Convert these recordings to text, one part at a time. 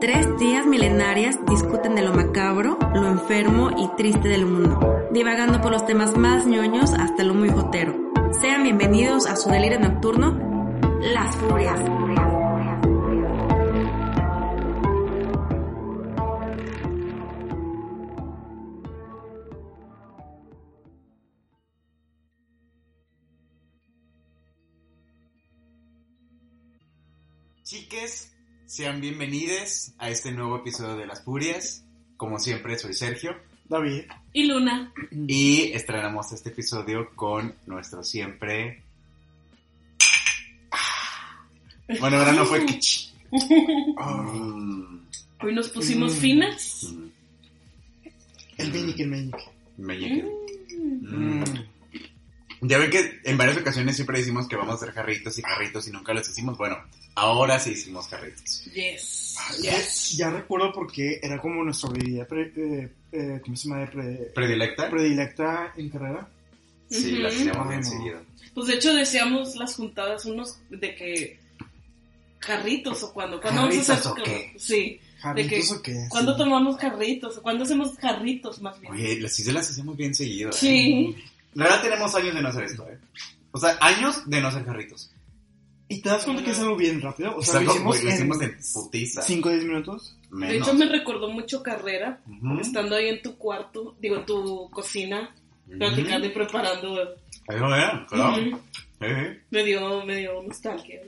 Tres tías milenarias discuten de lo macabro, lo enfermo y triste del mundo, divagando por los temas más ñoños hasta lo muy jotero. Sean bienvenidos a su delirio nocturno, Las Furias. Sean bienvenidos a este nuevo episodio de Las Furias. Como siempre, soy Sergio David. Y Luna. y estrenamos este episodio con nuestro siempre. Bueno, ahora no fue Kitsch. Mm, Hoy nos pusimos Mm. finas. mm, El meñique, el meñique. meñique. Mm. Mm. Ya ven que en varias ocasiones siempre decimos que vamos a hacer jarritos y jarritos y nunca los hicimos. Bueno, ahora sí hicimos jarritos. Yes. Yes. Ya recuerdo porque era como nuestra bebida pre- eh, eh, ¿cómo se llama? Pre- ¿Predilecta? predilecta en carrera. Sí, las hacíamos bien Ah, seguido. Pues de hecho decíamos las juntadas unos de que jarritos o cuando. ¿Cuándo vamos a hacer ¿Jarritos o qué? Sí. ¿Jarritos que- o qué? ¿Cuándo Sí. tomamos jarritos? ¿O cuándo hacemos jarritos más bien? Oye, las sí se las hacemos bien seguido. ¿eh? La verdad tenemos años de no hacer esto, ¿eh? O sea, años de no hacer jarritos. ¿Y te das cuenta que es algo bien rápido? O sea, lo hicimos, lo hicimos en en putiza. 5 o 10 minutos. De Menos. hecho me recordó mucho carrera. Ujú. Estando ahí en tu cuarto, digo en tu cocina, Ujú. platicando y preparando. Ahí lo ven, claro. Ujú. Sí, sí. Me dio, me dio nostalgia.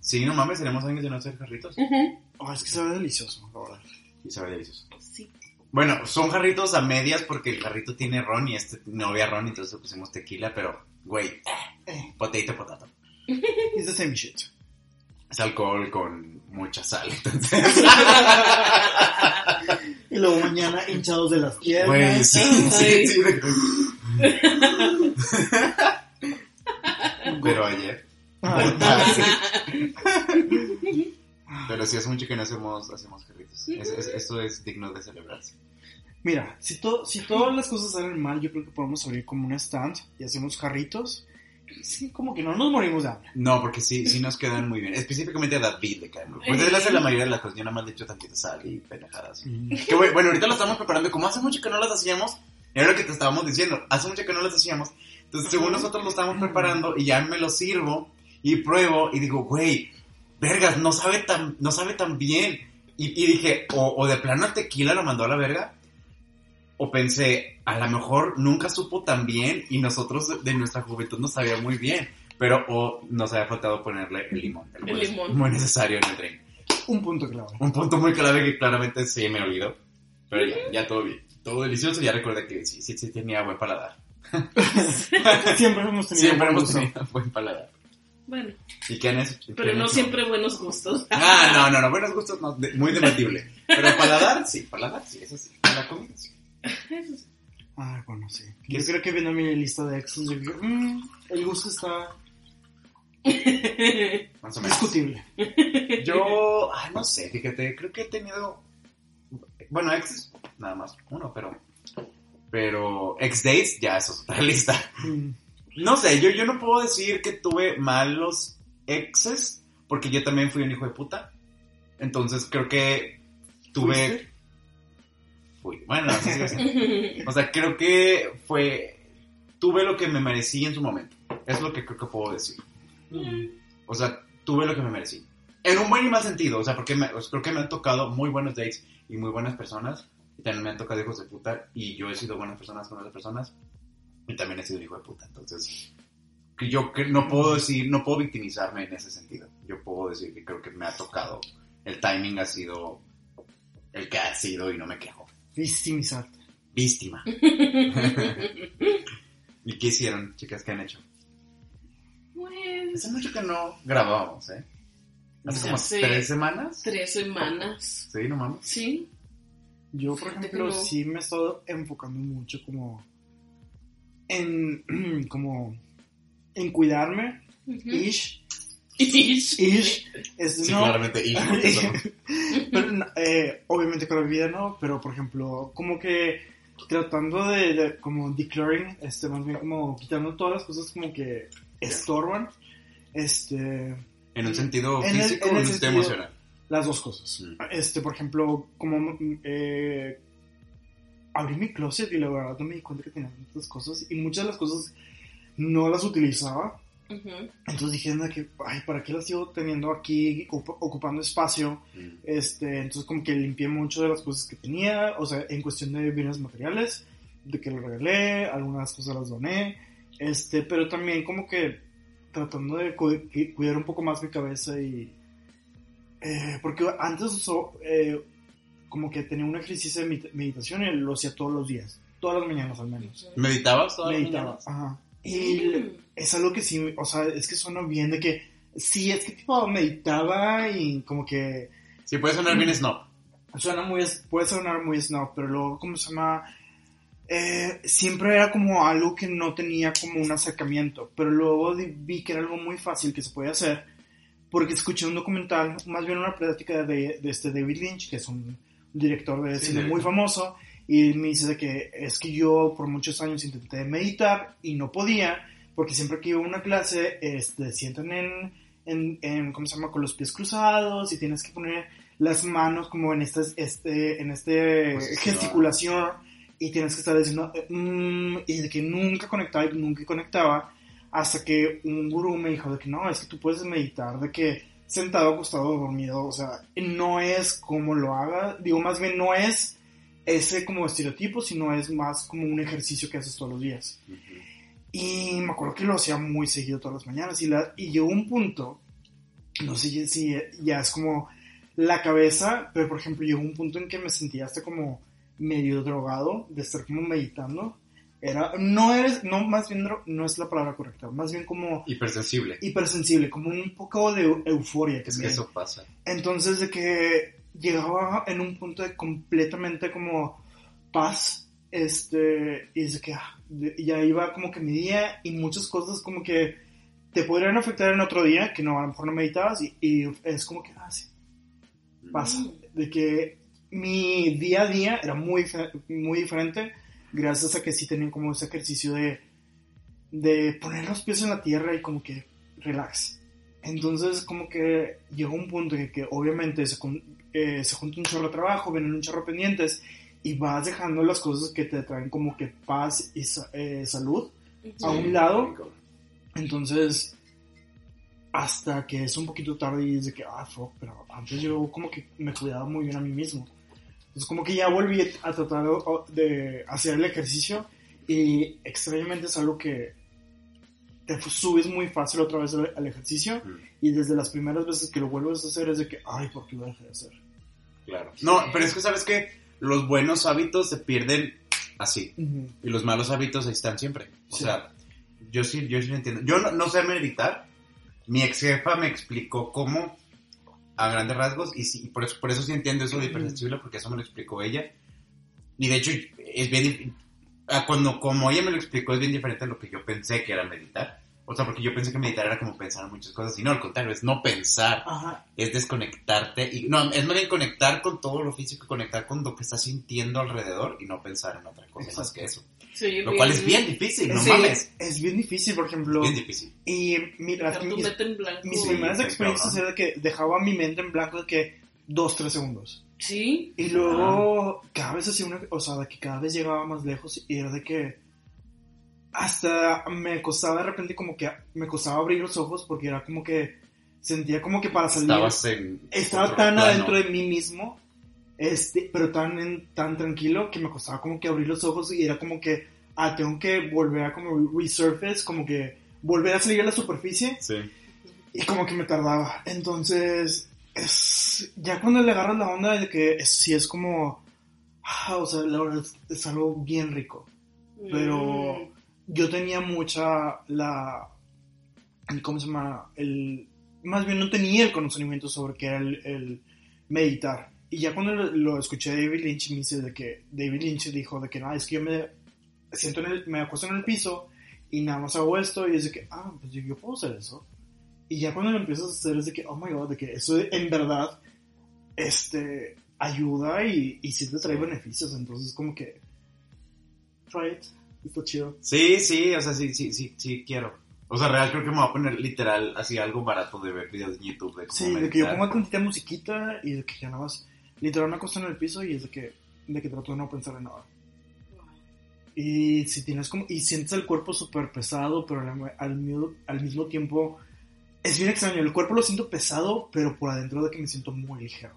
Sí, no mames, tenemos años de no hacer jarritos. ujú. Oh, es que sabe delicioso, verdad. Y sabe delicioso. Sí. Bueno, son jarritos a medias porque el jarrito tiene ron y este no había ron, entonces le pusimos tequila, pero, güey, Eh, potato, potato. it's the same shit. Es alcohol con mucha sal, entonces. Y luego mañana hinchados de las piernas. Güey, sí, sí, sí. Pero ayer. Ay, Ah, sí. Pero sí, hace mucho que no hacemos, hacemos jarritos. Es- es- esto es digno de celebrarse. Mira, si, to- si todas las cosas salen mal, yo creo que podemos abrir como un stand y hacemos jarritos. Sí, como que no nos morimos de hambre. No, porque sí, sí nos quedan muy bien. Específicamente a David le caen muy bien. Él hace la mayoría de las cosas. Yo nada más le echo tantita sal y pendejadas. Que güey, bueno, ahorita lo estamos preparando. Como hace mucho que no las hacíamos, era lo que te estábamos diciendo. Hace mucho que no las hacíamos. Entonces, según nosotros lo estamos preparando y ya me lo sirvo y pruebo y digo, güey, vergas, no sabe tan, no sabe tan bien. Y, y dije, o, o de plano el tequila lo mandó a la verga. O pensé, a lo mejor nunca supo tan bien y nosotros de, de nuestra juventud no sabía muy bien. Pero o nos había faltado ponerle el limón. El limón. Muy necesario en el drink. Un punto clave. Un punto muy clave que claramente sí me olvidó. Pero ya, ya todo bien. Todo delicioso. Ya recordé que sí, sí, sí tenía buen paladar. Siempre hemos tenido Siempre buen hemos gusto. tenido buen paladar. Bueno, ¿Y qué han hecho? ¿Qué pero han no hecho? siempre buenos gustos. Ah, no, no, no. Buenos gustos no. de- muy debatible. Pero paladar, sí. Paladar, sí. Eso sí. La comida, sí. Eso sí. Ah, bueno, sí. ¿Qué Yo es? creo que viendo mi lista de exes, yo creo, mm, el gusto está Más o menos. discutible. Yo, ah, no sé, fíjate, creo que he tenido, bueno, ex, nada más uno, pero, pero ex dates, ya eso es otra lista. Mm, No sé, yo, yo no puedo decir que tuve malos exes, porque yo también fui un hijo de puta. Entonces creo que tuve... Fui, bueno, no sé si O sea, creo que fue... Tuve lo que me merecí en su momento. Es lo que creo que puedo decir. Mm. O sea, tuve lo que me merecí. En un buen y mal sentido, o sea, porque me- pues, creo que me han tocado muy buenos dates y muy buenas personas. Y también me han tocado hijos de puta. Y yo he sido buenas personas con otras personas. Y también he sido un hijo de puta. Entonces, yo no puedo decir, no puedo victimizarme en ese sentido. Yo puedo decir que creo que me ha tocado. El timing ha sido el que ha sido y no me quejo. Victimizarte. Víctima. ¿Y qué hicieron, chicas? ¿Qué han hecho? Pues, Hace mucho que no grabábamos, ¿eh? Hace como tres semanas. tres semanas. Sí, no mames. Sí. Yo, por Fíjate ejemplo, no. sí me he estado enfocando mucho como en, como, en cuidarme, ish, Ish. ish, es, Sí, no, claramente. Pero, no, eh, obviamente con la vida no, pero por ejemplo, como que tratando de, de- como declaring, este, más bien como quitando todas las cosas como que estorban, este, en un sentido En el- físico en o en un sentido emocional. las dos cosas. Mm. Este, por ejemplo, como eh, abrí mi closet y la verdad no me di cuenta que tenía tantas cosas y muchas de las cosas no las utilizaba. Ujú. Entonces dije, "Anda, que, ay, ¿para qué las sigo teniendo aquí, ocup- ocupando espacio? Mm. Este, entonces como que limpié mucho de las cosas que tenía, o sea, en cuestión de bienes materiales, de que lo regalé, algunas cosas las doné, este, pero también como que tratando de cu- cuidar un poco más mi cabeza y... eh, porque antes usó, eh, como que tenía un ejercicio de medita- meditación y lo hacía todos los días, todas las mañanas al menos. ¿Meditabas todas las Meditaba, mañanas? ajá. Y es algo que sí, o sea, es que suena bien de que, sí, es que tipo meditaba y como que Sí, puede sonar bien snob. suena muy, puede sonar muy snob, pero luego, ¿cómo se llama? Eh, siempre era como algo que no tenía como un acercamiento, pero luego vi que era algo muy fácil que se puede hacer, porque escuché un documental, más bien una plática de, de este David Lynch, que es un director de cine muy famoso, y me dice de que es que yo por muchos años intenté meditar y no podía, porque siempre que iba a una clase, este, sientan en, en, en, ¿cómo se llama?, con los pies cruzados y tienes que poner las manos como en estas, este, en este Posición. gesticulación y tienes que estar diciendo, eh, mm, y de que nunca conectaba y nunca conectaba, hasta que un gurú me dijo de que no, es que tú puedes meditar, de que sentado, acostado, dormido, o sea, no es como lo haga, digo, más bien no es ese como estereotipo, sino es más como un ejercicio que haces todos los días. Y me acuerdo que lo hacía muy seguido todas las mañanas. Y, la, y llegó un punto, no sé si ya es como la cabeza, pero por ejemplo llegó un punto en que me sentía hasta como medio drogado de estar como meditando. Era, no es, no, más bien, no es la palabra correcta, más bien como Hipersensible. hipersensible, como un poco de eu- euforia Es que eso pasa. Entonces de que llegaba en un punto de completamente como paz, este, y es que ah, ya iba como que mi día y muchas cosas como que te podrían afectar en otro día, que no, a lo mejor no meditabas y, y es como que, ah, sí, pasa. De que mi día a día era muy, muy diferente gracias a que sí tenía como ese ejercicio de, de poner los pies en la tierra y como que relax. Entonces como que llegó un punto en el que obviamente se, eh, se junta un chorro de trabajo, vienen un chorro de pendientes y vas dejando las cosas que te traen como que paz y eh, salud a un lado. Entonces, hasta que es un poquito tarde y es de que, ah, fuck, pero antes yo como que me cuidaba muy bien a mí mismo. Entonces, como que ya volví a tratar de, hacer el ejercicio y extrañamente es algo que te subes muy fácil otra vez al, ejercicio Mm. y desde las primeras veces que lo vuelves a hacer es de que, ay, ¿por qué lo dejé de hacer? Claro. No, pero es que sabes que los buenos hábitos se pierden así. Y los malos hábitos ahí están siempre. O Sí. sea, yo sí, yo sí lo entiendo. Yo no, no sé meditar. Mi ex jefa me explicó cómo, a grandes rasgos, y, sí, por, eso, por eso sí entiendo eso de hipersensible, porque eso me lo explicó ella. Y de hecho, es bien. ah, Cuando, como ella me lo explicó, es bien diferente a lo que yo pensé que era meditar. O sea, porque yo pensé que meditar era como pensar en muchas cosas, y no, al contrario, es no pensar Ajá, es desconectarte y no, es más bien conectar con todo lo físico, conectar con lo que estás sintiendo alrededor y no pensar en otra cosa más Exacto. que eso. Lo cual es bien difícil, no Sí, mames. es bien difícil, por ejemplo. Bien difícil. Y mira, mis, mis Sí, primeras experiencias cabrón. era de que dejaba mi mente en blanco de que dos, tres segundos. Sí. Y luego cada vez hacía una, o sea, de que cada vez llegaba más lejos y era de que hasta me costaba de repente como que me costaba abrir los ojos porque era como que sentía como que para salir Estabas en. estaba tan plano. adentro de mí mismo, este, pero tan, en- tan tranquilo que me costaba como que abrir los ojos y era como que, ah, tengo que volver a como resurface, como que volver a salir a la superficie Sí. y como que me tardaba. Entonces, es, ya cuando le agarras la onda de que es, sí es como, ah, o sea, la verdad es, es algo bien rico. Pero Mm. yo tenía mucha la, ¿cómo se llama? El, más bien no tenía el conocimiento sobre qué era el, el meditar. Y ya cuando lo, lo escuché de David Lynch, me dice de que David Lynch dijo de que no, es que yo me siento en el, me acuesto en el piso y nada más hago esto y es de que, ah, pues yo, yo puedo hacer eso. Y ya cuando lo empiezas a hacer es de que, oh my god, de que eso en verdad, este, ayuda y, y sí te trae beneficios. Entonces como que, try it, está chido. Sí, sí, o sea, sí, sí, sí, sí quiero. O sea, real creo que me voy a poner literal así algo barato de ver videos de YouTube de Sí, de que yo pongo tantita musiquita y de que ya nada más, literal me acuesto en el piso y es de que, de que trato de no pensar en nada. Y si tienes como, y sientes el cuerpo súper pesado, pero al, al, al mismo tiempo, es bien extraño, el cuerpo lo siento pesado, pero por adentro de que me siento muy ligero.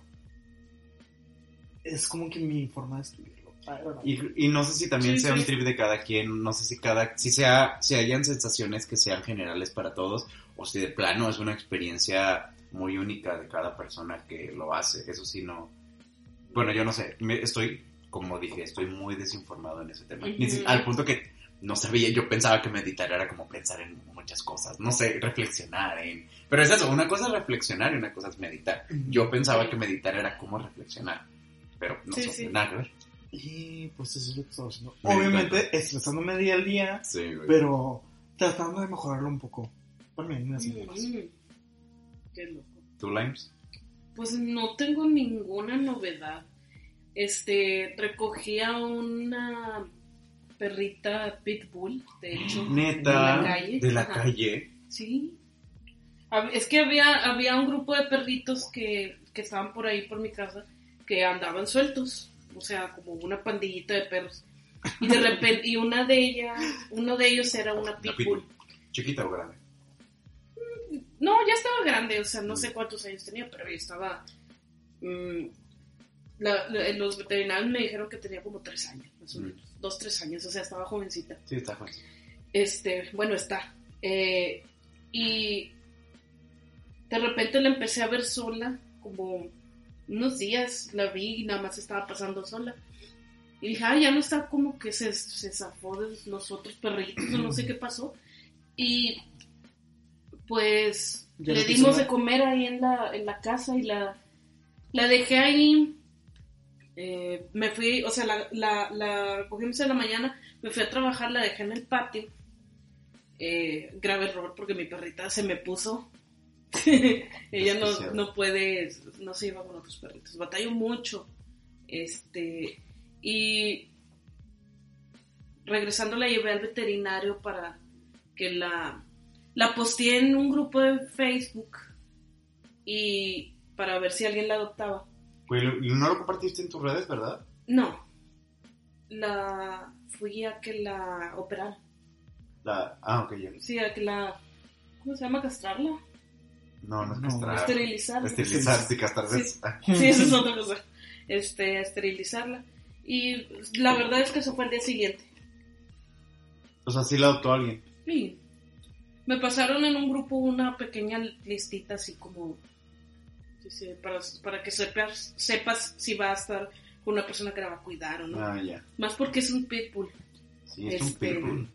Es como que mi forma de escribirlo. Know. Y, y no sé si también Sí, sea sí. un trip de cada quien, no sé si cada, si sea, si hayan sensaciones que sean generales para todos, o si de plano es una experiencia muy única de cada persona que lo hace. Eso sí no. Bueno, yo no sé, me- estoy, como dije, estoy muy desinformado en ese tema. Al punto que no sabía, yo pensaba que meditar era como pensar en muchas cosas, no sé, reflexionar en... Pero es eso, una cosa es reflexionar y una cosa es meditar. Yo pensaba que meditar era como reflexionar, pero no Sí, sé, sí. nada que ver. Y pues eso es lo que estaba haciendo. Me Obviamente estresándome día al día, Sí, güey. pero tratando de mejorarlo un poco. También me hace Mm, más. mm. Qué loco. ¿Tú, Limes? Pues no tengo ninguna novedad. Este, recogí a una perrita pitbull, de hecho. Neta, De la calle. de la Ajá. calle. Sí. Es que había, había un grupo de perritos que, que estaban por ahí por mi casa que andaban sueltos. O sea, como una pandillita de perros. Y de repente, y una de ellas, uno de ellos era una pitbull. pitbull. ¿Chiquita o grande? No, ya estaba grande, o sea, no sé cuántos años tenía, pero ya estaba. mm, la- la- los veterinarios me dijeron que tenía como tres años, más o Mm. menos. Dos, tres años, o sea, estaba jovencita. Sí, está joven. Este, bueno, está. Eh, y de repente la empecé a ver sola, como unos días la vi y nada más estaba pasando sola. Y dije, ah, ya no está como que se, se zafó de los otros perritos, o no sé qué pasó. Y pues Ya le dimos de comer ahí en la, en la casa y la, la dejé ahí. Eh, me fui, o sea, la, la, la recogimos en la mañana, me fui a trabajar, la dejé en el patio. Eh, grave error porque mi perrita se me puso. Ella no, no puede, no se lleva con otros perritos. Batallo mucho. Este, y regresando la llevé al veterinario para que la, la posteé en un grupo de Facebook y para ver si alguien la adoptaba. No lo compartiste en tus redes, ¿verdad? No, la fui a que la operaran. La... Ah, ok, ya. Sí, a que la, ¿cómo se llama? Castrarla. No, no es No. castrar. Esterilizarla. Esterilizar, sí, castrarse. Sí. es- ah, Sí, eso es otra cosa. Este, a esterilizarla. Y la verdad es que eso fue el día siguiente. O sea, sí la adoptó alguien. Sí. Me pasaron en un grupo una pequeña listita así como sí, para, para que sepas, sepas si va a estar con una persona que la va a cuidar o no. Ah, ya. Más porque es un pitbull. Sí, es un Este, pitbull.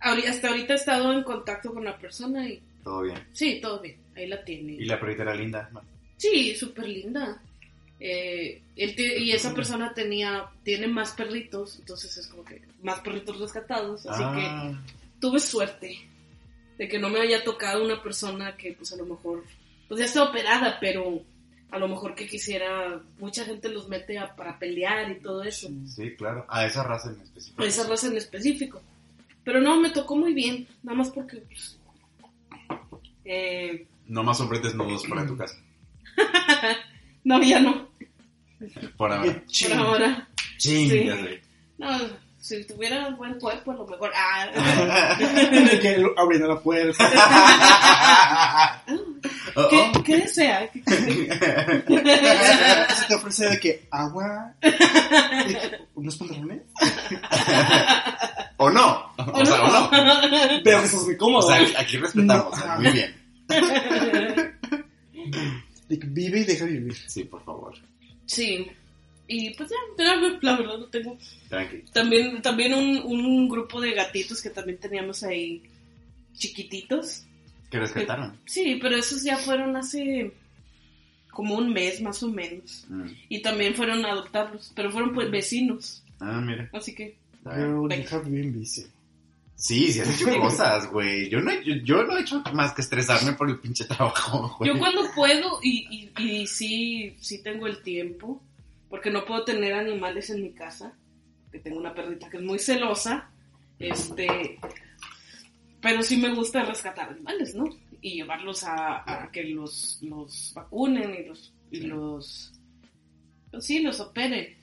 Hasta ahorita he estado en contacto con la persona y Todo bien. sí, todo bien. Ahí la tiene. Y la perrita era linda. ¿no? Sí, súper linda. Eh, él y esa persona tenía, tiene más perritos, entonces es como que más perritos rescatados, así que Ah, tuve suerte de que no me haya tocado una persona que pues a lo mejor, pues ya está operada, pero a lo mejor que quisiera, mucha gente los mete a- para pelear y todo eso, sí, claro. A esa raza en específico. esa raza en específico. Pero no, me tocó muy bien, nada más porque... pues, eh, No más hombres desnudos para tu casa. no, ya no, Por ahora. Por ahora. Ching, Sí. ya sé. No, si tuviera buen cuerpo, a lo mejor. Ah, que abriendo la puerta. Oh, ¿qué, oh. ¿Qué desea? ¿Qué- Se te ofrece de que agua, de que unos pantalones. O no. O, sea, o no. Pero que estás muy cómodo. O sea, aquí, respetamos. No. Muy bien. Vive y deja vivir. Sí, por favor. Sí. Y pues ya, la verdad no tengo. Tranqui. También, también un, un grupo de gatitos que también teníamos ahí chiquititos. Que rescataron. Sí, pero esos ya fueron hace como un mes más o menos. Mm. Y también fueron a adoptarlos, pero fueron pues vecinos. Ah, mira. Así que been busy. Sí, sí has hecho cosas, güey. Yo no, yo, yo no he hecho más que estresarme por el pinche trabajo, güey. Yo cuando puedo y, y, y sí, sí tengo el tiempo, porque no puedo tener animales en mi casa, que tengo una perrita que es muy celosa, este, pero sí me gusta rescatar animales, ¿no? Y llevarlos a, a que los, los vacunen y los, y Sí. los, pues sí, los operen.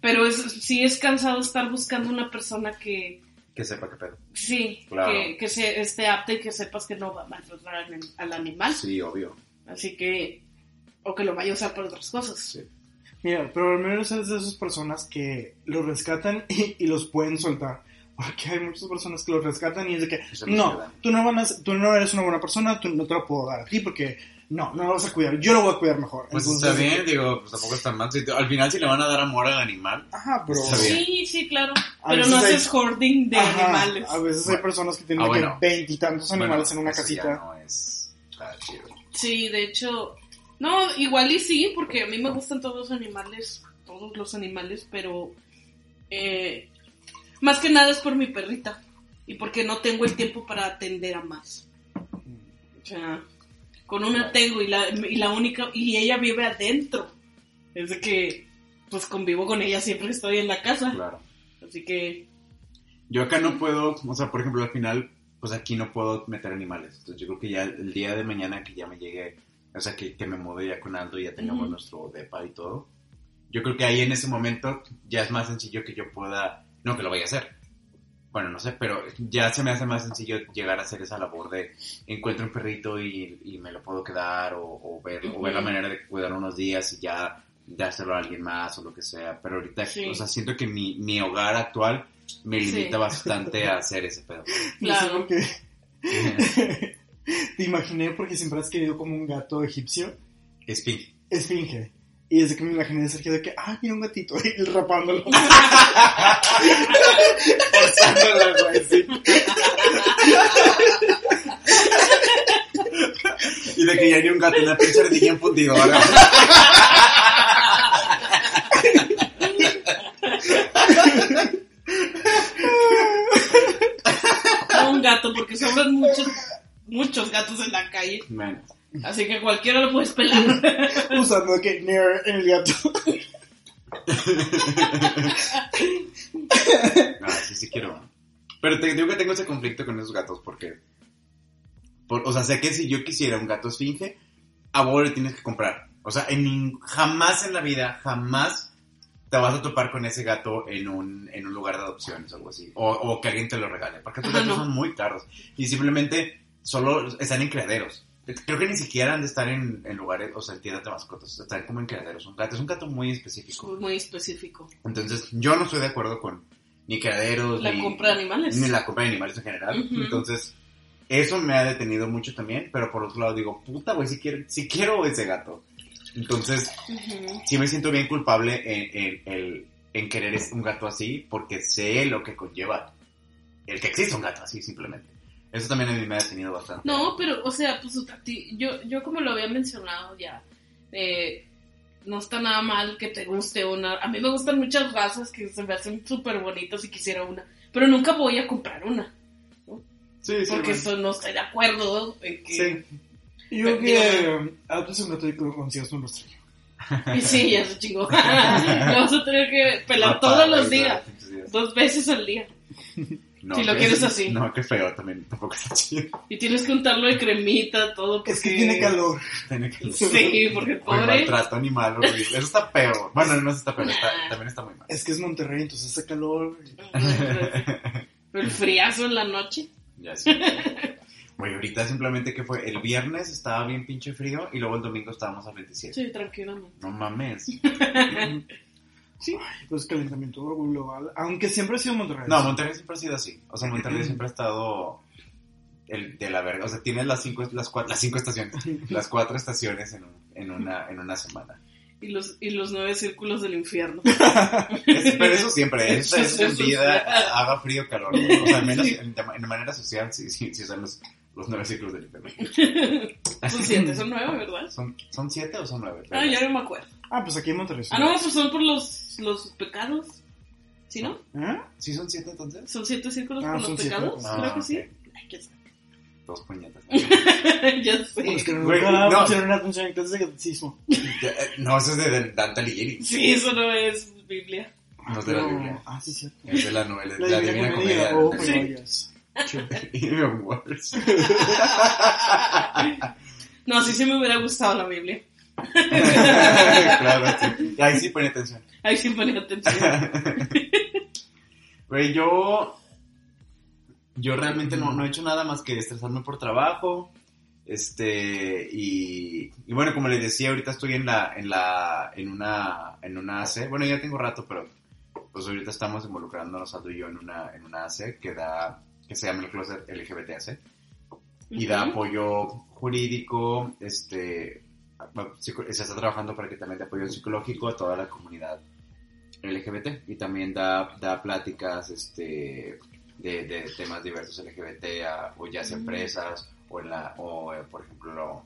Pero es, sí es cansado estar buscando una persona que, Que sepa qué pedo. sí, Claro. que, que se, esté apta y que sepas que no va a maltratar al, al animal. Sí, obvio. Así que, o que lo vaya a usar para otras cosas. Sí. Mira, pero al menos eres de esas personas que los rescatan y, y los pueden soltar. Porque hay muchas personas que los rescatan y es de que, no, tú no, van a- tú no eres una buena persona, tú no te lo puedo dar a ti porque no, no lo vas a cuidar, yo lo voy a cuidar mejor. Pues Entonces, está bien, digo, pues tampoco está mal. Si- al final, si le van a dar amor al animal, Ajá, pero... Está bien. Sí, sí, claro. A Pero no hay- haces hoarding de Ajá, animales. A veces hay personas que tienen Ah, bueno. veintitantos animales bueno, en una eso ya casita. no es. Sí, de hecho, no, igual y sí, porque a mí me gustan todos los animales, todos los animales, pero eh, más que nada es por mi perrita y porque no tengo el tiempo para atender a más. O sea, con una tengo y la, y la única, y ella vive adentro. Es de que, pues convivo con ella siempre estoy en la casa. Claro. Así que, Yo acá no puedo, o sea, por ejemplo, al final, pues aquí no puedo meter animales. Entonces yo creo que ya el día de mañana que ya me llegue, o sea, que, que me mude ya con Aldo y ya tengamos nuestro depa y todo, yo creo que ahí en ese momento ya es más sencillo que yo pueda, no que lo vaya a hacer. Bueno, no sé, pero ya se me hace más sencillo llegar a hacer esa labor de encuentro un perrito y, y me lo puedo quedar o, o ver, o ver la manera de cuidar unos días y ya dárselo a alguien más o lo que sea. Pero ahorita, Sí. o sea, siento que mi, mi hogar actual me Sí. limita bastante a hacer ese pedo. Claro. qué. Te imaginé porque siempre has querido como un gato egipcio, Spin. esfinge. Y desde que me imaginé a Sergio de que, ah, mira un gatito, y rapándolo. Forzándolo, güey, sí. Y de que ya ni un gato, una pinche ardilla en fundidora. no un gato, porque sobran muchos, muchos gatos en la calle. Menos. Así que cualquiera lo puedes pelar. Usando que near en el gato. Ah, sí, sí quiero. Pero te digo que tengo ese conflicto con esos gatos porque... por- o sea, sé que si yo quisiera un gato esfinge, a vos le tienes que comprar. O sea, en jamás en la vida, jamás te vas a topar con ese gato en un, en un lugar de adopciones o algo así. O, o que alguien te lo regale. Porque estos gatos no. son muy caros. Y simplemente solo están en criaderos. Creo que ni siquiera han de estar en, en lugares, o sea, en tiendas de mascotas. Están como en criaderos. Un gato es un gato muy específico. Muy específico. Entonces, yo no estoy de acuerdo con ni criaderos, La ni, compra de animales. ni la compra de animales en general. Entonces, eso me ha detenido mucho también, pero por otro lado digo, puta, güey, si quiero, si quiero ese gato. Entonces, Ujú. sí me siento bien culpable en, en, en querer un gato así, porque sé lo que conlleva el que exista un gato así, simplemente. Eso también a mí me ha detenido bastante. No, pero, o sea, pues a ti- yo, yo como lo había mencionado ya, eh, no está nada mal que te guste una. A mí me gustan muchas razas que se me hacen súper bonitas y quisiera una, pero nunca voy a comprar una, sí, sí, porque bueno. eso no estoy de acuerdo en que... Sí. Yo creo que adoptes un gato y consigas un rastrillo. Y sí, ya se chingó. Lo vas a tener que pelar todos los días. dos veces al día. No, si lo quieres así. No, qué feo también, tampoco está chido. Y tienes que untarlo de cremita, todo. Es que tiene calor. Tiene que... Sí, porque el O el pobre... maltrato animal horrible. Eso está peor. Bueno, no está peor, está, también está muy mal. Es que es Monterrey, entonces hace calor. El friazo en la noche. ya sí. Güey, ahorita simplemente que fue el viernes estaba bien pinche frío y luego el domingo estábamos a 27. Sí, tranquilamente. No mames. Sí. Pues calentamiento global. Aunque siempre ha sido Monterrey. No, Monterrey siempre ha sido así. O sea, Monterrey siempre ha estado el de la verga. O sea, tiene las cinco, las cuatro, las cinco estaciones, las cuatro estaciones en, un- en una, en una semana. Y los, y los nueve círculos del infierno. Es- pero eso siempre, eso, eso en vida, haga frío calor. O sea, al menos Sí. en, en manera social, sí, sí, sí son los, los nueve ciclos del infierno. Son siete, son nueve, ¿verdad? ¿Son, ¿Son siete o son nueve? Ah, ya no me acuerdo. Ah, pues aquí en Monterrey. sí. Ah, no, esos son por los, los pecados. ¿Sí, no? ¿Eh? ¿Sí son siete entonces? ¿Son siete círculos Ah, por los siete. pecados? Ah, Creo que sí. ok. Ay, quién sabe. Dos puñetas. ya sé. Pues que Güey, no. pusieron una atención en clases de catecismo. Eh, no, eso es de Dante Alighieri. Sí, eso no es Biblia. No es de la No. Biblia. Ah, sí, cierto. Es de la novela, La la Divina Divina Comedia. Comedia. Oh. Even worse. No, sí, sí me hubiera gustado la Biblia. claro, sí. Ahí sí pone atención. Ahí sí ponía atención. Güey, yo. Yo realmente no, no he hecho nada más que estresarme por trabajo. Este. Y, y bueno, como les decía, ahorita estoy en la. En la. En una. En una AC. Bueno, ya tengo rato, pero. Pues ahorita estamos involucrándonos, Aldo y yo, en una, en una AC que da. Que se llama el Closet LGBTAC. Y da apoyo jurídico. Este. Se está trabajando para que también dé apoyo psicológico a toda la comunidad LGBT y también da, da pláticas este, de, de temas diversos LGBT a- o ya sea empresas o, en la, o eh, por ejemplo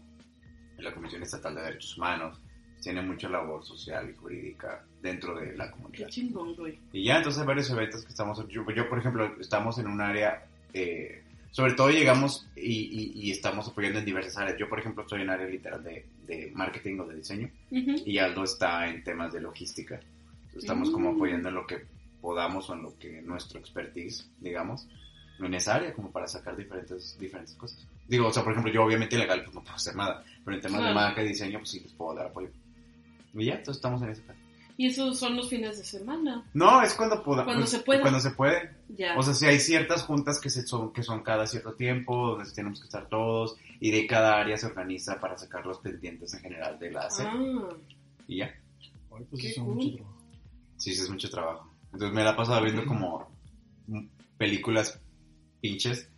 en la Comisión Estatal de Derechos Humanos. Tiene mucha labor social y jurídica dentro de la Qué comunidad chingón, güey. y ya entonces hay varios eventos que estamos yo, yo, por ejemplo estamos en un área eh, sobre todo llegamos y, y- y estamos apoyando en diversas áreas. Yo por ejemplo estoy en área literal de, de marketing o de diseño Ujú. y Aldo está en temas de logística. Estamos como Mm. apoyando en lo que podamos o en lo que nuestro expertise, digamos, en esa área, como para sacar diferentes, diferentes cosas. Digo, o sea, por ejemplo, yo obviamente legal pues no puedo hacer nada, pero en temas de Claro. marca y diseño, pues sí les puedo dar apoyo. Y ya, entonces estamos en ese caso. Y esos son los fines de semana. No, es cuando podamos. Cuando se pueda. Cuando se puede. Ya. O sea, si hay ciertas juntas que, se son, que son cada cierto tiempo, donde tenemos que estar todos, y de cada área se organiza para sacar los pendientes en general de la AC. ah, Y ya. Ay, pues Qué eso es mucho trabajo. Sí, sí, es mucho trabajo. Entonces me la he pasado viendo como mm, películas pinches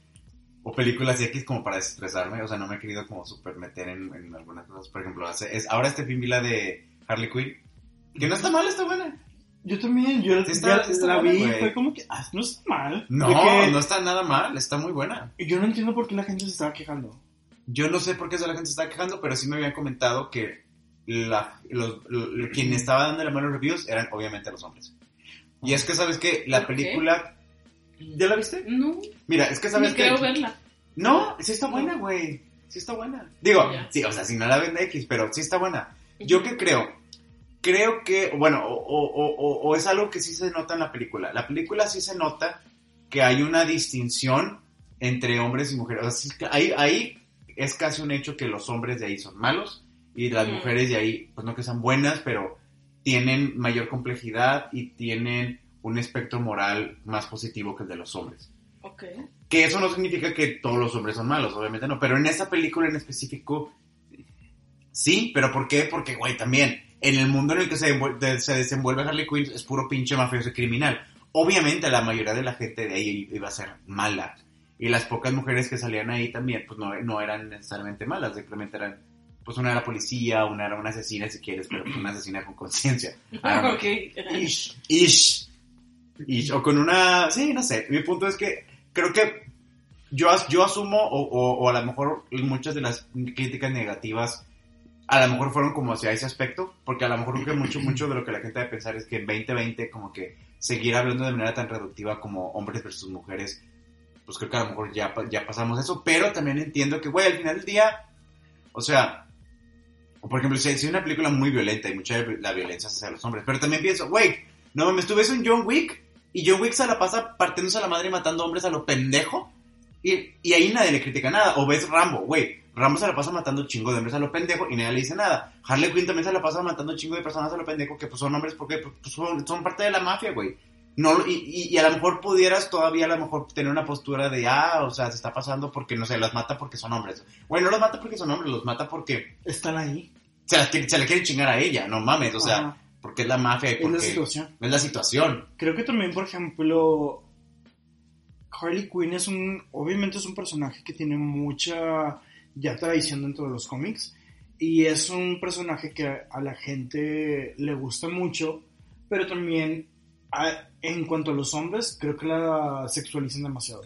o películas X como para desestresarme. O sea, no me he querido como super meter en, en algunas cosas. Por ejemplo, hace, es, ahora este fin vi la de Harley Quinn. Que no está mal, está buena. Yo también, yo Sí está- ya sí está la buena, vi güey. fue como que, ah, no está mal. No, que- no está nada mal, está muy buena. Yo no entiendo por qué la gente se estaba quejando. Yo no sé por qué eso la gente se está quejando, pero sí me habían comentado que la, los, lo- quien estaba dando la malos reviews eran obviamente los hombres. Y es que, ¿sabes qué? La película... ¿Ya la viste? no, Mira, es que sabes que... creo verla. No, sí está buena, güey. Sí está buena. Digo, Ya. sí, o sea, si no la vende X, pero sí está buena. Yo qué creo. Creo que, bueno, o, o- o- o es algo que sí se nota en la película. La película sí se nota que hay una distinción entre hombres y mujeres. O sea, ahí, ahí es casi un hecho que los hombres de ahí son malos y las Mm. mujeres de ahí, pues no que sean buenas, pero tienen mayor complejidad y tienen un espectro moral más positivo que el de los hombres. Ok. Que eso no significa que todos los hombres son malos, obviamente no. Pero en esa película en específico, sí. ¿Pero por qué? Porque, güey, también, en el mundo en el que se, de- se desenvuelve Harley Quinn es puro pinche mafioso y criminal. Obviamente la mayoría de la gente de ahí iba a ser mala. Y las pocas mujeres que salían ahí también, pues no, no eran necesariamente malas, simplemente eran, pues una era policía, una era una asesina si quieres, pero pues una asesina con conciencia. Ah, no. ok. Ish, ish, ish, o con una, sí, no sé, mi punto es que creo que yo, yo asumo, o, o- o a lo mejor muchas de las críticas negativas, a lo mejor fueron como hacia ese aspecto, porque a lo mejor creo que mucho, mucho de lo que la gente debe pensar es que en 2020 como que seguir hablando de manera tan reductiva como hombres versus mujeres, pues creo que a lo mejor ya, ya pasamos eso, pero también entiendo que, güey, al final del día, o sea, por ejemplo, si hay una película muy violenta y mucha la violencia es hacia los hombres, pero también pienso, güey, no mames, tú ves un John Wick y John Wick se la pasa partiéndose a la madre y matando hombres a lo pendejo y, y ahí nadie le critica nada. O ves Rambo, güey, Rambo se la pasa matando chingo de hombres a lo pendejo y nadie le dice nada. Harley Quinn también se la pasa matando chingo de personas a lo pendejo que pues son hombres porque pues, son, son parte de la mafia, güey. No, y, y, y a lo mejor pudieras todavía a lo mejor tener una postura de, ah, o sea, se está pasando porque, no sé, los mata porque son hombres. Güey, no los mata porque son hombres, los mata porque Están ahí. se la, quiere- se la quieren chingar a ella, no mames, o sea, porque es la mafia y es la porque situación. es la situación. Creo que también, por ejemplo, Harley Quinn es un, obviamente es un personaje que tiene mucha ya tradición dentro de los cómics y es un personaje que a la gente le gusta mucho, pero también a- en cuanto a los hombres, creo que la sexualizan demasiado.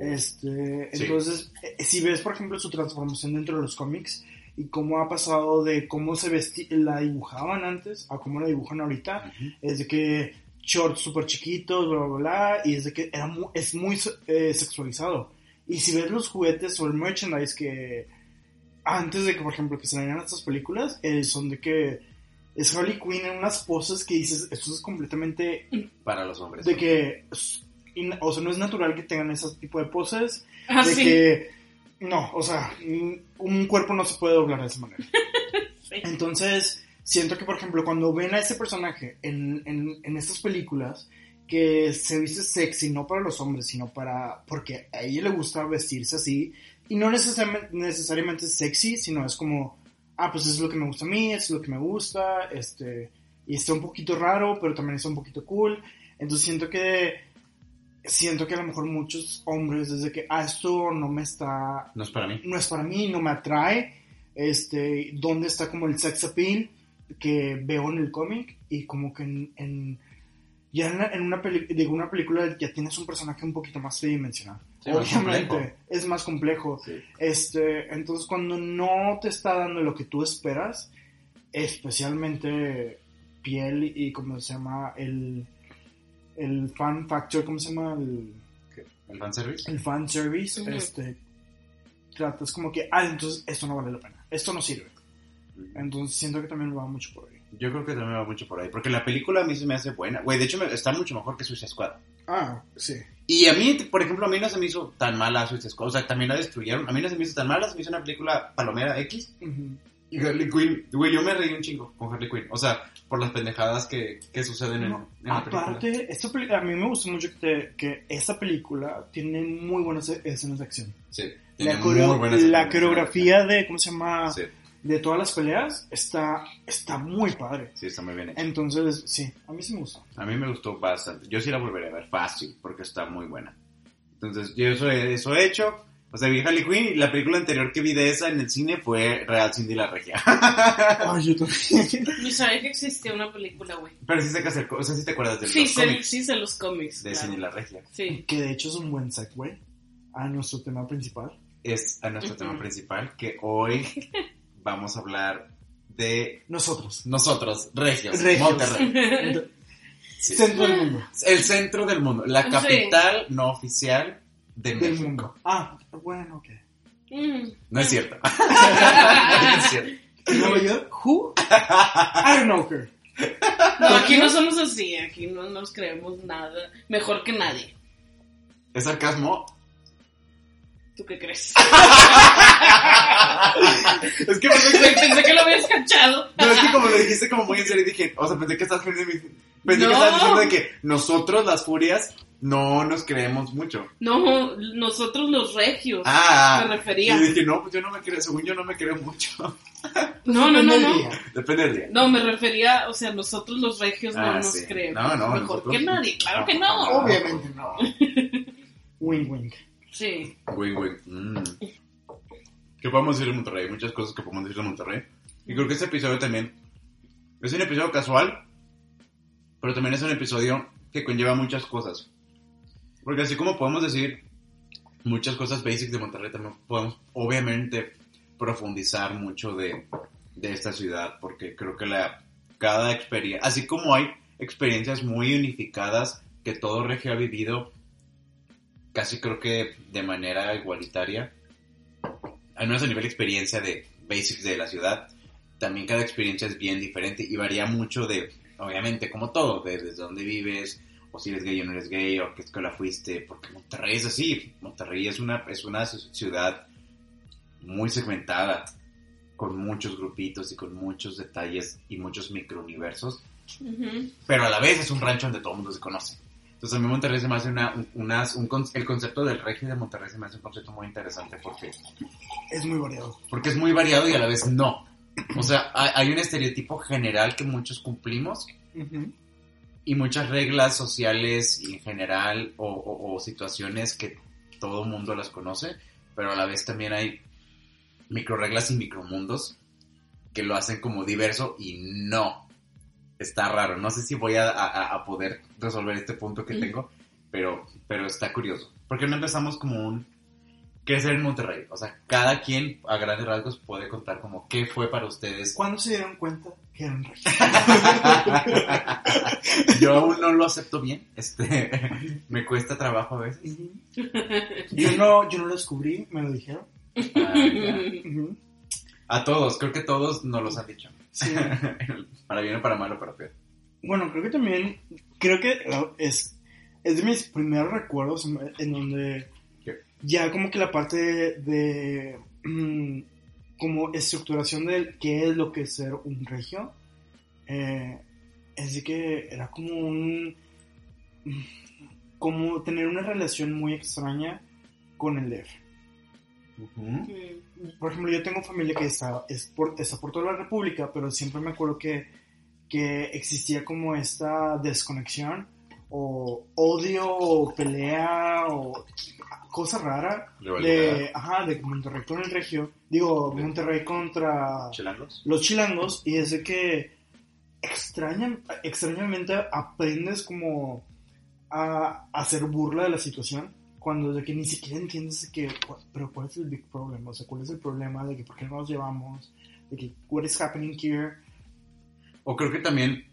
Este, Sí. entonces, eh, si ves, por ejemplo, su transformación dentro de los cómics y cómo ha pasado de cómo se vesti la dibujaban antes a cómo la dibujan ahorita, es de que shorts súper chiquitos, bla, bla, bla, y es de que era mu- es muy eh, sexualizado. Y si ves los juguetes o el merchandise que antes de que, por ejemplo, que salieran estas películas, eh, son de que es Harley Quinn en unas poses que dices, esto es completamente Para los hombres. de que o sea, no es natural que tengan ese tipo de poses. Ah, de sí. que, no, o sea, un cuerpo no se puede doblar de esa manera. Sí. Entonces, siento que, por ejemplo, cuando ven a ese personaje en, en, en estas películas, que se viste sexy, no para los hombres, sino para, porque a ella le gusta vestirse así, y no necesariamente, necesariamente sexy, sino es como, ah, pues es lo que me gusta a mí, es lo que me gusta, este, y está un poquito raro, pero también está un poquito cool, entonces siento que, siento que a lo mejor muchos hombres, desde que, ah, esto no me está, No es para mí. no es para mí, no me atrae. Este, ¿dónde está como el sex appeal que veo en el cómic? Y como que en, en- ya en, la- en una, peli- digo, una película ya tienes un personaje un poquito más tridimensional. Sí, Obviamente, es más complejo. Sí. Este, entonces cuando no te está dando lo que tú esperas, especialmente piel y como se llama el, el fan factor, ¿cómo se llama? El, ¿El fanservice? el fan service, Ujú. este, tratas como que, ah, entonces esto no vale la pena, esto no sirve. Entonces siento que también va mucho por ahí. Yo creo que también va mucho por ahí. Porque la película a mí se me hace buena. Güey, de hecho me- está mucho mejor que Suicide Squad. Ah, sí. Y a mí, por ejemplo, a mí no se me hizo tan mala Suicide Squad. O sea, también la destruyeron. A mí no se me hizo tan mala. Se me hizo una película palomera X. Ujú. Y Harley Quinn. Güey, yo me reí un chingo con Harley Quinn. O sea, por las pendejadas que, que suceden en, No, en la película. aparte, a mí me gustó mucho que, te- que esta película tiene muy buenas e- escenas de acción. Sí. La, coreo- la coreografía de, ¿cómo se llama? Sí, De todas las peleas está, está muy padre. sí, está muy bien hecho. Entonces, sí, a mí sí me gustó. A mí me gustó bastante. Yo sí la volveré a ver fácil, porque está muy buena. Entonces, yo eso he, eso he hecho. O sea, vi Harley Quinn y la película anterior que vi de esa en el cine fue Real Cindy la Regia. Ay, yo también. Ni sabía que existía una película, güey. Pero sí sé que hacer, o sea, sí te acuerdas de Sí, los cómics sí sé los cómics. de claro. Cindy la Regia. Sí. que de hecho es un buen segue a nuestro tema principal. Es a nuestro Ujú. tema principal, que hoy vamos a hablar de Nosotros. nosotros, Regios, Regios. Monterrey. Sí. Centro del mundo. El centro del mundo, la Sí. capital no oficial de Del México. mundo. Ah, bueno, ok. Mm. No es cierto. no es cierto. Nueva York, who? I don't know her. No, aquí no somos así, aquí no nos creemos nada mejor que nadie. ¿Es sarcasmo? ¿Tú qué crees? es que pensé, Pensé que lo habías cachado. no, es que como lo dijiste como muy en serio, dije, o sea, pensé que estás pensé que estabas diciendo de que nosotros las furias no nos creemos mucho. No, nosotros los regios. Ah, me refería. Y dije, no, pues yo no me creo, según yo no me creo mucho. No, no, no, no. Depende del día. No, me refería, o sea, nosotros los regios no Ah, nos sí. creemos No, no, mejor nosotros- que nadie. Claro No, que no. no. Obviamente no. Wing wing. Sí. Güey, güey. mm. ¿Qué podemos decir de Monterrey? Muchas cosas que podemos decir de Monterrey. Y creo que este episodio también es un episodio casual, pero también es un episodio que conlleva muchas cosas. Porque así como podemos decir muchas cosas basic de Monterrey, también podemos obviamente profundizar mucho de, de esta ciudad, porque creo que la, cada experiencia, así como hay experiencias muy unificadas que todo regio ha vivido, casi creo que de manera igualitaria, al menos a nivel de experiencia de basics de la ciudad, también cada experiencia es bien diferente y varía mucho de, obviamente, como todo, de desde dónde vives, o si eres gay o no eres gay, o a qué escuela fuiste, porque Monterrey es así, Monterrey es una, es una ciudad muy segmentada, con muchos grupitos y con muchos detalles y muchos microuniversos, Ujú. pero a la vez es un rancho donde todo el mundo se conoce. Entonces a mí Monterrey se me hace una, un- unas- un el concepto del regio de Monterrey se me hace un concepto muy interesante porque, Es muy variado. porque es muy variado y a la vez no. O sea, hay, un estereotipo general que muchos cumplimos y muchas reglas sociales en general o, o- o situaciones que todo el mundo las conoce, pero a la vez también hay microreglas y micromundos que lo hacen como diverso y no. Está raro, no sé si voy a, a- a poder resolver este punto que tengo, pero, pero está curioso. Porque no empezamos como un crecer en Monterrey. O sea, cada quien a grandes rasgos puede contar como qué fue para ustedes ¿Cuándo se dieron cuenta que eran? Yo aún no lo acepto bien. Este, me cuesta trabajo a veces. Yo no, yo no lo descubrí, me lo dijeron. Ah. A todos, creo que todos nos los han dicho. Sí. para bien o para mal o para peor. Bueno, creo que también, creo que eh, es, es de mis primeros recuerdos en, donde ¿Qué? ya como que la parte de, de, mm, como estructuración de qué es lo que es ser un regio, eh, es de que era como un, como tener una relación muy extraña con el DF. Mm. Por ejemplo, yo tengo familia que está, es por, está por toda la República, pero siempre me acuerdo que, que existía como esta desconexión o odio o pelea o cosa rara de, ajá, de Monterrey con el Regio, digo, De- Monterrey contra ¿Chilangos? los chilangos y es de que extraña, extrañamente aprendes como a, a hacer burla de la situación cuando de que ni siquiera entiendes de que, pero cuál es el big problem, o sea, cuál es el problema de que por qué no nos llevamos, de que what is happening here, O creo que también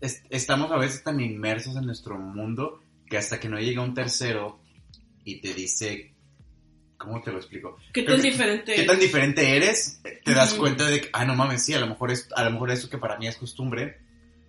es- estamos a veces tan inmersos en nuestro mundo que hasta que no llega un tercero y te dice, ¿cómo te lo explico? ¿Qué tan que- diferente ¿Qué tan diferente eres? Te das Ujú. cuenta de que, ah, no mames, sí, a lo mejor es, a lo mejor eso que para mí es costumbre,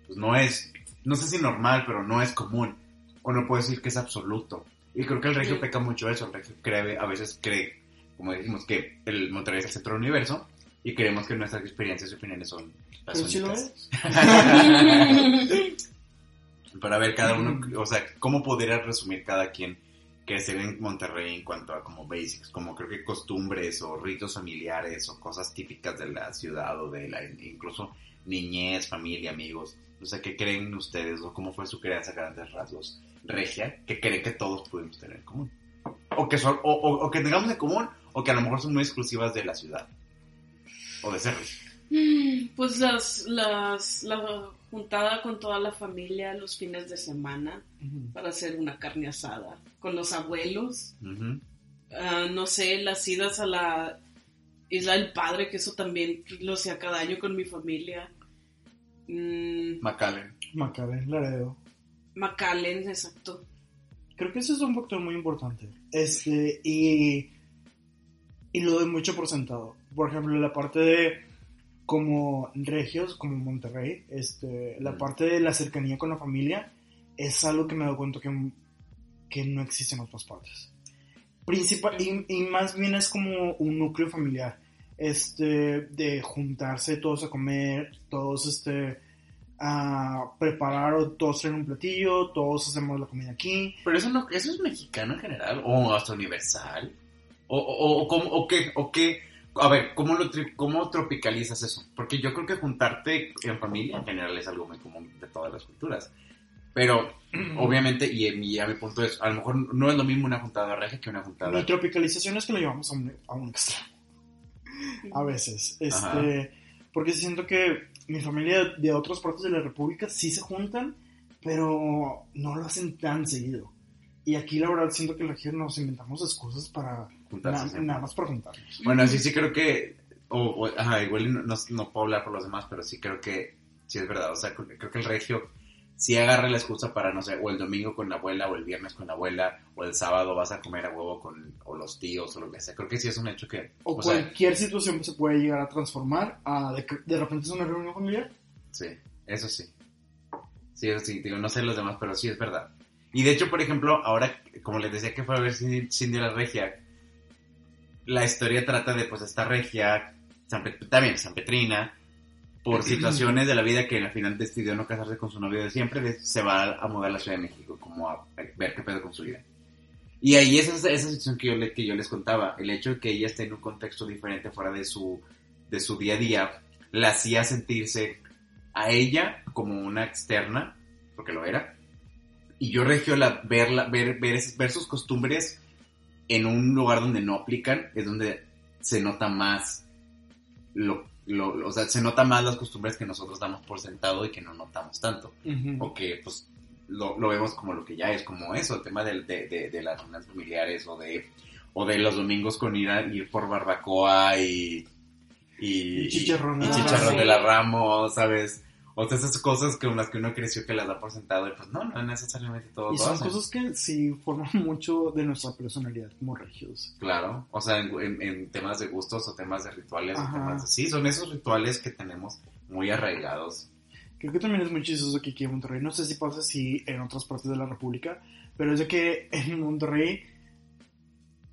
pues no es, no sé si normal, pero no es común. O no puedo decir que es absoluto. Y creo que el regio peca mucho eso. El regio cree, a veces cree, como dijimos, que el Monterrey es el centro del universo y creemos que nuestras experiencias y opiniones son las únicas. Para ver cada uno, o sea, cómo podría resumir cada quien que se ve en Monterrey en cuanto a como basics, como creo que costumbres o ritos familiares o cosas típicas de la ciudad o de la incluso niñez, familia, amigos. O sea, ¿qué creen ustedes o cómo fue su crianza a grandes rasgos regia que creen que todos pudimos tener en común? O que, son, o, o- o que tengamos en común o que a lo mejor son muy exclusivas de la ciudad o de ser regio. Mm, Pues las, las, la juntada con toda la familia los fines de semana para hacer una carne asada con los abuelos. Ah, no sé, las idas a la Isla del Padre, que eso también lo hacía cada año con mi familia. Mm, McAllen. McAllen, Laredo. McAllen, exacto. Creo que eso es un factor muy importante. Este, y, y lo doy mucho por sentado. Por ejemplo, la parte de como regios, como Monterrey, este, la Mm. parte de la cercanía con la familia es algo que me doy cuenta que, que no existe en otras partes. Principal, y, y más bien es como un núcleo familiar. Este, de juntarse todos a comer, todos este, a preparar o todos traen un platillo, todos hacemos la comida aquí. Pero eso no, eso es mexicano en general, o hasta universal. O, o, o, cómo- o qué, o qué, a ver, ¿cómo, lo, tri- ¿cómo tropicalizas eso? Porque yo creo que juntarte en familia en general es algo muy común de todas las culturas. Pero, obviamente, y, y a mi punto es, a lo mejor no es lo mismo una juntada regia que una juntada... Mi tropicalización es que lo llevamos a un, a un extremo. A veces. Ajá. Este, porque siento que mi familia de otras partes de la República sí se juntan, pero no lo hacen tan seguido. Y aquí la verdad siento que la gente nos inventamos excusas para juntarse na- nada más para juntarnos. Bueno, sí, sí creo que, o, o- ajá, igual no, no, no puedo hablar por los demás, pero sí creo que, sí es verdad, o sea, creo que el regio sí agarra la excusa para, no sé, o el domingo con la abuela, o el viernes con la abuela, o el sábado vas a comer a huevo con, o los tíos, o lo que sea, creo que sí es un hecho que, O, o sea, cualquier situación se puede llegar a transformar a de, de repente es una reunión familiar. sí, eso sí, sí, eso sí, digo, no sé los demás, pero sí es verdad. Y de hecho, por ejemplo, ahora, como les decía que fue a ver Cindy, Cindy la Regia, la historia trata de, pues, esta regia, San también San Petrina, por situaciones de la vida que al final decidió no casarse con su novio de siempre, se va a mudar a la Ciudad de México, como a, ver qué pedo con su vida. Y ahí esa es esa situación que yo, le- que yo les contaba, el hecho de que ella esté en un contexto diferente fuera de su, de su día a día, la hacía sentirse a ella como una externa, porque lo era, y yo regio la, verla, ver, ver, ver sus costumbres en un lugar donde no aplican, es donde se nota más lo, lo- lo- o sea, se nota más las costumbres que nosotros damos por sentado y que no notamos tanto. O que pues lo, lo vemos como lo que ya es, como eso, el tema del- de, de, de las reuniones familiares o de, o de los domingos con ir a ir por barbacoa y, y, Y chicharrón. y Ah, chicharrón sí. de la Ramos, ¿sabes? O sea, esas cosas con las que uno creció que las da por sentado y pues no, no necesariamente todo Y son hacen. cosas que sí forman mucho de nuestra personalidad como regios. Claro, o sea, en, en- en temas de gustos o temas de rituales, o temas de- sí, son esos rituales que tenemos muy arraigados. Creo que también es muy chistoso que aquí en Monterrey, no sé si pasa así en otras partes de la República, pero es de que en Monterrey,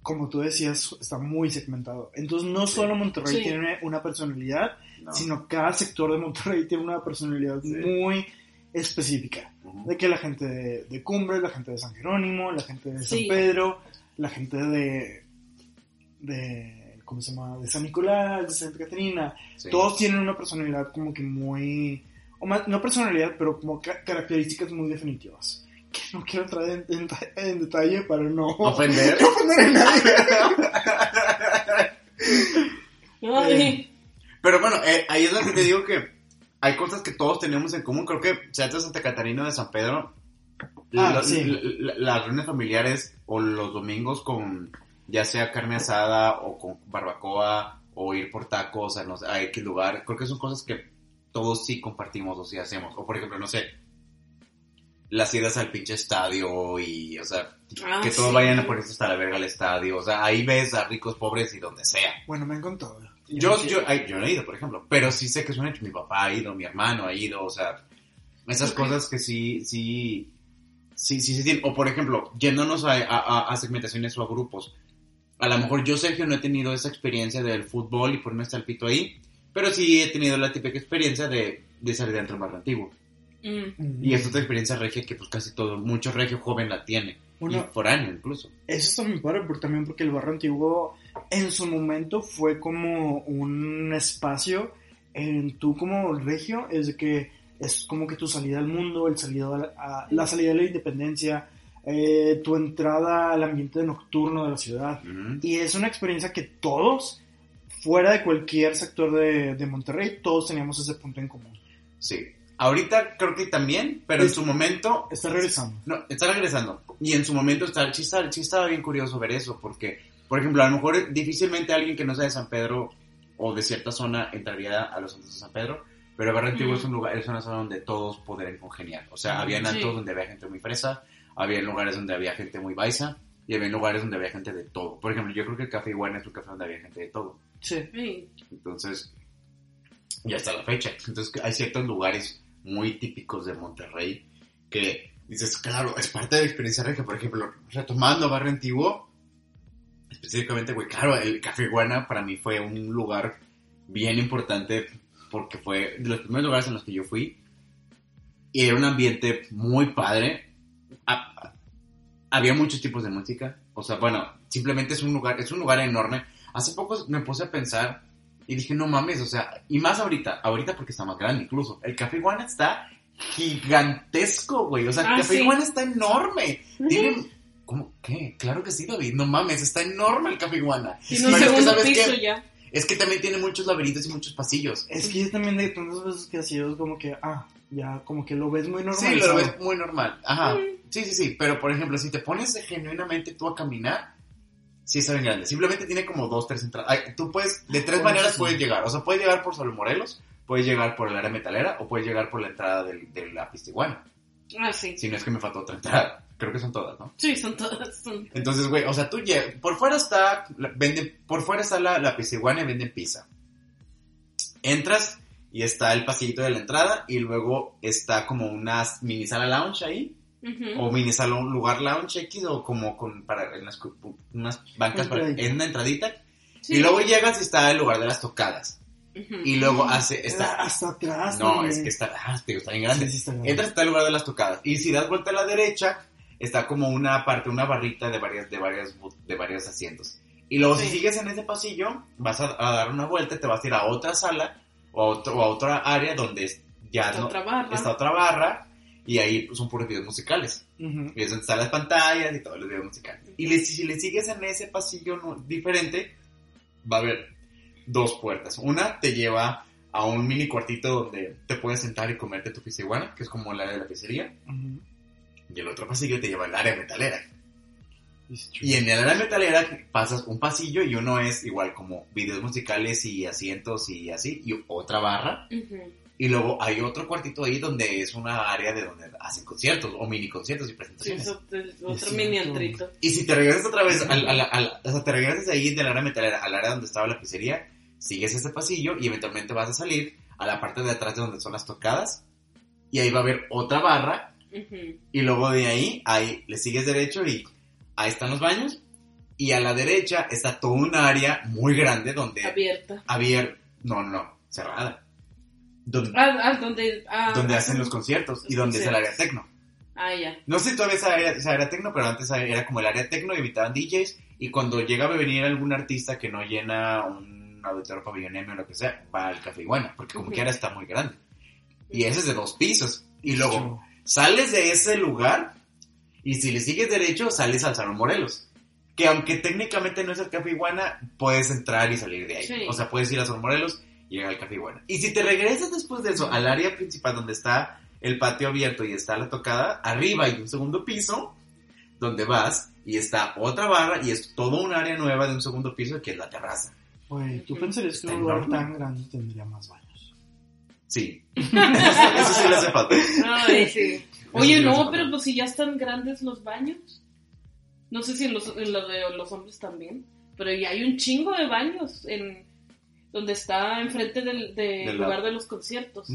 como tú decías, está muy segmentado. Entonces no solo Monterrey Sí. tiene una personalidad, No. sino cada sector de Monterrey tiene una personalidad Sí. muy específica. De que la gente de, de Cumbres, la gente de San Jerónimo, la gente de San Sí. Pedro, la gente de, de, ¿cómo se llama? De San Nicolás, de Santa Catarina, Sí. todos tienen una personalidad como que muy, o más, no personalidad, pero como ca- características muy definitivas. Que no quiero entrar en, en- en detalle para no Ofender. no ofender a nadie. Ay, Pero bueno, eh, ahí es donde te digo que hay cosas que todos tenemos en común. Creo que sea de Santa Catarina o de San Pedro, Ah, la- sí. la- la- las reuniones familiares o los domingos con ya sea carne asada o con barbacoa o ir por tacos a, no sé, a X lugar, creo que son cosas que todos sí compartimos o sí hacemos. O por ejemplo, no sé, las idas al pinche estadio y, o sea, Ah, que todos sí. vayan a ponerse hasta la verga al estadio. O sea, ahí ves a ricos, pobres y donde sea. Bueno, me contado. Yo, yo, ay, yo no he ido, por ejemplo, pero sí sé que es un hecho. Mi papá ha ido, mi hermano ha ido, o sea, esas Ok. cosas que sí, sí, sí, sí, sí tienen. O por ejemplo, yéndonos a, a- a segmentaciones o a grupos. A lo mejor yo, Sergio, no he tenido esa experiencia del fútbol y ponerme hasta el pito ahí, pero sí he tenido la típica experiencia de, de salir dentro barrio antiguo. Mm. Y es otra experiencia regia que pues casi todo, mucho regio joven la tiene. Bueno, y foráneo incluso. Eso está muy padre, porque también porque el barrio antiguo en su momento fue como un espacio en tú como regio, es de que es como que tu salida al mundo, el salido a la, salida de la independencia, eh, tu entrada al ambiente nocturno de la ciudad. Y es una experiencia que todos, fuera de cualquier sector de, de Monterrey, todos teníamos ese punto en común. Sí. Ahorita creo que también, pero en su momento Está regresando. No, está regresando. Y en su momento está, sí, está- sí estaba bien curioso ver eso, porque, por ejemplo, a lo mejor difícilmente alguien que no sea de San Pedro o de cierta zona entraría a los santos de San Pedro, pero Barrio Antiguo Mm. es un lugar, es una zona donde todos podrían congeniar. O sea, había Sí. antros donde había gente muy fresa, había lugares donde había gente muy baisa, y había lugares donde había gente de todo. Por ejemplo, yo creo que el Café Iguana es un café donde había gente de todo. Sí. Sí. Entonces, ya está la fecha. Entonces, hay ciertos lugares muy típicos de Monterrey que dices, claro, es parte de la experiencia regia. Por ejemplo, retomando Barrio Antiguo, específicamente, güey, claro, el Café Iguana para mí fue un lugar bien importante porque fue de los primeros lugares en los que yo fui y era un ambiente muy padre. Ha- había muchos tipos de música, o sea, bueno, simplemente es un lugar, es un lugar enorme. Hace poco me puse a pensar y dije, no mames, o sea, y más ahorita, ahorita porque está más grande incluso. El Café Iguana está gigantesco, güey. O sea, el Ah, Café sí. Iguana está enorme. Tiene... ¿Cómo? ¿Qué? Claro que sí, David. No mames, está enorme el Café Iguana. Tiene un Pero es que, ¿sabes piso qué? ya. Es que también tiene muchos laberintos y muchos pasillos. Es que yo también de tantas veces que ha sido como que, ah, ya como que lo ves muy normal. Sí, lo ves muy normal. Ajá. Sí, sí, sí. Pero, por ejemplo, si te pones genuinamente tú a caminar, sí está bien grande. Simplemente tiene como dos, tres entradas. Ay, tú puedes, de tres Bueno, maneras sí. puedes llegar. O sea, puedes llegar por Solo Morelos, puedes llegar por el área metalera o puedes llegar por la entrada del, de la pista iguana. Ah, sí. Si no es que me faltó otra entrada. Creo que son todas, ¿no? Sí, son todas. Son... Entonces, güey, o sea, tú llegas, por fuera está, venden, por fuera está la, la pizza iguana y venden pizza. Entras y está el pasillito de la entrada y luego está como una mini sala lounge ahí, Ujú. o mini salón, lugar lounge X, o como con, para, en las, unas bancas para, en una entradita. Sí. Y luego llegas y está el lugar de las tocadas. Y luego hace, Está está, hasta atrás. no, es que está, ah, tío, está bien grande. Sí, sí, está grande. Entras está el lugar de las tocadas. Y si das vuelta a la derecha, está como una parte, una barrita de varias, de varias, de varios asientos. Y luego si Sí. sigues en ese pasillo, vas a, a dar una vuelta, te vas a ir a otra sala o a, otro, o a otra área donde ya Está no, otra barra. está otra barra y ahí son puros videos musicales. Ujú. Y es donde están las pantallas y todos los videos musicales. Y le- si le sigues en ese pasillo no- diferente, va a haber dos puertas. Una te lleva a un mini cuartito donde te puedes sentar y comerte tu pizza iguana, que es como el área de la pizzería. Ujú. Y el otro pasillo te lleva al área metalera. Y en el área metalera pasas un pasillo y uno es igual como videos musicales y asientos y así, y otra barra. Ujú. Y luego hay otro cuartito ahí donde es una área de donde hacen conciertos o mini conciertos y Sí, presentaciones. eso es otro mini antrito. Y si te regresas otra vez, al, al- al- o sea, te regresas ahí del área metalera al área donde estaba la pizzería, sigues este pasillo y eventualmente vas a salir a la parte de atrás de donde son las tocadas y ahí va a haber otra barra y luego de ahí, ahí le sigues derecho y ahí están los baños y a la derecha está todo un área muy grande donde Abierta. abierto, no, no, cerrada, donde, Ah, ah, donde. ah, donde hacen los conciertos y donde es el área conciertos. tecno. Ah, ya. No sé si todavía esa área, esa área tecno, pero antes era como el área tecno y invitaban DJs. Y cuando llega a venir algún artista que no llena un auditorio pabellón M o lo que sea, va al Café Iguana, porque como Ujú. quiera está muy grande. Y ese es de dos pisos. Y luego sales de ese lugar y si le sigues derecho, sales al Salón Morelos. Que aunque técnicamente no es el Café Iguana, puedes entrar y salir de ahí. Sí. O sea, puedes ir a Salón Morelos y llegar al Café Iguana. Y si te regresas después de eso al área principal donde está el patio abierto y está la tocada, arriba hay un segundo piso donde vas y está otra barra y es todo un área nueva de un segundo piso que es la terraza. Güey, ¿tú pensarías que un lugar tan grande tendría más baños? Sí. eso, eso sí le hace falta. Ay, sí. Oye, no, pero pues si ya están grandes los baños. No sé si en los, en los de los hombres también. Pero ya hay un chingo de baños en donde está enfrente del, lugar lado. de los conciertos.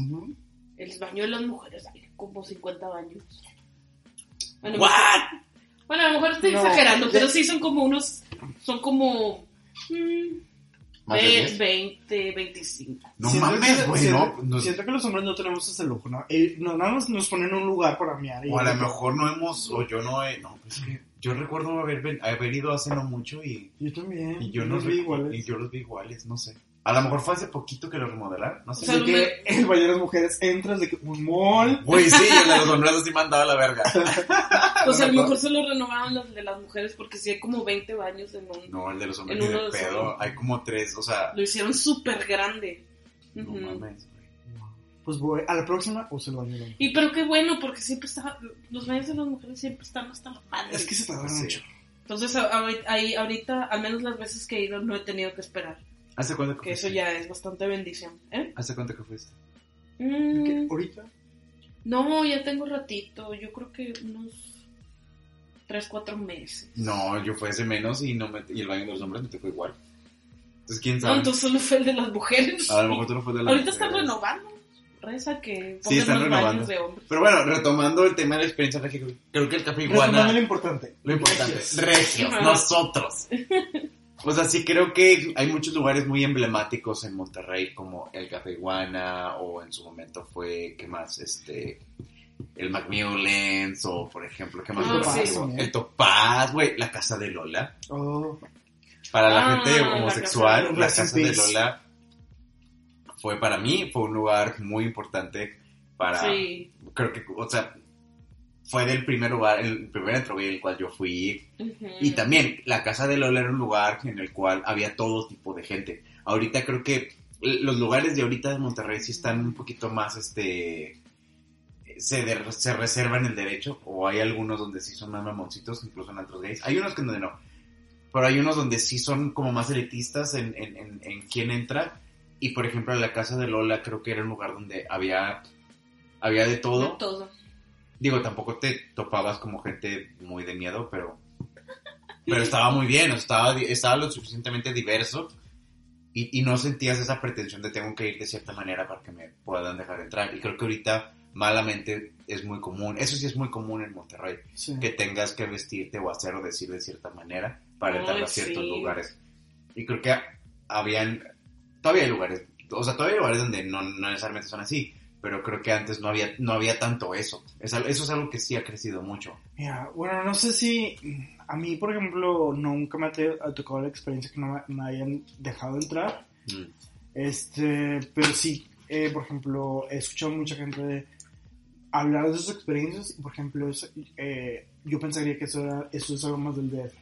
El baño de las mujeres hay como 50 baños. Bueno, ¿What? bueno, a lo mejor estoy No, exagerando, pero sí son como unos. Son como. mm, ¿Más de ve- 10? 20, 25. No Siento mames, que- güey, siento, no. nos- siento que los hombres no tenemos ese lujo, ¿no? Eh, no, nada más nos ponen un lugar para miar. y- O a lo mejor no hemos, o yo no he, no, pues es que yo recuerdo haber, haber ido hace no mucho y, Yo también. y yo no los vi iguales. y yo los vi iguales, no sé. A lo mejor fue hace poquito que lo remodelaron, no sé. O sea, de que el baño de las mujeres entras de que un mall. Güey, sí, el de los hombres sí me han dado la verga. Pues a lo mejor solo renovaron los de las mujeres porque sí hay como 20 baños en un. No, el de los hombres En ni de uno de pedo. Hay como tres, o sea, Lo hicieron súper grande. no Ujú. mames, güey. Pues voy, a la próxima uso el baño de. Y pero qué bueno, porque siempre está, los baños de las mujeres siempre están hasta la madre. Es que se tarda Sí. mucho. Entonces, ahorita, al menos las veces que he ido, no he tenido que esperar. ¿Hace cuánto que Que eso ya es bastante bendición. ¿Eh? ¿Hace cuánto que fuiste? Mm, ¿Qué? ¿Ahorita? no, ya tengo ratito. Yo creo que unos 3, 4 meses. No, yo fue hace menos y no me, y el baño de los hombres me tocó igual. Entonces, quién No, sabe. entonces solo fue el de las mujeres. A lo mejor tú no fue de la Ahorita están renovando. Reza que Sí, están renovando. baños de hombres. Pero bueno, retomando el tema de la experiencia regia, creo que el café Retomando lo importante. Lo importante, Regios. regios, nosotros. O sea, sí creo que hay muchos lugares muy emblemáticos en Monterrey, como el Café Iguana, o en su momento fue, ¿qué más? Este, el Macmillans, o por ejemplo, ¿qué más? Ah, Topaz, sí. güey? El Topaz, güey, la Casa de Lola. Oh, Para la Ah, gente la homosexual, Casa la Rest in Casa de. Lola fue para mí, fue un lugar muy importante para, Sí. creo que, o sea, fue del primer lugar, el primer entrovía el cual yo fui, Ujú. y también la casa de Lola era un lugar en el cual había todo tipo de gente. Ahorita creo que los lugares de ahorita de Monterrey sí están un poquito más, este, se, de- se reservan el derecho, o hay algunos donde sí son más mamoncitos, incluso en otros gays. Hay unos que donde no, pero hay unos donde sí son como más elitistas en, en, en, en quién entra. Y por ejemplo, la casa de Lola creo que era un lugar donde había, había de todo. De todo. Digo, tampoco te topabas como gente muy de miedo, pero, pero estaba muy bien, estaba, estaba lo suficientemente diverso y, y no sentías esa pretensión de tengo que ir de cierta manera para que me puedan dejar entrar. Y creo que ahorita malamente es muy común, eso sí es muy común en Monterrey, sí. que tengas que vestirte o hacer o decir de cierta manera para entrar Ay, a ciertos sí. lugares. Y creo que habían, todavía hay lugares, o sea, todavía hay lugares donde no, no necesariamente son así, pero creo que antes no había, no había tanto eso. Eso es algo que sí ha crecido mucho. Mira, bueno, no sé si a mí, por ejemplo, nunca me ha te- ha tocado la experiencia que no me, me hayan dejado entrar. Mm. Este, pero sí, eh, por ejemplo, he escuchado mucha gente hablar de sus experiencias y, por ejemplo, eso, eh, yo pensaría que eso, era, eso es algo más del DF.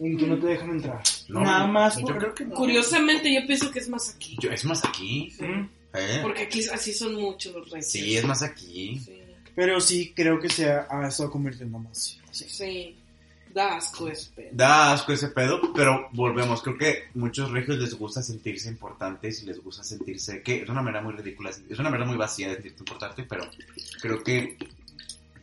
En que no te dejan entrar. No, Nada más yo por- creo que no. Curiosamente, yo pienso que es más aquí. Yo- es más aquí. Mm, ¿eh? Porque aquí así son muchos los reyes. Sí, es más aquí. Sí. Pero sí, creo que se ha, ha estado convirtiendo más. Sí. Sí. Da asco ese pedo. Da asco ese pedo, pero volvemos. Creo que muchos regios les gusta sentirse importantes y les gusta sentirse que es una manera muy ridícula, es una manera muy vacía de sentirte importante, pero creo que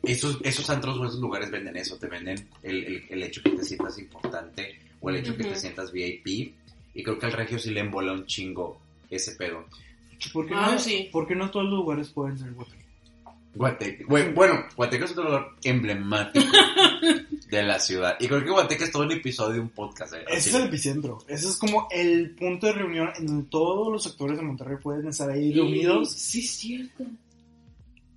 esos, esos antros o esos lugares venden eso, te venden el, el, el hecho que te sientas importante o el hecho que te sientas VIP. Y creo que al regio sí le embola un chingo ese pedo. ¿Por qué, Ah, no, sí. ¿Por qué no todos los lugares pueden ser? Guateque. Güey, Bueno, Guateque es un lugar emblemático de la ciudad. Y creo que Guateque es todo un episodio de un podcast. ¿eh? Ese es el epicentro. Ese es como el punto de reunión en donde todos los actores de Monterrey pueden estar ahí reunidos. Sí, es cierto.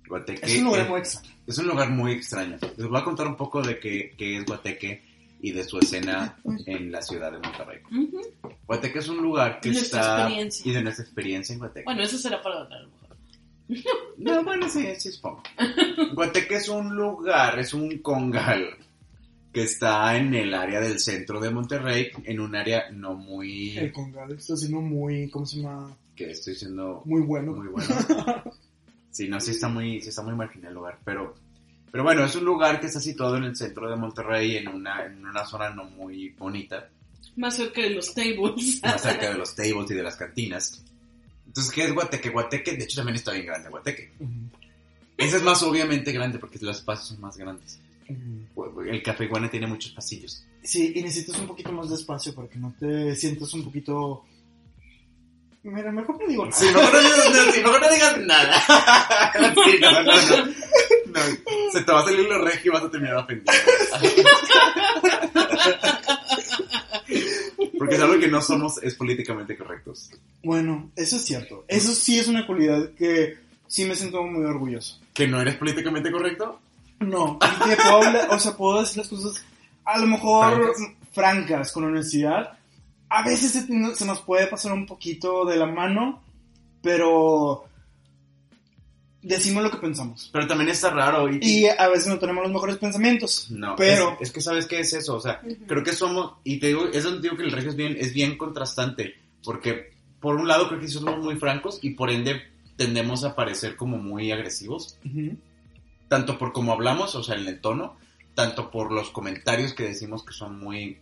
Guateque Es un lugar es- muy extraño. Es un lugar muy extraño. Les voy a contar un poco de qué, qué es Guateque y de su escena en la ciudad de Monterrey. Ujú. Guateque es un lugar que está... experiencia. Y de nuestra experiencia en Guateque. Bueno, eso será para otra a lo mejor. No, bueno, sí, sí, supongo. Guateque es un lugar, es un congal que está en el área del centro de Monterrey, en un área no muy... El Congal está siendo muy, ¿cómo se llama? que estoy siendo Muy bueno. muy bueno. Sí, no, sí está muy, sí está muy marginal el lugar, pero, pero bueno, es un lugar que está situado en el centro de Monterrey, en una, en una zona no muy bonita, Más cerca de los tables. más cerca de los tables y de las cantinas. Entonces, ¿qué es Guateque? Guateque, de hecho, también está bien grande, Guateque. Ujú, Ese es más obviamente grande porque los espacios son más grandes. ujú. El Café Iguana tiene muchos pasillos. Sí, y necesitas un poquito más de espacio para que no te sientas un poquito... Mira, mejor no digo nada. Sí, mejor no, digas- no, sí, mejor no digas nada. Sí, no, no, no. Se te va a salir lo regio y vas a terminar ofendido. Porque es algo que no somos, es políticamente correctos. Bueno, eso es cierto. Eso sí es una cualidad que sí me siento muy orgulloso. ¿Que no eres políticamente correcto? No, y que puedo hablar, o sea, puedo decir las cosas a lo mejor Francas. francas, con honestidad. A veces se, se nos puede pasar un poquito de la mano, pero decimos lo que pensamos. Pero también está raro. Y, Y a veces no tenemos los mejores pensamientos. no, pero- es, es que sabes qué es eso. O sea, creo que somos, y te digo, es donde digo que el regio es bien, es bien contrastante. Porque por un lado creo que somos muy francos y por ende tendemos a parecer como muy agresivos. Tanto por cómo hablamos, o sea, en el tono, tanto por los comentarios que decimos que son muy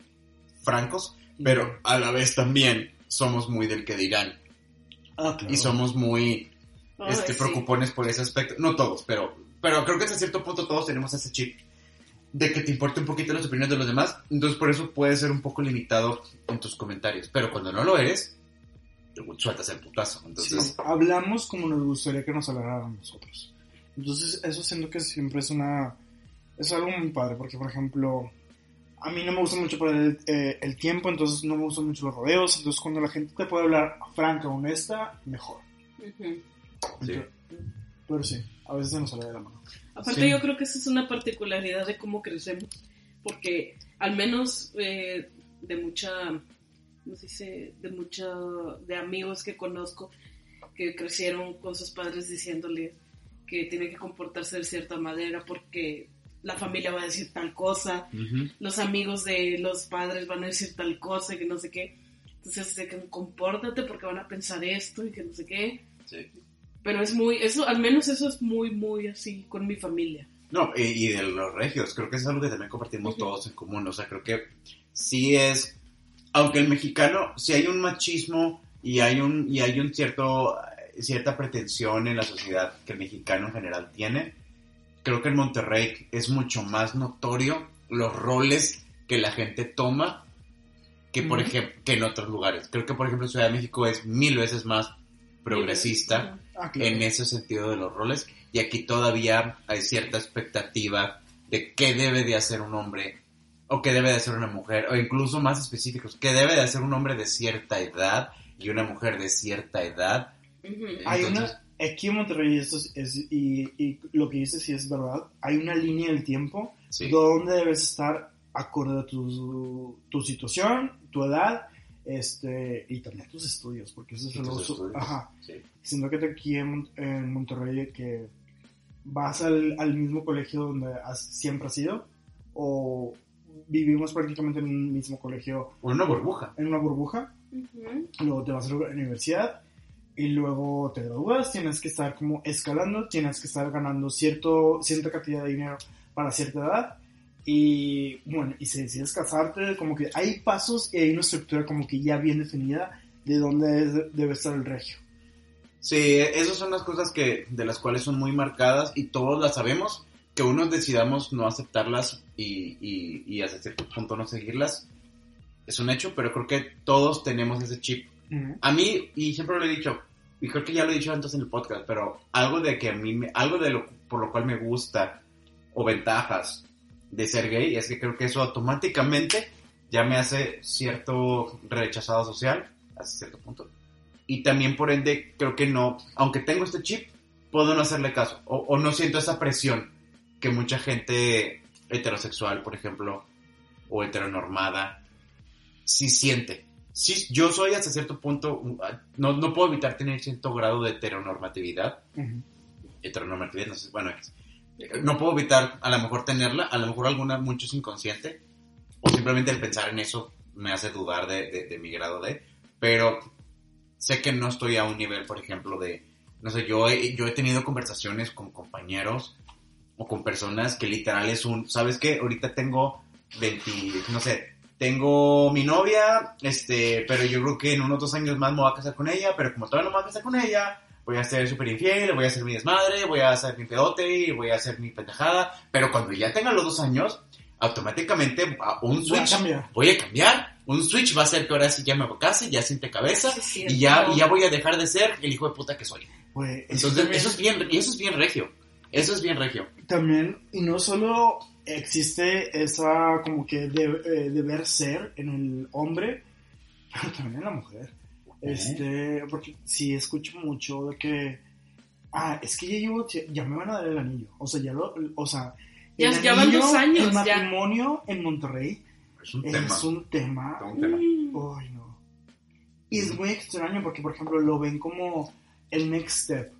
francos, pero a la vez también somos muy del que dirán Ah, claro. y somos muy Ay, este, sí. preocupones por ese aspecto. No todos, pero, pero creo que hasta cierto punto todos tenemos ese chip de que te importe un poquito las opiniones de los demás, entonces por eso puedes ser un poco limitado en tus comentarios, pero cuando no lo eres, te sueltas el putazo. Entonces, Sí, hablamos como nos gustaría que nos hablaran nosotros. Entonces, eso siento que siempre es una. Es algo muy padre, porque, por ejemplo, a mí no me gusta mucho perder el, eh, el tiempo, entonces no me gustan mucho los rodeos. Entonces, cuando la gente te puede hablar franca, honesta, mejor. Ujú. Sí. Pero sí, a veces se nos sale de la mano. Aparte Sí. yo creo que esa es una particularidad de cómo crecemos, porque al menos eh, de mucha, ¿cómo se dice? De mucha, de amigos que conozco que crecieron con sus padres diciéndoles que tienen que comportarse de cierta manera porque la familia va a decir tal cosa, los amigos de los padres van a decir tal cosa y que no sé qué. Entonces, de que compórtate porque van a pensar esto y que no sé qué. sí. Pero es muy, eso, al menos eso es muy, muy así con mi familia. No, y, de los regios, creo que es algo que también compartimos Ujú. todos en común. O sea, creo que sí es, aunque el mexicano, si hay un machismo y hay un, y hay un cierto, cierta pretensión en la sociedad que el mexicano en general tiene, creo que en Monterrey es mucho más notorio los roles que la gente toma que por Ujú. ejemplo que en otros lugares. Creo que por ejemplo Ciudad de México es mil veces más progresista Ah, claro. en ese sentido de los roles y aquí todavía hay cierta expectativa de qué debe de hacer un hombre o qué debe de hacer una mujer o incluso más específicos, qué debe de hacer un hombre de cierta edad y una mujer de cierta edad. Ujú. Hay Entonces- una. Aquí en Monterrey, esto es, es- y, y lo que dices sí es verdad. Hay una línea del tiempo Sí. donde debes estar acorde a tu, tu situación, tu edad, este, y también tus estudios, porque eso es estudios. Ajá. Sí. Siento que aquí en, en Monterrey que vas al, al mismo colegio donde has, siempre has ido, o vivimos prácticamente en un mismo colegio, O una burbuja. en una burbuja, Ujú. luego te vas a la universidad y luego te gradúas, tienes que estar como escalando, tienes que estar ganando cierto, cierta cantidad de dinero para cierta edad y bueno, y si decides casarte, como que hay pasos y hay una estructura como que ya bien definida de dónde es- debe estar el regio. Sí, esas son las cosas que de las cuales son muy marcadas y todos las sabemos. Que unos decidamos no aceptarlas y, y, y hasta cierto punto no seguirlas es un hecho, pero creo que todos tenemos ese chip A mí, y siempre lo he dicho, y creo que ya lo he dicho antes en el podcast, pero algo de que a mí, me- algo de lo, por lo cual me gusta o ventajas de ser gay es que creo que eso automáticamente ya me hace cierto rechazado social hasta cierto punto. Y también por ende creo que no, aunque tengo este chip, puedo no hacerle caso o, o no siento esa presión que mucha gente heterosexual, por ejemplo, o heteronormada, sí siente. Sí, yo soy hasta cierto punto, uh, no, no puedo evitar tener cierto grado de heteronormatividad, Ujú. heteronormatividad, no sé, bueno, es- no puedo evitar a lo mejor tenerla, a lo mejor alguna mucho es inconsciente, o simplemente el pensar en eso me hace dudar de, de- mi grado de, pero sé que no estoy a un nivel, por ejemplo, de, no sé, yo he, yo he tenido conversaciones con compañeros o con personas que literal es un, ¿sabes qué? Ahorita tengo 20, no sé, tengo mi novia, este, pero yo creo que en unos dos años más me voy a casar con ella, pero como todavía no me voy a casar con ella, voy a ser súper infiel, voy a ser mi desmadre, voy a hacer mi pedote y voy a hacer mi pendejada, pero cuando ya tenga los dos años, automáticamente a un Voy a switch, cambiar. voy a cambiar, un switch va a ser que ahora sí ya me case, ya siente cabeza, Sí, y ya, y ya voy a dejar de ser el hijo de puta que soy. Que Entonces, eso es bien, y eso es bien regio. Eso es bien regio. también, y no solo existe esa como que de- eh, deber ser en el hombre, pero también en la mujer. Este, porque sí escucho mucho de que, ah, es que ya llevo, ya me van a dar el anillo. O sea, ya lo, o sea, Ya- el ya van anillo, dos años, El ya. matrimonio en Monterrey Es un es tema. un tema. un tema. Mm. Ay, no. Y es muy extraño porque, por ejemplo, lo ven como el next step.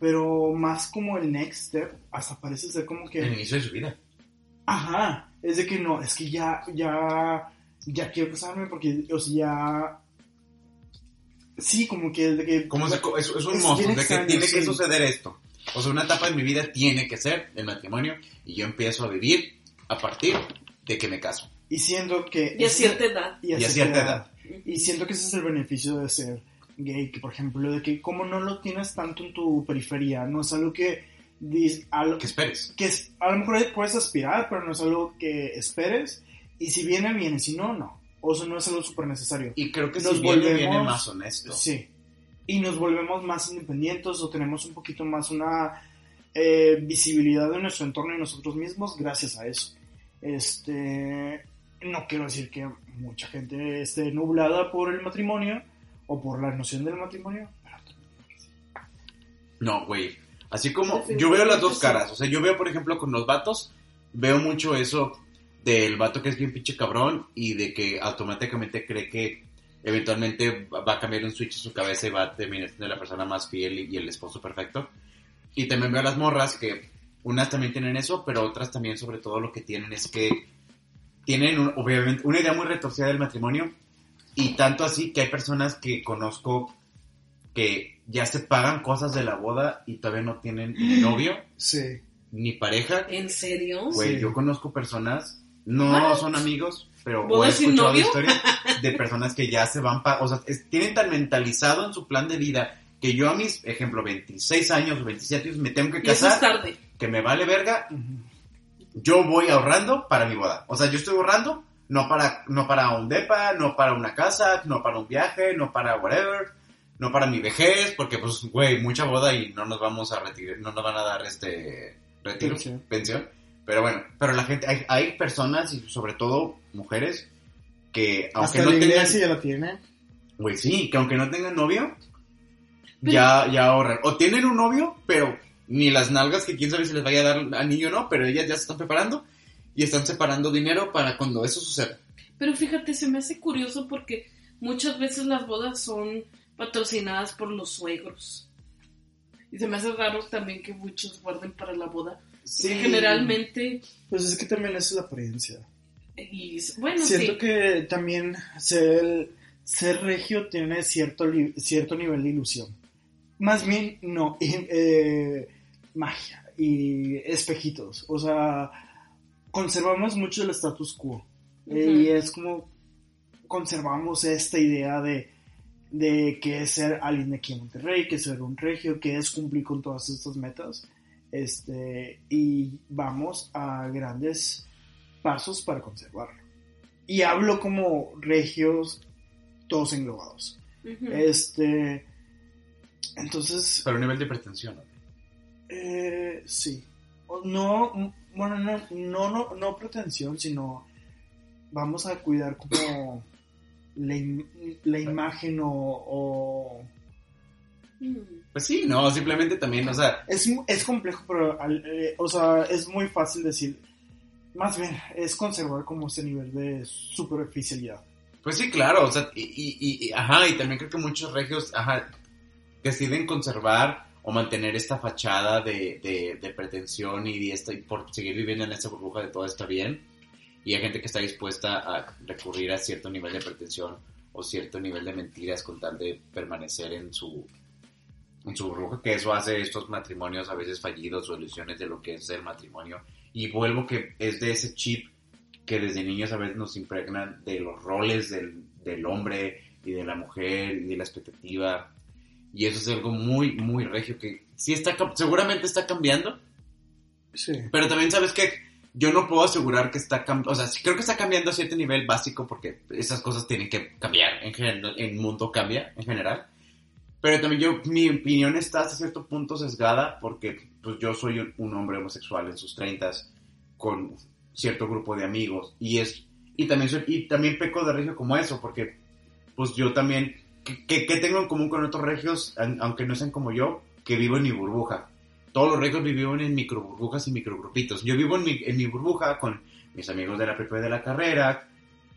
Pero más como el next step, hasta parece ser como que. El inicio de su vida. Ajá, es de que no, es que ya, ya, ya quiero casarme porque, o sea, ya... Sí, como que de que... Como se- es, es un Es monstruo, de que extraño, tiene que sí. suceder esto. O sea, una etapa de mi vida tiene que ser el matrimonio y yo empiezo a vivir a partir de que me caso. Y siento que... Y a cierta edad. y a y a cierta cierta edad. Y siento que ese es el beneficio de ser gay, que por ejemplo, de que como no lo tienes tanto en tu periferia, no es algo que... Que esperes. que es- a lo mejor puedes aspirar, pero no es algo que esperes. Y si viene, viene. Si no, no. O sea, no es algo súper necesario. Y creo que Nos si viene, viene volvemos- más honesto. Sí. Y nos volvemos más independientes o tenemos un poquito más una eh, visibilidad de nuestro entorno y nosotros mismos gracias a eso. Este, no quiero decir que mucha gente esté nublada por el matrimonio o por la noción del matrimonio, pero también sí. No, güey. Así como yo veo las dos caras. O sea, yo veo, por ejemplo, con los vatos, veo mucho eso del vato que es bien pinche cabrón y de que automáticamente cree que eventualmente va a cambiar un switch en su cabeza y va a terminar siendo la persona más fiel y, y el esposo perfecto. Y también veo a las morras que unas también tienen eso, pero otras también sobre todo lo que tienen es que tienen un- obviamente una idea muy retorcida del matrimonio y tanto así que hay personas que conozco que ya se pagan cosas de la boda y todavía no tienen ni novio Sí. ni pareja. ¿En serio? Güey, Sí. yo conozco personas, no son amigos, pero o he ¿Bodas sin escuchado historias de personas que ya se van, pa- o sea, es- tienen tan mentalizado en su plan de vida que yo a mis, ejemplo, 26 años o 27 años me tengo que eso es casar, tarde. que me vale verga, yo voy ahorrando para mi boda. O sea, yo estoy ahorrando no para, no para un depa, no para una casa, no para un viaje, no para whatever, no para mi vejez, porque pues, güey, mucha boda y no nos vamos a retirar, no nos van a dar este retiro, Pensión. pensión. Pero bueno, pero la gente, hay, hay personas y sobre todo mujeres que aunque Hasta no la tengan, iglesia ya la tiene. güey, sí, que aunque no tengan novio, Pero- ya, ya ahorran. O tienen un novio, pero ni las nalgas que quién sabe si les vaya a dar anillo o no, pero ellas ya se están preparando y están separando dinero para cuando eso suceda. Pero fíjate, se me hace curioso porque muchas veces las bodas son patrocinadas por los suegros. Y se me hace raro también que muchos guarden para la boda. Sí. Generalmente, Pues es que también es la apariencia. y, bueno, Siento sí. que también ser, ser regio tiene cierto, cierto nivel de ilusión. Más bien, no, eh, magia y espejitos. O sea, conservamos mucho el status quo. Eh, y es como conservamos esta idea de, de que es ser alguien de aquí en Monterrey, que es ser un regio, que es cumplir con todas estas metas. Este, y vamos a grandes pasos para conservarlo. Y hablo como regios todos englobados. Este, Entonces, Pero a nivel de pretensión. ¿no? eh, sí. O- No, bueno, no, no, no, no pretensión, sino vamos a cuidar como la, im- la imagen o, o-. Pues sí, no, simplemente también, o sea, Es, es complejo, pero, eh, o sea, es muy fácil decir, más bien, es conservar como ese nivel de superficialidad. Pues sí, claro, o sea, y, y, y- ajá, y también creo que muchos regios, ajá, deciden conservar o mantener esta fachada de, de, de pretensión y, de esta- y por seguir viviendo en esta burbuja de todo está bien. Y hay gente que está dispuesta a recurrir a cierto nivel de pretensión o cierto nivel de mentiras con tal de permanecer en su, en su burbuja, que eso hace estos matrimonios a veces fallidos o ilusiones de lo que es el matrimonio. Y vuelvo que es de ese chip que desde niños a veces nos impregnan de los roles del, del hombre y de la mujer y de la expectativa. Y eso es algo muy, muy regio que sí está, seguramente está cambiando, Sí. pero también sabes que yo no puedo asegurar que está cambiando, o sea, sí creo que está cambiando a cierto nivel básico porque esas cosas tienen que cambiar, en general, el mundo cambia en general. Pero también yo, mi opinión está hasta cierto punto sesgada porque pues yo soy un, hombre homosexual en sus treintas con cierto grupo de amigos y es y también soy, y también peco de regio como eso porque pues yo también que, que- tengo en común con otros regios aunque no sean como yo que vivo en mi burbuja todos los regios vivimos en micro burbujas y microgrupitos. Yo vivo en mi, en mi burbuja con mis amigos de la prepa de la carrera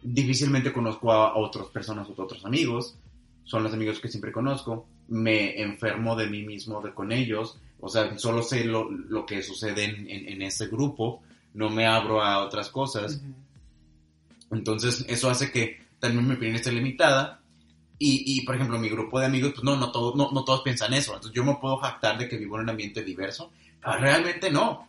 difícilmente conozco a otras personas o a otros amigos son los amigos que siempre conozco me enfermo de mí mismo de con ellos o sea solo sé lo, lo que sucede en, en, en ese grupo no me abro a otras cosas entonces, eso hace que también mi opinión esté limitada. Y, y, por ejemplo, mi grupo de amigos, pues no, no, todos no, no todos piensan eso. Entonces, yo me puedo jactar de que vivo en un ambiente diverso. Pero realmente no.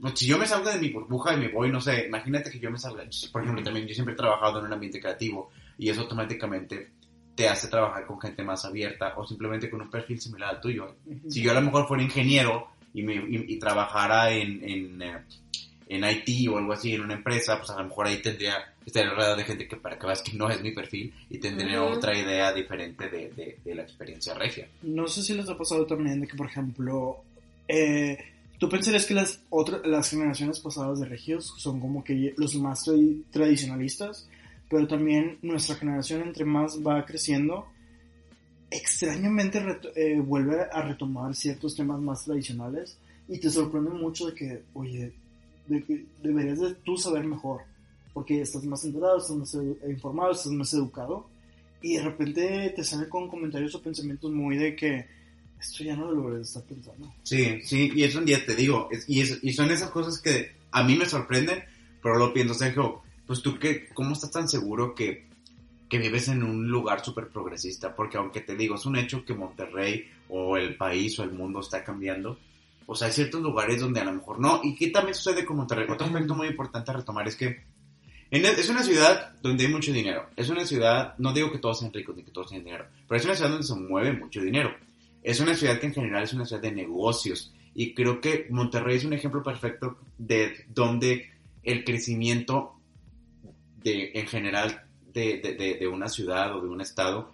Pues, si yo me salgo de mi burbuja y me voy, no sé, imagínate que yo me salga. Por ejemplo, también yo siempre he trabajado en un ambiente creativo y eso automáticamente te hace trabajar con gente más abierta o simplemente con un perfil similar al tuyo. Si yo a lo mejor fuera ingeniero y, me, y, y trabajara en, en, eh, en IT o algo así, en una empresa, pues a lo mejor ahí tendría, estaría rodeado de gente que para que veas que no es mi perfil y tendría otra idea diferente de, de, de la experiencia regia. No sé si les ha pasado también de que, por ejemplo, eh, tú pensarías que las, otras las generaciones pasadas de regios son como que los más tradi- tradicionalistas, pero también nuestra generación, entre más va creciendo, extrañamente eh, vuelve a retomar ciertos temas más tradicionales y te sorprende mucho de que, oye, de que deberías de tú saber mejor, porque estás más enterado, estás más edu- informado, estás más educado, y de repente te sale con comentarios o pensamientos muy de que esto ya no lo deberías estar pensando. Sí, sí, y eso un día te digo, y, es- y son esas cosas que a mí me sorprenden, pero lo pienso, Sergio, pues tú qué, ¿cómo estás tan seguro que, que vives en un lugar súper progresista? Porque aunque te digo, es un hecho que Monterrey o el país o el mundo está cambiando, o sea, hay ciertos lugares donde a lo mejor no, y qué también sucede con Monterrey. Otro aspecto muy importante a retomar es que en- es una ciudad donde hay mucho dinero, es una ciudad, no digo que todos sean ricos ni que todos tienen dinero, pero es una ciudad donde se mueve mucho dinero. Es una ciudad que en general es una ciudad de negocios. Y creo que Monterrey es un ejemplo perfecto de donde el crecimiento de, en general de, de- de- una ciudad o de un estado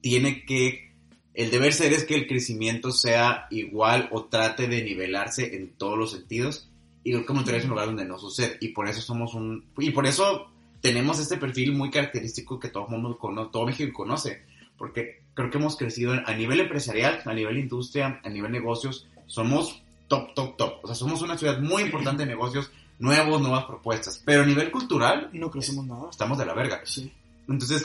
tiene que, el deber ser es que el crecimiento sea igual o trate de nivelarse en todos los sentidos. Y creo que Monterrey es un lugar donde no sucede. Y por eso somos un, y por eso tenemos este perfil muy característico que todo mundo conoce, todo México conoce. Porque creo que hemos crecido a nivel empresarial, a nivel industria, a nivel negocios. Somos top, top, top. O sea, somos una ciudad muy importante de negocios, nuevos, nuevas propuestas. Pero a nivel cultural, no crecemos nada. estamos de la verga. Sí. Entonces,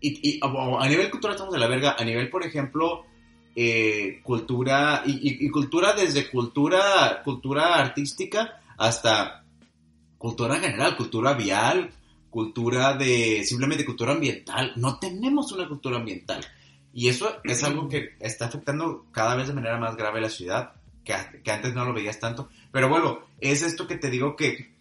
y, y- a nivel cultural estamos de la verga, a nivel, por ejemplo, eh, cultura, y, cultura desde cultura, cultura artística hasta cultura en general, cultura vial, cultura de, simplemente cultura ambiental. No tenemos una cultura ambiental. Y eso es algo que está afectando cada vez de manera más grave la ciudad, que, antes no lo veías tanto. Pero bueno, es esto que te digo que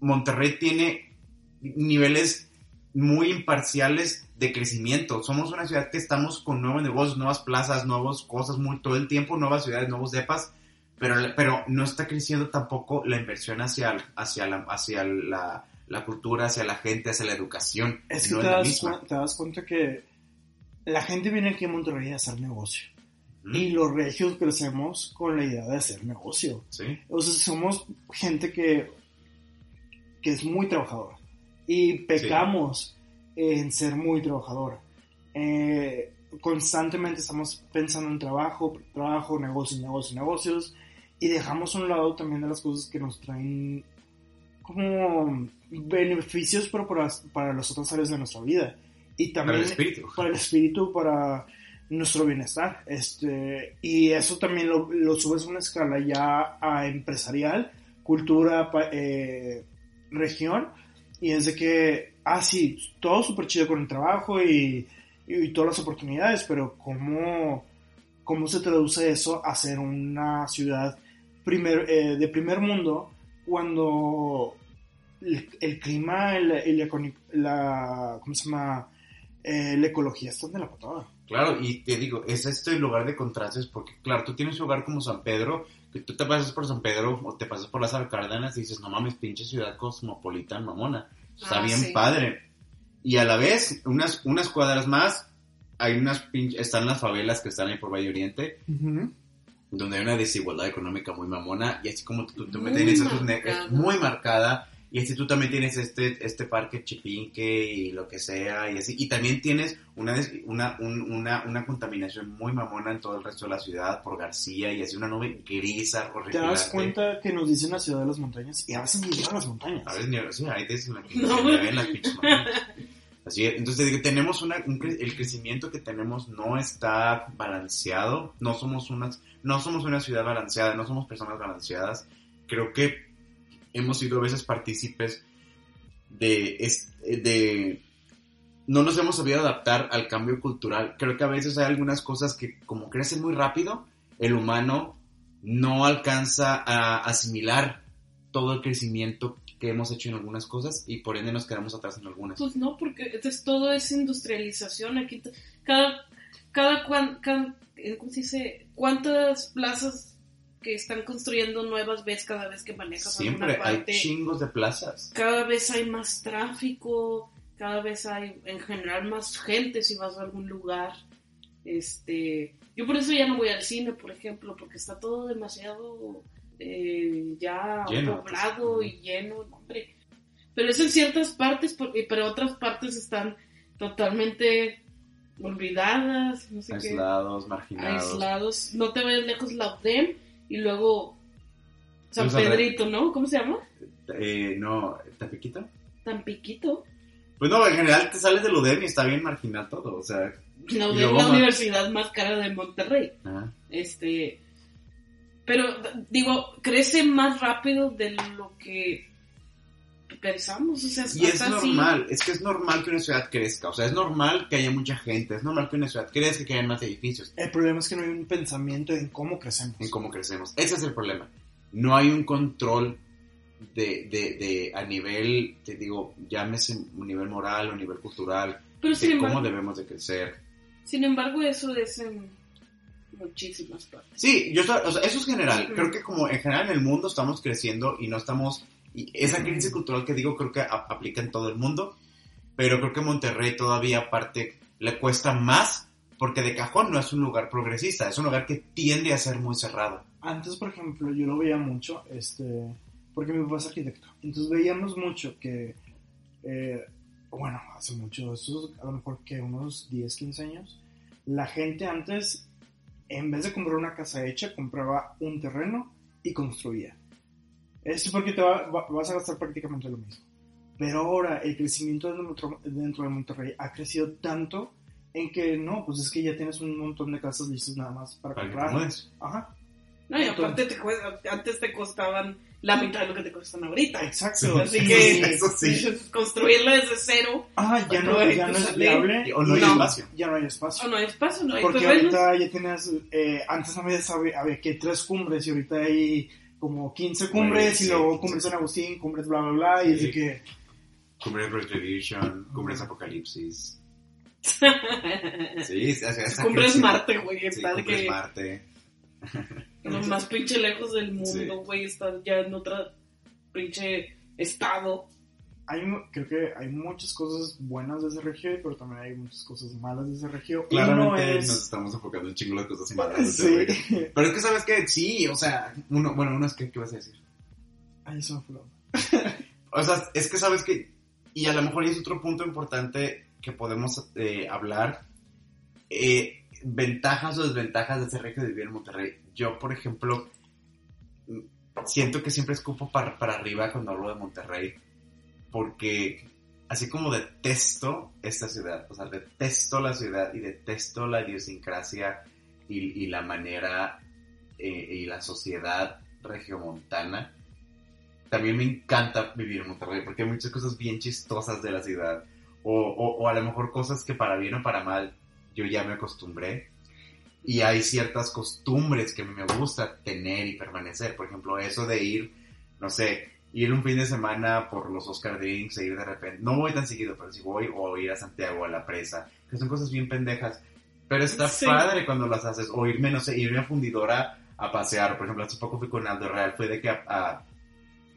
Monterrey tiene niveles muy imparciales de crecimiento. Somos una ciudad que estamos con nuevos negocios, nuevas plazas, nuevas cosas muy todo el tiempo, nuevas ciudades, nuevos depas, pero, pero no está creciendo tampoco la inversión hacia, hacia, la, hacia la, la cultura, hacia la gente, hacia la educación. Es que No te, das, te das cuenta que la gente viene aquí a Monterrey a hacer negocio. Y los regios crecemos con la idea de hacer negocio. Sí. O sea, somos gente que, que es muy trabajadora. Y pecamos en ser muy trabajadora. Eh, constantemente estamos pensando en trabajo, trabajo, negocios, negocios, negocios. Y dejamos a un lado también de las cosas que nos traen como beneficios, pero para, para las otras áreas de nuestra vida. Y Para también el espíritu. para el espíritu, para nuestro bienestar. Este, y eso también lo, subes a una escala ya a empresarial, cultura, eh, región. Y es de que, ah, sí, todo súper chido con el trabajo y, y, todas las oportunidades, pero ¿cómo, cómo se traduce eso a ser una ciudad primer, eh, de primer mundo cuando el, clima, el econi- la, ¿cómo se llama? Eh, la ecología están de la patada. Claro, y te digo, es este lugar de contrastes porque, claro, tú tienes un lugar como San Pedro, que tú te pasas por San Pedro o te pasas por las Cárdenas y dices, no mames, pinche ciudad cosmopolita mamona. Está Ah, bien sí. padre. Y a la vez, unas, unas cuadras más, hay unas pinches, están las favelas que están ahí por Valle Oriente, donde hay una desigualdad económica muy mamona, y así como tú, tú Muy tienes marcada. es muy marcada, y así tú también tienes este, este parque chipinque y lo que sea, y así, y también tienes una, una, un- una, una contaminación muy mamona en todo el resto de la ciudad por García, y así una nube grisa, ¿Te horripilante. das cuenta que nos dicen la ciudad de las montañas? Y a veces ni llegan las montañas. A veces, ni- sí, hay veces en la que No. se ven las pinches montañas. Así es. Entonces, te tenemos una, un el crecimiento que tenemos no está balanceado, no somos unas, no somos una ciudad balanceada, no somos personas balanceadas. Creo que hemos sido a veces partícipes de, de, no nos hemos sabido adaptar al cambio cultural. Creo que a veces hay algunas cosas que como crecen muy rápido, el humano no alcanza a asimilar todo el crecimiento que hemos hecho en algunas cosas y por ende nos quedamos atrás en algunas. Pues no, porque todo es industrialización. Cada- eh, ¿cómo se dice? ¿Cuántas plazas que están construyendo nuevas ves cada vez que manejas Siempre alguna hay parte? chingos de plazas. Cada vez hay más tráfico, cada vez hay en general más gente si vas a algún lugar. Este, yo por eso ya no voy al cine, por ejemplo, porque está todo demasiado eh, ya Lleno. poblado y lleno, hombre. Pero es en ciertas partes, porque- pero otras partes están totalmente olvidadas, no sé Aislados, qué, marginados. aislados. No te vayas lejos la UDEM y luego San Pues. Pedrito, ¿no? ¿Cómo se llama? Eh, no, ¿Tapiquita? Tampiquito. Pues no, en general te sales del UDEM y está bien marginal todo, o sea... La UDEM, luego la universidad más cara de Monterrey. ajá. Este, pero digo, crece más rápido de lo que pensamos, o sea, Y es así. normal, es que es normal que una ciudad crezca, o sea, es normal que haya mucha gente, es normal que una ciudad crezca, que haya más edificios, El problema es que no hay un pensamiento en cómo crecemos. en cómo crecemos. Ese es el problema. No hay un control de, de, de a nivel, te digo, llámese un nivel moral o nivel cultural, Pero de cómo embargo, debemos de crecer. sin embargo, eso es en muchísimas partes. Sí, yo o sea, eso es general. Creo que como en general en el mundo estamos creciendo y no estamos... Y esa crisis cultural que digo creo que aplica en todo el mundo, pero creo que Monterrey todavía aparte le cuesta más porque de cajón no es un lugar progresista, es un lugar que tiende a ser muy cerrado. Antes, por ejemplo, yo lo veía mucho, este, porque mi papá es arquitecto. Entonces veíamos mucho que, eh, bueno, hace mucho, eso es a lo mejor que unos 10, 15 años, la gente antes, en vez de comprar una casa hecha, compraba un terreno y construía. Esto porque te va- va- vas a gastar prácticamente lo mismo. Pero ahora el crecimiento dentro, dentro de Monterrey ha crecido tanto en que no, pues es que ya tienes un montón de casas listas nada más para, Para comprar. Ajá. No, y aparte te cuesta- antes te costaban la mitad de lo que te cuestan ahorita. Exacto. Así Sí, que sí, sí. Eso sí. construirla desde cero, Ah, ya no, ya no es viable. O no hay No. espacio. Ya no hay o espacio. no hay espacio, no hay Porque terrenos. ahorita ya tienes, eh, antes había, había que tres cumbres y ahorita hay como 15 cumbres sí, y luego 15. cumbres San Agustín, cumbres bla bla bla y es de que Cumbres Retribution, Cumbres Apocalipsis. Sí, o sea, esa Cumbres Marte, güey, Sí, está de Cumbres que Marte. lo más pinche lejos del mundo, güey, está ya en otra pinche estado. Hay, creo que hay muchas cosas buenas de ese regio, pero también hay muchas cosas malas de ese regio. Claramente es... nos estamos enfocando en chingo de cosas malas. de ese Sí. regio. Pero es que sabes que sí, o sea, uno, bueno, uno es que, ¿qué vas a decir? Ay, eso O sea, es que sabes que, y a lo mejor es otro punto importante que podemos eh, hablar, eh, ventajas o desventajas de ese regio de vivir en Monterrey. Yo, por ejemplo, mm, siento que siempre escupo para, para arriba cuando hablo de Monterrey, porque así como detesto esta ciudad, o sea, detesto la ciudad y detesto la idiosincrasia y, y la manera eh, y la sociedad regiomontana, también me encanta vivir en Monterrey porque hay muchas cosas bien chistosas de la ciudad. O, o, a lo mejor cosas que para bien o para mal yo ya me acostumbré. Y hay ciertas costumbres que me gusta tener y permanecer. Por ejemplo, eso de ir, no sé, ir un fin de semana por los Oscar Drinks e ir de repente. No voy tan seguido, pero si voy, o ir a Santiago a la presa, que son cosas bien pendejas. Pero está Sí. padre cuando las haces. O irme, no sé, irme a fundidora a pasear. Por ejemplo, hace poco fui con Aldo Real. Fue de que a, a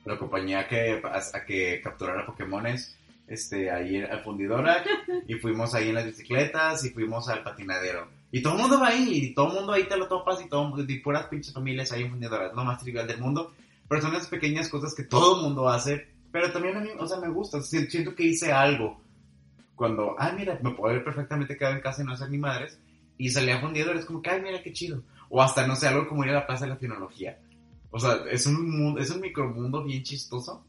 la compañía que, a, a que capturara Pokémones este, ahí al fundidora y fuimos ahí en las bicicletas y fuimos al patinadero. Y todo el mundo va ahí, y todo el mundo ahí te lo topas y todo y puras pinches familias ahí en fundidoras, lo más trivial del mundo. Pero son esas pequeñas cosas que todo el mundo hace, pero también a mí, o sea, me gusta, si- siento que hice algo. Cuando, ah, mira, me puedo haber perfectamente quedado en casa y no hacer ni madres, y salí a fundidora, es como que, ay, mira qué chido. O hasta, no sé, algo como ir a la Plaza de la Tecnología. O sea, es un, mundo, es un micromundo bien chistoso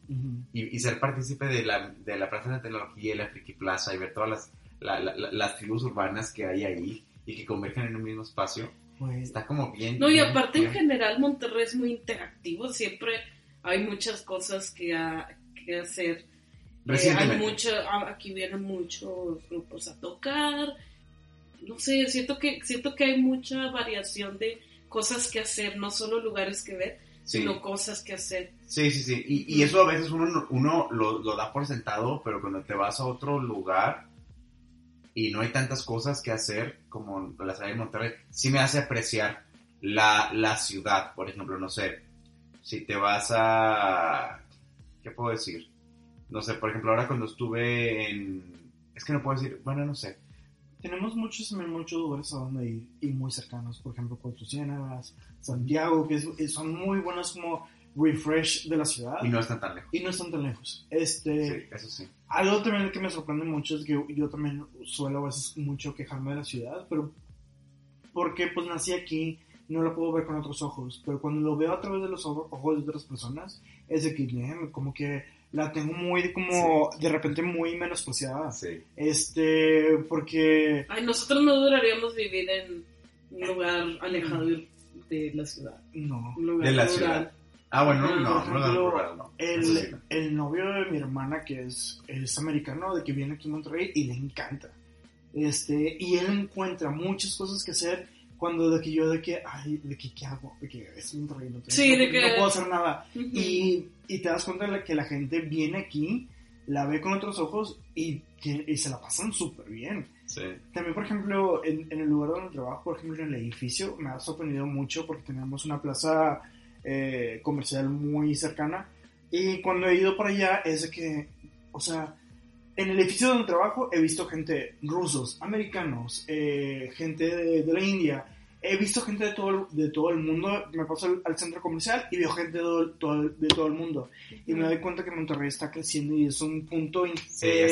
y, y ser partícipe de la, de la Plaza de la Tecnología y la Friki Plaza y ver todas las, la- la- la- las tribus urbanas que hay ahí y que convergen en un mismo espacio, Pues, está como bien. No, y bien- aparte en general Monterrey es muy interactivo, siempre hay muchas cosas que, ha- que hacer. Eh, hay mucho, ah, aquí vienen muchos grupos a tocar. No sé, siento que, siento que hay mucha variación de cosas que hacer, no solo lugares que ver, Sí. sino cosas que hacer. Sí, sí, sí. Y, y eso a veces uno, no- uno lo, lo da por sentado, pero cuando te vas a otro lugar y no hay tantas cosas que hacer como la ciudad de Monterrey, sí me hace apreciar la, la ciudad. Por ejemplo, no sé, si te vas a... ¿Qué puedo decir? No sé, por ejemplo, ahora cuando estuve en... Es que no puedo decir, bueno, no sé. tenemos muchos, muchos lugares a donde ir y muy cercanos, por ejemplo, Ciénagas, Santiago, que es- son muy buenos como refresh de la ciudad Y no están tan lejos. y no están tan lejos. Este, Sí, eso sí. Algo también que me sorprende mucho es que yo también suelo a veces mucho quejarme de la ciudad, pero porque pues nací aquí, no lo puedo ver con otros ojos, pero cuando lo veo a través de los ojo- ojos de otras personas, es de que como que la tengo muy como de repente muy menospreciada. Sí. Este, porque Ay, nosotros no duraríamos vivir en un lugar alejado de de la ciudad. no. Un lugar De la rural. ciudad. Ah, bueno, Ah, no, por no, no, ejemplo, no. Eso sí, El, no. el novio de mi hermana, que es, es americano, de que viene aquí a Monterrey y le encanta. Este, y él encuentra muchas cosas que hacer cuando de que yo de que, ay, de que, ¿qué hago? De que es Monterrey, no, tengo- Sí, de no que- puedo hacer nada. Ujú. Y, y te das cuenta de que la gente viene aquí, la ve con otros ojos y, y se la pasan súper bien. Sí. También, por ejemplo, en, en el lugar donde trabajo, por ejemplo, en el edificio, me ha sorprendido mucho porque tenemos una plaza eh, comercial muy cercana. Y cuando he ido por allá, es de que, o sea, en el edificio donde trabajo he visto gente rusos, americanos, eh, gente de, de la India. He visto gente de todo, el- de todo el mundo. Me paso al, al centro comercial y veo gente de todo, de todo el mundo. Y me doy cuenta que Monterrey está creciendo y es un punto in- Sí, eh,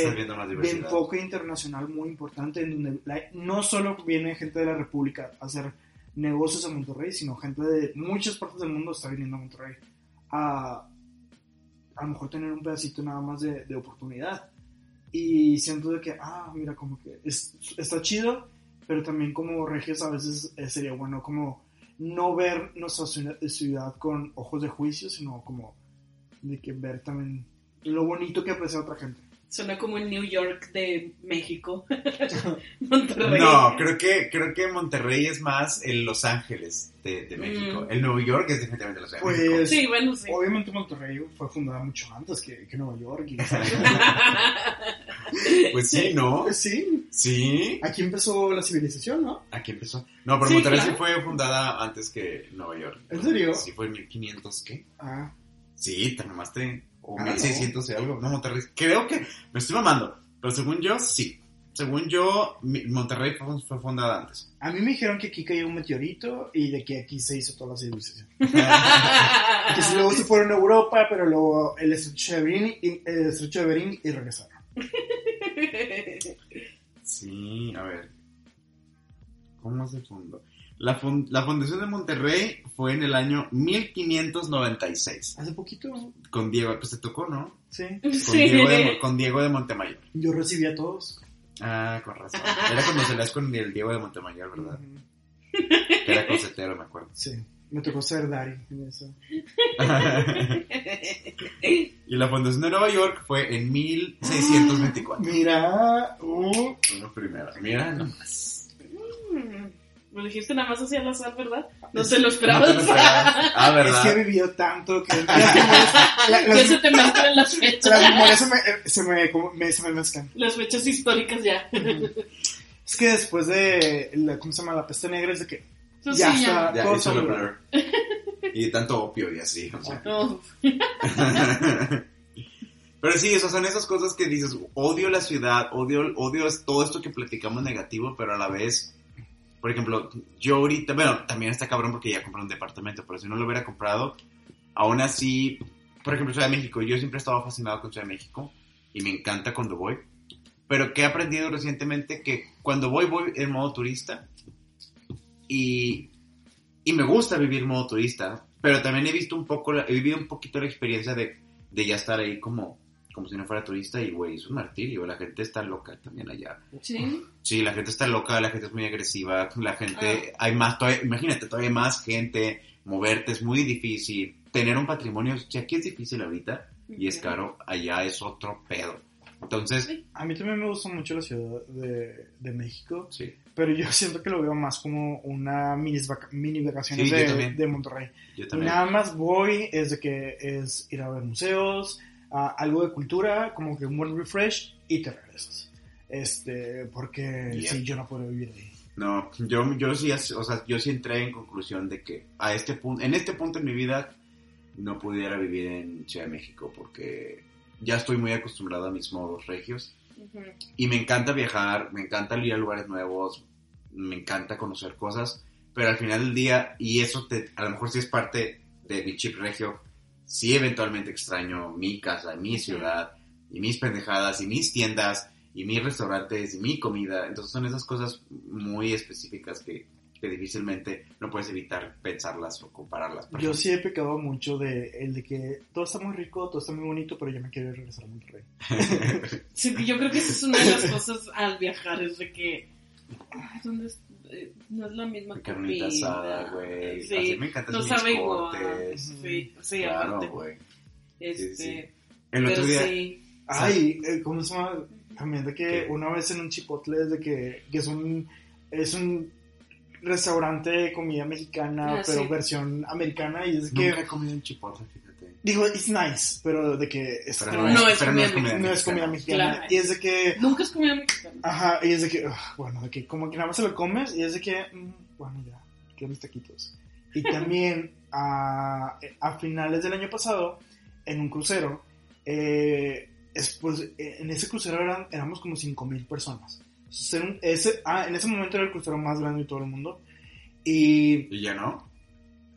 de enfoque internacional muy importante en donde la- no solo viene gente de la República a hacer negocios en Monterrey, sino gente de muchas partes del mundo está viniendo a Monterrey a a lo mejor tener un pedacito nada más de, de oportunidad. Y siento de que, ah, mira, como que es- está chido, pero también como regios a veces eh, sería bueno como no ver nuestra ciudad con ojos de juicio, sino como de que ver también lo bonito que aprecia otra gente. Suena como el New York de México. Monterrey. No, creo que, creo que Monterrey es más el Los Ángeles de, de México. Mm. El Nueva York es definitivamente Los Ángeles. Pues- México. Sí, bueno, sí. Obviamente Monterrey fue fundada mucho antes que, que Nueva York. y- Pues sí, ¿no? sí, Sí. aquí empezó la civilización, ¿no? Aquí empezó. No, pero Sí, Monterrey claro. sí fue fundada antes que Nueva York. ¿En serio? Sí, fue en 1500, ¿qué? Ah, Sí, te nomás te... o Ah, no. 1600 y algo. No, Monterrey. Creo que me estoy mamando, pero según yo, sí. Según yo, Monterrey fue, fue fundada antes. A mí me dijeron que aquí cayó un meteorito y de que aquí se hizo toda la civilización. Que si luego se fueron a Europa, pero luego el estrecho de Bering y, el estrecho de Bering y regresaron. Sí, a ver. ¿Cómo se fundó? La, fun- la fundación de Monterrey fue en el año 1596. Hace poquito, Con Diego, pues te tocó, ¿no? sí. Con, Sí. Diego, de, con Diego de Montemayor. Yo recibí a todos. Ah, con razón. Era cuando se las con el Diego de Montemayor, ¿verdad? Que era cosetero, me acuerdo. Sí. Me tocó ser Dari en eso. y la fundación de Nueva York fue en 1624. Mira, uh, Bueno, primero. Mira nomás. Mm, Lo dijiste nada más así al azar, ¿verdad? No te lo No esperabas. te lo esperabas. Ah, es que he ¿verdad? vivido tanto que Ya se te mezclan las fechas. las memorias se me, eh, se me, como- me- se me mezclan. Las fechas históricas ya. Es que después de, la, ¿cómo se llama? La peste negra es de que Eso Ya sí, está. Ya, Todo blur. Y de tanto opio y así. o sea. No. Pero sí, esas son esas cosas que dices, odio la ciudad, odio, odio es- todo esto que platicamos negativo, pero a la vez, por ejemplo, yo ahorita, bueno, también está cabrón porque ya compré un departamento, pero si no lo hubiera comprado, aún así, por ejemplo, Ciudad de México, yo siempre he estado fascinado con Ciudad de México y me encanta cuando voy, pero que he aprendido recientemente que cuando voy, voy en modo turista y, y me gusta vivir en modo turista, pero también he visto un poco, he vivido un poquito la experiencia de, de ya estar ahí como, como si no fuera turista y, güey, es un martirio, la gente está loca también allá. Sí. Sí, la gente está loca, la gente es muy agresiva, la gente, Ah. hay más, todavía, imagínate, todavía hay más gente, moverte es muy difícil, tener un patrimonio, si aquí es difícil ahorita y es caro, allá es otro pedo. Entonces, A mí también me gusta mucho la ciudad de, de México, sí, pero yo siento que lo veo más como una mini, vaca- mini vacaciones Sí, de, de Monterrey. yo Y también. nada más voy es de que es ir a ver museos, a algo de cultura, como que un buen refresh y te regresas. Este, porque Yeah. sí, yo no puedo vivir ahí. No, yo, yo sí, o sea, yo sí entré en conclusión de que a este punto, en este punto en mi vida no pudiera vivir en Ciudad de México porque ya estoy muy acostumbrado a mis modos regios y me encanta viajar, me encanta ir a lugares nuevos, me encanta conocer cosas, pero al final del día, y eso te, a lo mejor sí es parte de mi chip regio, sí eventualmente extraño mi casa, mi ciudad, y mis pendejadas, y mis tiendas, y mis restaurantes, y mi comida, entonces son esas cosas muy específicas que, que difícilmente no puedes evitar pensarlas o compararlas. Yo sí he pecado mucho de el de que todo está muy rico, todo está muy bonito, pero yo me quiero regresar a Monterrey. Sí, yo creo que esa es una de las cosas al viajar, es de que... ay, ¿Dónde es? No es la misma Carnita comida. asada, güey. Sí, Así me encantan no mis sabe igual. Sí, sí, Claro, aparte. güey. Este, Sí, sí. El otro día, sí. Ay, eh, ¿cómo se llama? También de que ¿Qué? una vez en un chipotle es de que, que es un es un restaurante de comida mexicana, Ah, pero sí. versión americana y es que nunca he comido un chipotle, fíjate. Digo, it's nice, pero de que es, Pero Pero no, no es, pero no es comida no es comida mexicana. Claro. y es de que Nunca es comida mexicana. ajá, y es de que ugh, bueno, de que como que nada más se lo comes y es de que mm, bueno, ya, quiero mis taquitos. Y también a, a finales del año pasado en un crucero eh, es, pues, eh, en ese crucero eran, éramos como 5.000 personas. Entonces, un- ese, ah, en ese momento era el crucero más grande de todo el mundo. Y ¿Y ya no?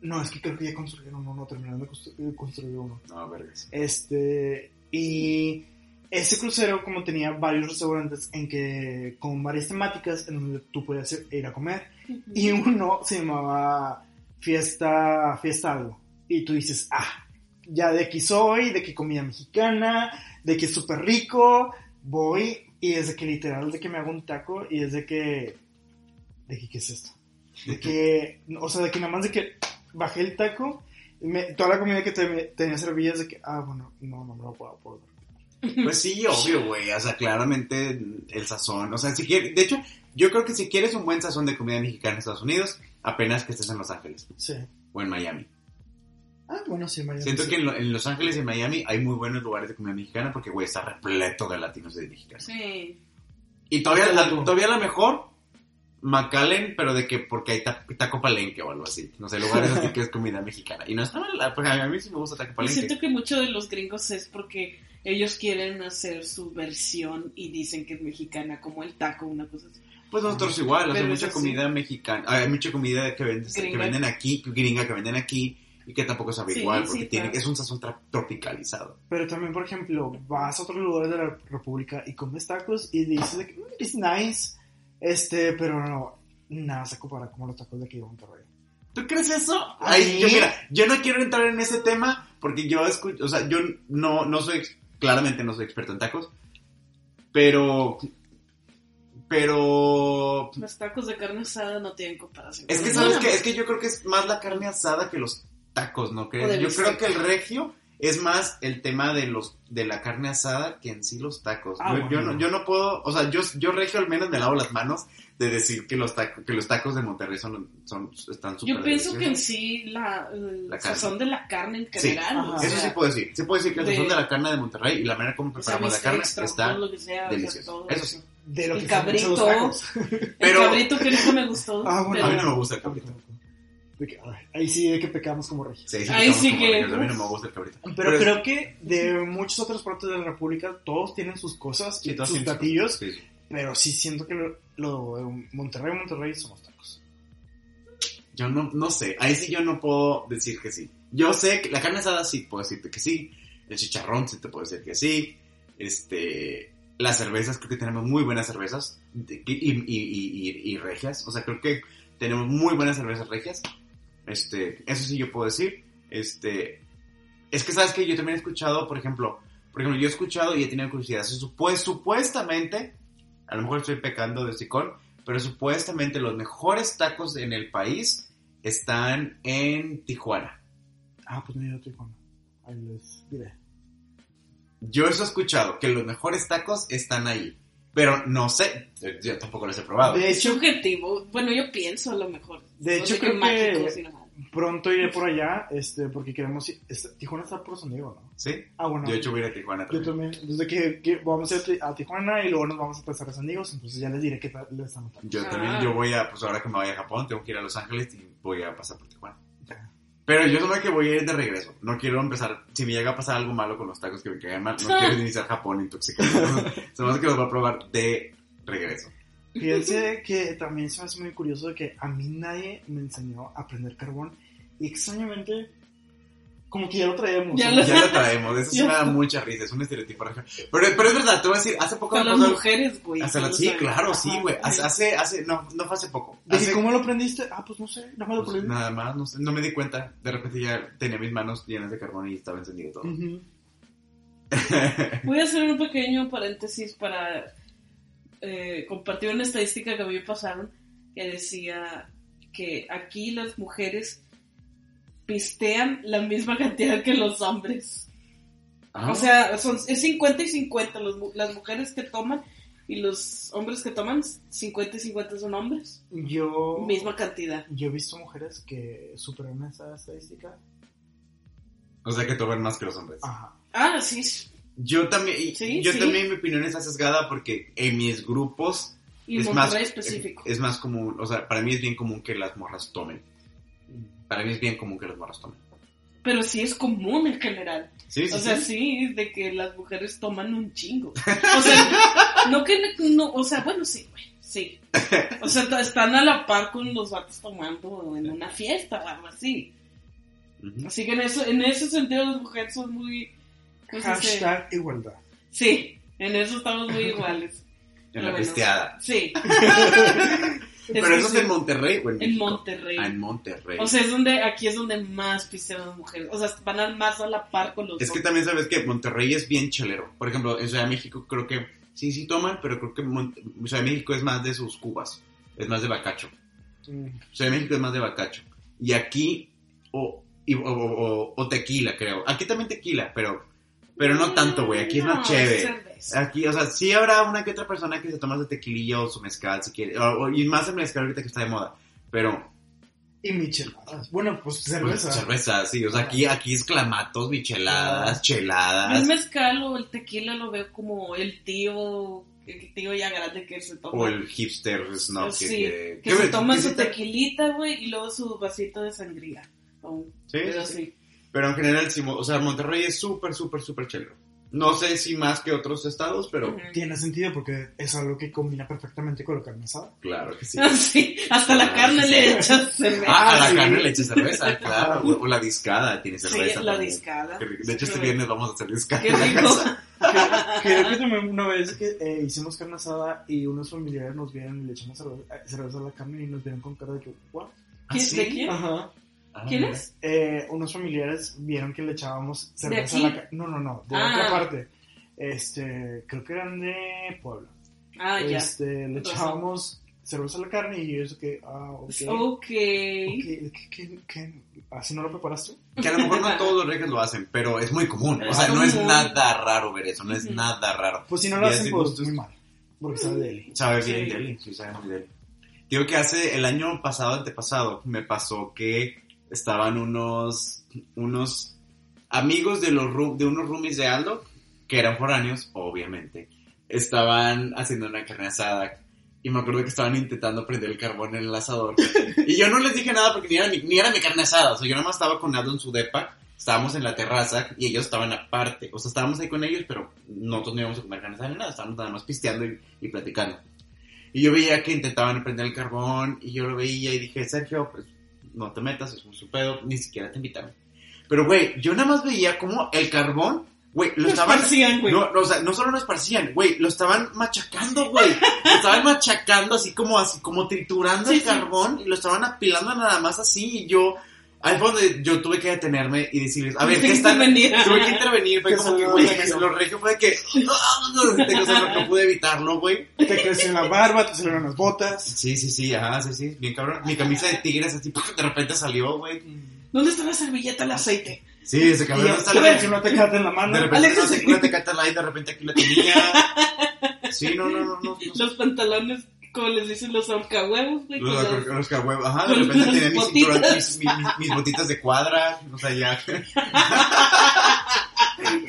No, es que creo que ya construyeron uno, terminaron de constru- de construir uno. No, vergas. Este, y ese crucero como tenía varios restaurantes en que, con varias temáticas en donde tú podías ir a comer. Y uno se llamaba Fiesta, Fiesta Algo. Y tú dices, ah, ya de aquí soy, de que comida mexicana, de que es súper rico, voy y es de que literal, de que me hago un taco y es de que, de que, ¿qué es esto? De que, o sea, de que nada más de que bajé el taco, y me- toda la comida que te- tenía servilla es de que, ah, bueno, no, no me lo puedo poder. Pues sí, obvio, güey. O sea, claramente el sazón. O sea, si quieres. De hecho, yo creo que si quieres un buen sazón de comida mexicana en Estados Unidos, apenas que estés en Los Ángeles Sí. o en Miami. Ah, bueno, sí, Miami, Siento sí. que en, lo- en Los Ángeles y en Miami hay muy buenos lugares de comida mexicana porque, güey, está repleto de latinos y de mexicanos. Sí. Y todavía, la, todavía la mejor, McAllen, pero de que porque hay ta- taco palenque o algo así. No sé, lugares así que es comida mexicana. Y no está mal, porque a mí sí me gusta taco palenque. siento que mucho de los gringos es porque ellos quieren hacer su versión y dicen que es mexicana, como el taco, una cosa así. Pues nosotros igual, o sea, Pero mucha sí. comida mexicana, hay mucha comida que venden, que Gringa. venden aquí, gringa que venden aquí, y que tampoco sabe Sí, igual, sí, porque tiene, claro. es un sazón tropicalizado. Pero también, por ejemplo, vas a otros lugares de la República y comes tacos y dices de que "Mm, it's nice, este, pero no, nada se compara como los tacos de aquí de Monterrey. ¿Tú crees eso? Ay. Yo, mira, yo no quiero entrar en ese tema porque yo escucho, o sea, yo no, no soy, claramente no soy experto en tacos, pero, pero, Los tacos de carne asada no tienen comparación. es que con sabes que, es que yo creo que es más la carne asada que los tacos, ¿no crees? Yo creo que el regio es más el tema de los, de la carne asada que en sí los tacos. Ah, yo, yo bueno. no, yo no puedo, o sea, yo, yo regio al menos me lavo las manos de decir que los tacos, que los tacos de Monterrey son, son, están súper Yo pienso que en sí la, el La carne. sazón de la carne en Sí, general. ajá. o Eso sea, sí puedo decir. Sí puedo decir que el de- sazón de la carne de Monterrey y la manera como o sea, preparamos la carne bistecs, está todo lo que sea, o sea, delicioso. todo Eso sí. De lo El que hecho los cabrito. tacos. Pero- El cabrito que nunca me gustó. Ah, bueno, A mí pero- no me gusta el cabrito. De que, ay, ahí sí de que pecamos como regios. Sí, sí, Ahí sí como que- regios, A mí no me gusta el cabrito. Pero, creo que de muchas otras partes de la República todos tienen sus cosas sí, y todos sus su- platillos, sí, sí. pero sí siento que lo, lo de Monterrey, Monterrey son los tacos. Yo no, no sé. Ahí sí yo no puedo decir que sí. Yo sé que la carne asada sí puedo decirte que sí. El chicharrón sí te puedo decir que sí. Este. Las cervezas, creo que tenemos muy buenas cervezas. de- Y, y, y, y- y regias. O sea, creo que tenemos muy buenas cervezas regias. Este. Eso sí yo puedo decir. Este. Es que sabes que yo también he escuchado, por ejemplo. Por ejemplo, yo he escuchado y he tenido curiosidad. Supu- supuestamente. A lo mejor estoy pecando de sicón. Pero supuestamente los mejores tacos en el país están en Tijuana. Ah, pues no he ido a Tijuana. Ahí les diré. Yo eso he escuchado, que los mejores tacos están ahí. Pero no sé, yo tampoco los he probado. De Es hecho, subjetivo. Bueno, yo pienso a lo mejor. De No hecho, creo que- mágico, sino- pronto iré por allá, este, porque queremos ir. este, Tijuana está por San Diego, ¿no? ¿Sí? Ah, bueno. Yo de hecho voy a ir a Tijuana Yo también. también, desde que, que vamos a ir a Ti- a Tijuana y luego nos vamos a pasar a San Diego, entonces ya les diré qué tal les notando. Yo Ah. también, yo voy a, pues ahora que me vaya a Japón, tengo que ir a Los Ángeles y voy a pasar por Tijuana. Pero yo no que voy a ir de regreso. No quiero empezar, si me llega a pasar algo malo con los tacos que me caigan mal, no quiero iniciar Japón intoxicado. Somos que los voy a probar de regreso. Fíjense que también se me hace muy curioso de que a mí nadie me enseñó a prender carbón y extrañamente, como que ya lo traemos. Ya ¿no? lo- Ya lo traemos, eso sí Ya. me da mucha risa, es un estereotipo. Pero, pero es verdad, te voy a decir, hace poco me las pasó- mujeres, güey. Hasta la- no sí, claro, Ajá, sí, güey. Hace, hace, hace- no, no fue hace poco. Hace- ¿Cómo lo prendiste? Ah, pues no sé, no me lo pues, prendí. nada más, no, sé, no me di cuenta. De repente ya tenía mis manos llenas de carbón y estaba encendido todo. Ujú. Voy a hacer un pequeño paréntesis para eh, compartir una estadística que a mí me pasaron que decía que aquí las mujeres pistean la misma cantidad que los hombres. Ah, O sea, son, es 50 y 50 los las mujeres que toman y los hombres que toman, 50 y 50 son hombres. Yo, Misma cantidad. yo he visto mujeres que superan esa estadística. o sea que toman más que los hombres. Ajá. Ah, sí. Yo también, y- Sí, yo sí. también mi opinión está sesgada porque en mis grupos Y es Monterrey más, específico. es más común, o sea, para mí es bien común que las morras tomen. Para mí es bien común que las morras tomen. Pero sí es común en general. Sí, sí, O sea, sí. sí, de que las mujeres toman un chingo. O sea, no que no, o sea, bueno, sí, güey, sí. O sea, están a la par con los vatos tomando en una fiesta o algo así. Que en eso, en ese sentido las mujeres son muy, ¿cómo se dice? Hashtag igualdad. Sí, en eso estamos muy iguales. En Pero la bueno, pisteada. Sí. Pero eso es en Monterrey o en? Monterrey. Ah, en Monterrey. O sea, es donde, aquí es donde más pistean las mujeres. O sea, van a- más a la par con los Es que también sabes que Monterrey es bien chelero. Por ejemplo, en Ciudad de México creo que sí, sí toman, pero creo que Mon- Ciudad de México es más de sus cubas. Es más de bacacho. Mm. Ciudad de México es más de bacacho. Y aquí, o, y- o, o- o tequila, creo. Aquí también tequila, pero, pero no tanto, güey. Aquí es No, más chévere. Cerveza. Aquí, o sea, sí habrá una que otra persona que se toma su tequililla o su mezcal, si quiere. o- o- y más el mezcal ahorita que está de moda. Pero, Y micheladas. Bueno, pues Pues, cerveza. cerveza, sí. O sea, aquí, aquí es clamatos, micheladas, Ah. cheladas. El mezcal o el tequila lo veo como el tío, el tío ya grande que se toma. O el hipster snob Sí, que, que, se toma su tequilita, güey, y luego su vasito de sangría. Oh, Sí, pero sí. sí. Pero en general, sí, o sea, Monterrey es súper, súper, súper chelero. No sé si más que otros estados, pero. Tiene sentido porque es algo que combina perfectamente con la carne asada. claro que sí. Ah, sí, hasta la Ah, carne sí. le echas cerveza. Ah, a la sí. carne le echa cerveza, claro. O, o la discada tiene sí, cerveza. la también. discada. Qué. De hecho, este Qué viernes vamos a hacer discada. Qué rico. Creo que también una vez que eh, hicimos carne asada y unos familiares nos vieron y le echamos cerveza, eh, cerveza a la carne y nos vieron con cara de que, ¿what? ¿Ah, ¿Quién- sí? ¿De quién? Ajá. Ah, ¿Quién mira. es? Eh, unos familiares vieron que le echábamos cerveza a aquí? la carne. No, no, no, de Ah. otra parte. Este, creo que eran de Puebla. Ah, ya. Este, le Razón. echábamos cerveza a la carne y eso que, ah, ok. Ok. Ok, ¿qué- qué- qué? ¿Así no lo preparaste? Que a lo mejor no todos los regios lo hacen, pero es muy común. O sea, Es no es nada raro ver eso, no es nada raro. Pues si no lo Y hacen, pues muy mal. Porque sabe deli. Sabe Sí. bien deli, sí, sabe muy deli. Digo que hace el año pasado, antepasado, me pasó que estaban unos, unos amigos de, los, de unos roomies de Aldo, que eran foráneos, obviamente, estaban haciendo una carne asada. Y me acuerdo que estaban intentando prender el carbón en el asador. Y yo no les dije nada porque ni era mi, ni era mi carne asada. O sea, yo nada más estaba con Aldo en su depa. Estábamos en la terraza y ellos estaban aparte. O sea, estábamos ahí con ellos, pero nosotros no íbamos a comer carne asada ni nada. Estábamos nada más pisteando y, y platicando. Y yo veía que intentaban prender el carbón y yo lo veía y dije, Sergio, pues no te metas, es un su pedo, ni siquiera te invitaron. Pero, güey, yo nada más veía como el carbón, güey, lo Lo estaban... esparcían, güey. No, no, o sea, no solo lo esparcían, güey, lo estaban machacando, güey. Lo estaban machacando así como así, como triturando Sí, el sí. carbón y lo estaban apilando nada más así y yo... Ahí fue donde yo tuve que detenerme y decirles, a ver, ¿qué están...? intervenir. Tuve que intervenir, fue Que como que, güey, lo regio fue de que... No, no pude evitarlo, güey. Te creció la barba, te salieron las botas. Sí, sí, sí, ajá, sí, sí, bien cabrón. Mi camisa de tigres así, de repente salió, güey. ¿Dónde está la servilleta al aceite? Sí, ese cabrón no está a ver si no te quedaste en la De mano. repente Alexa, no sé, sí. una tecata light, de repente aquí la tenía. Sí, no, no, no, no. no. Los pantalones, como les dicen los alcahuevos, güey. Los, los, ajá, de repente tenía mis, cinturones, botitas. mis, mis, mis botitas de cuadra, o sea, ya.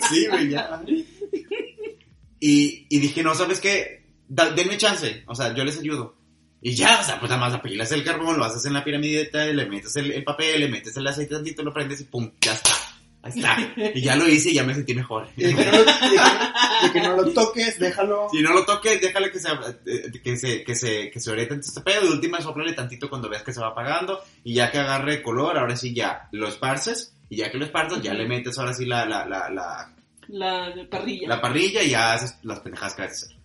Sí, güey, ya. Y, y dije, no, ¿sabes qué? Da- denme chance, o sea, yo les ayudo. Y ya, o sea, pues nada más apilas el carbón, lo haces en la piramideta, le metes el, el papel, le metes el aceite tantito, lo prendes y pum, ya está. Ahí está. Y ya lo hice y ya me sentí mejor. Y de que, no lo, de que- de que no lo toques, déjalo. Si no lo toques, déjale que se, eh, que se, que se, que se oriente en este pedo. Y última, soplale tantito cuando veas que se va apagando. Y ya que agarre color, ahora sí ya lo esparces. Y ya que lo esparces, ya le metes ahora sí la, la, la, la, La parrilla. la parrilla y ya haces las pendejadas que vas a hacer.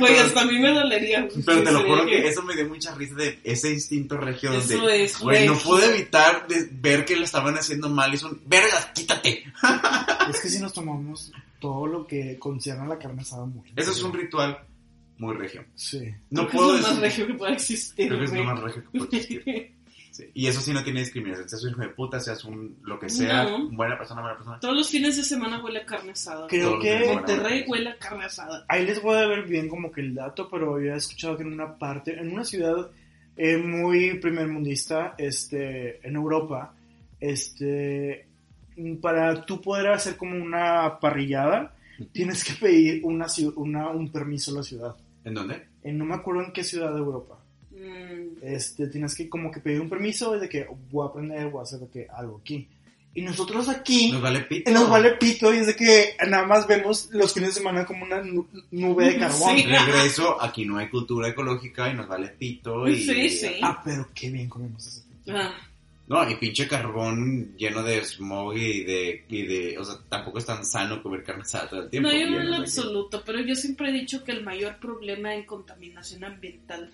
Güey, hasta a mí me dolería. Pero te lo juro que eso me dio mucha risa de ese instinto regio Eso donde, es güey, no pude evitar de ver que lo estaban haciendo mal y son, vergas, quítate. Es que si nos tomamos todo lo que concierne a la carne asada muy. Eso es un ritual muy regio. Sí. No Creo que puedo es lo más decir- regio que pueda existir. Creo que es lo más regio que puede existir. Sí, Y eso sí no tiene discriminación. Seas un hijo de puta, seas un lo que sea, No. buena persona, mala persona. Todos los fines de semana huele a carne asada. Creo Todos que Monterrey huele a carne asada. ahí les voy a ver bien como que el dato, pero yo he escuchado que en una parte, en una ciudad eh, muy primermundista, este, en Europa, este, para tú poder hacer como una parrillada, tienes que pedir una, una, un permiso a la ciudad. ¿En dónde? Eh, no me acuerdo en qué ciudad de Europa. Mm, Este, tienes que como que pedir un permiso de que voy a aprender, voy a hacer de que algo aquí. Y nosotros aquí Nos vale pito. nos vale pito y es de que nada más vemos los fines de semana como una nu- nube de carbón. Sí. Regreso, aquí no hay cultura ecológica y nos vale pito. Y, Sí, sí. Ah, pero qué bien comemos ese pito. ah, No, y pinche carbón lleno de smog y de, y de. O sea, tampoco es tan sano comer carne asada todo el tiempo. No, yo no en lo absoluto, pero yo siempre he dicho que el mayor problema en contaminación ambiental,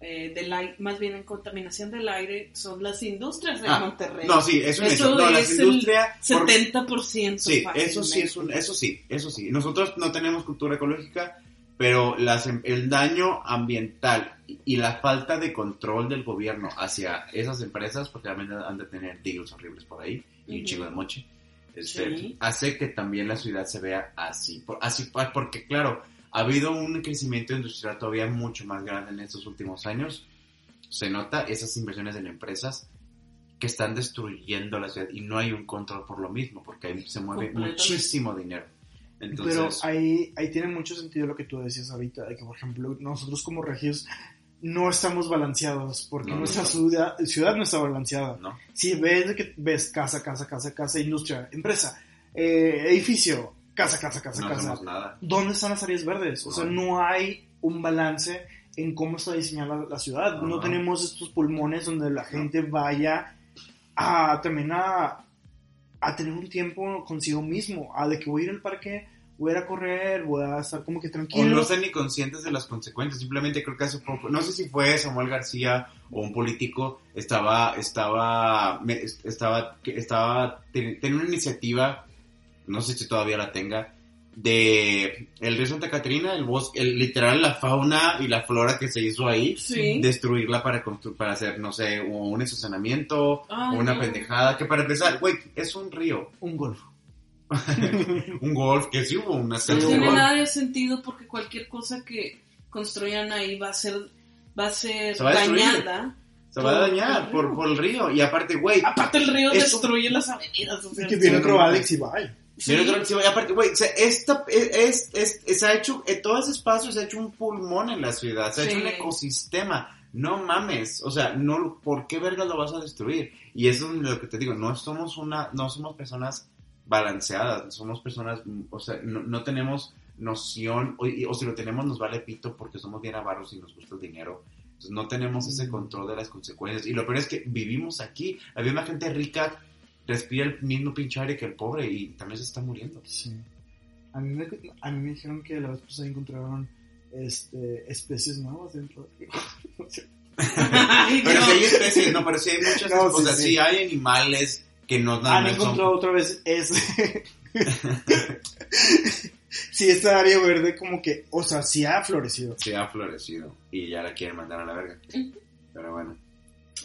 eh, del aire, más bien en contaminación del aire, son las industrias de Ah, Monterrey. No, sí, es un Eso hecho. No, las es el industrias. por- 70%. Sí, eso sí es un, eso sí, eso sí. Nosotros no tenemos cultura ecológica, pero las, el daño ambiental y la falta de control del gobierno hacia esas empresas, porque también han de tener deals horribles por ahí y un Ujú. chingo de moche, este, Sí. hace que también la ciudad se vea así, por, así, porque claro, ha habido un crecimiento industrial todavía mucho más grande en estos últimos años se nota esas inversiones en empresas que están destruyendo la ciudad y no hay un control por lo mismo, porque ahí se mueve muchísimo dinero. Entonces, Pero ahí, ahí tiene mucho sentido lo que tú decías ahorita, de que por ejemplo nosotros como regios no estamos balanceados, porque No, no nuestra estamos. ciudad, ciudad no está balanceada. ¿no? Si ves que ves casa, casa, casa, casa, industria, empresa, eh, edificio, casa, casa, casa, No casa, nada. ¿dónde están las áreas verdes? O sea, No. no hay un balance en cómo está diseñada la, ciudad. No Ajá. tenemos estos pulmones donde la gente vaya a también a, a tener un tiempo consigo mismo, a de que voy a ir al parque, voy a ir a correr, voy a estar como que O tranquilo. no están ni conscientes de las consecuencias. Simplemente creo que hace poco, no sé si fue Samuel García o un político, estaba, estaba, estaba, estaba, ten- tenía una iniciativa, no sé si todavía la tenga, de el río Santa Catrina, el bosque, el, literal la fauna y la flora que se hizo ahí, Sí. destruirla para para hacer, no sé, un estacionamiento, una no. pendejada, que para empezar, güey, es un río, Un golf. un golf, que sí hubo una No tiene golf. nada de sentido porque cualquier cosa que construyan ahí va a ser, va a ser Se va a destruir. dañada. Se va a dañar por por, el río. Y aparte, güey. Aparte el río destruye las avenidas. O sea, Y que viene otro Alex y bye. Sí. mira otro- sí, y aparte, güey, se, esta, es, es, es- se ha hecho, eh, todo ese espacio se ha hecho un pulmón en la ciudad, se ha hecho Sí. un ecosistema. No mames, o sea, no, ¿por qué verga lo vas a destruir? Y eso es lo que te digo, no somos una, no somos personas balanceadas, somos personas, o sea, no, no tenemos noción, o, o si lo tenemos nos vale pito porque somos bien avaros y nos gusta el dinero. Entonces no tenemos ese Mm. control de las consecuencias. Y lo peor es que vivimos aquí. La misma gente rica respira el mismo pinche aire que el pobre y también se está muriendo. Sí. A mí, me, a mí me dijeron que la vez pasada encontraron este, especies nuevas dentro de... Ay, Pero no. si hay especies, no, pero si hay muchas, No, o sí, sea, sí. sí hay animales que no nada Han encontrado otra vez es... sí, esta área verde como que, o sea, sí ha florecido. Se ha florecido y ya la quieren mandar a la verga. Pero bueno,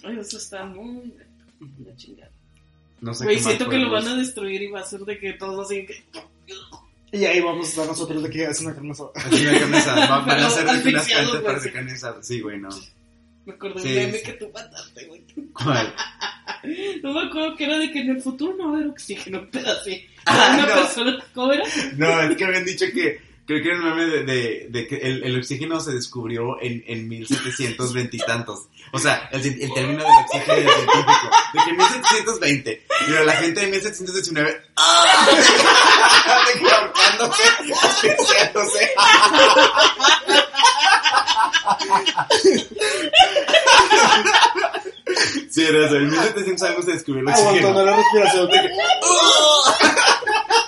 Ay, eso está muy... La chingada. No sé Güey, siento que lo van a destruir y va a ser de que todos así que... Y ahí vamos a estar nosotros de que es una carne asada. Así de carne asada. Va- Van a Pero hacer de plantas para de carne asada. Sí, güey, no. Me acordé Sí, del meme sí. que tú mataste, güey. ¿Cuál? No me acuerdo que era de que en el futuro no va a haber oxígeno, pero así. Ah, una no. persona, ¿cómo era? No, es que habían dicho que, creo que era un meme de, de, de que el, el oxígeno se descubrió en, en 1720 y tantos. O sea, el, el término del oxígeno es científico. De que en 1720. Pero la gente de 1719, ¡ah! De que ahorcándose, asfixiándose. Sí, era eso. En 1700 algo se descubrió el oxígeno. Aguantando la respiración de que... Mm.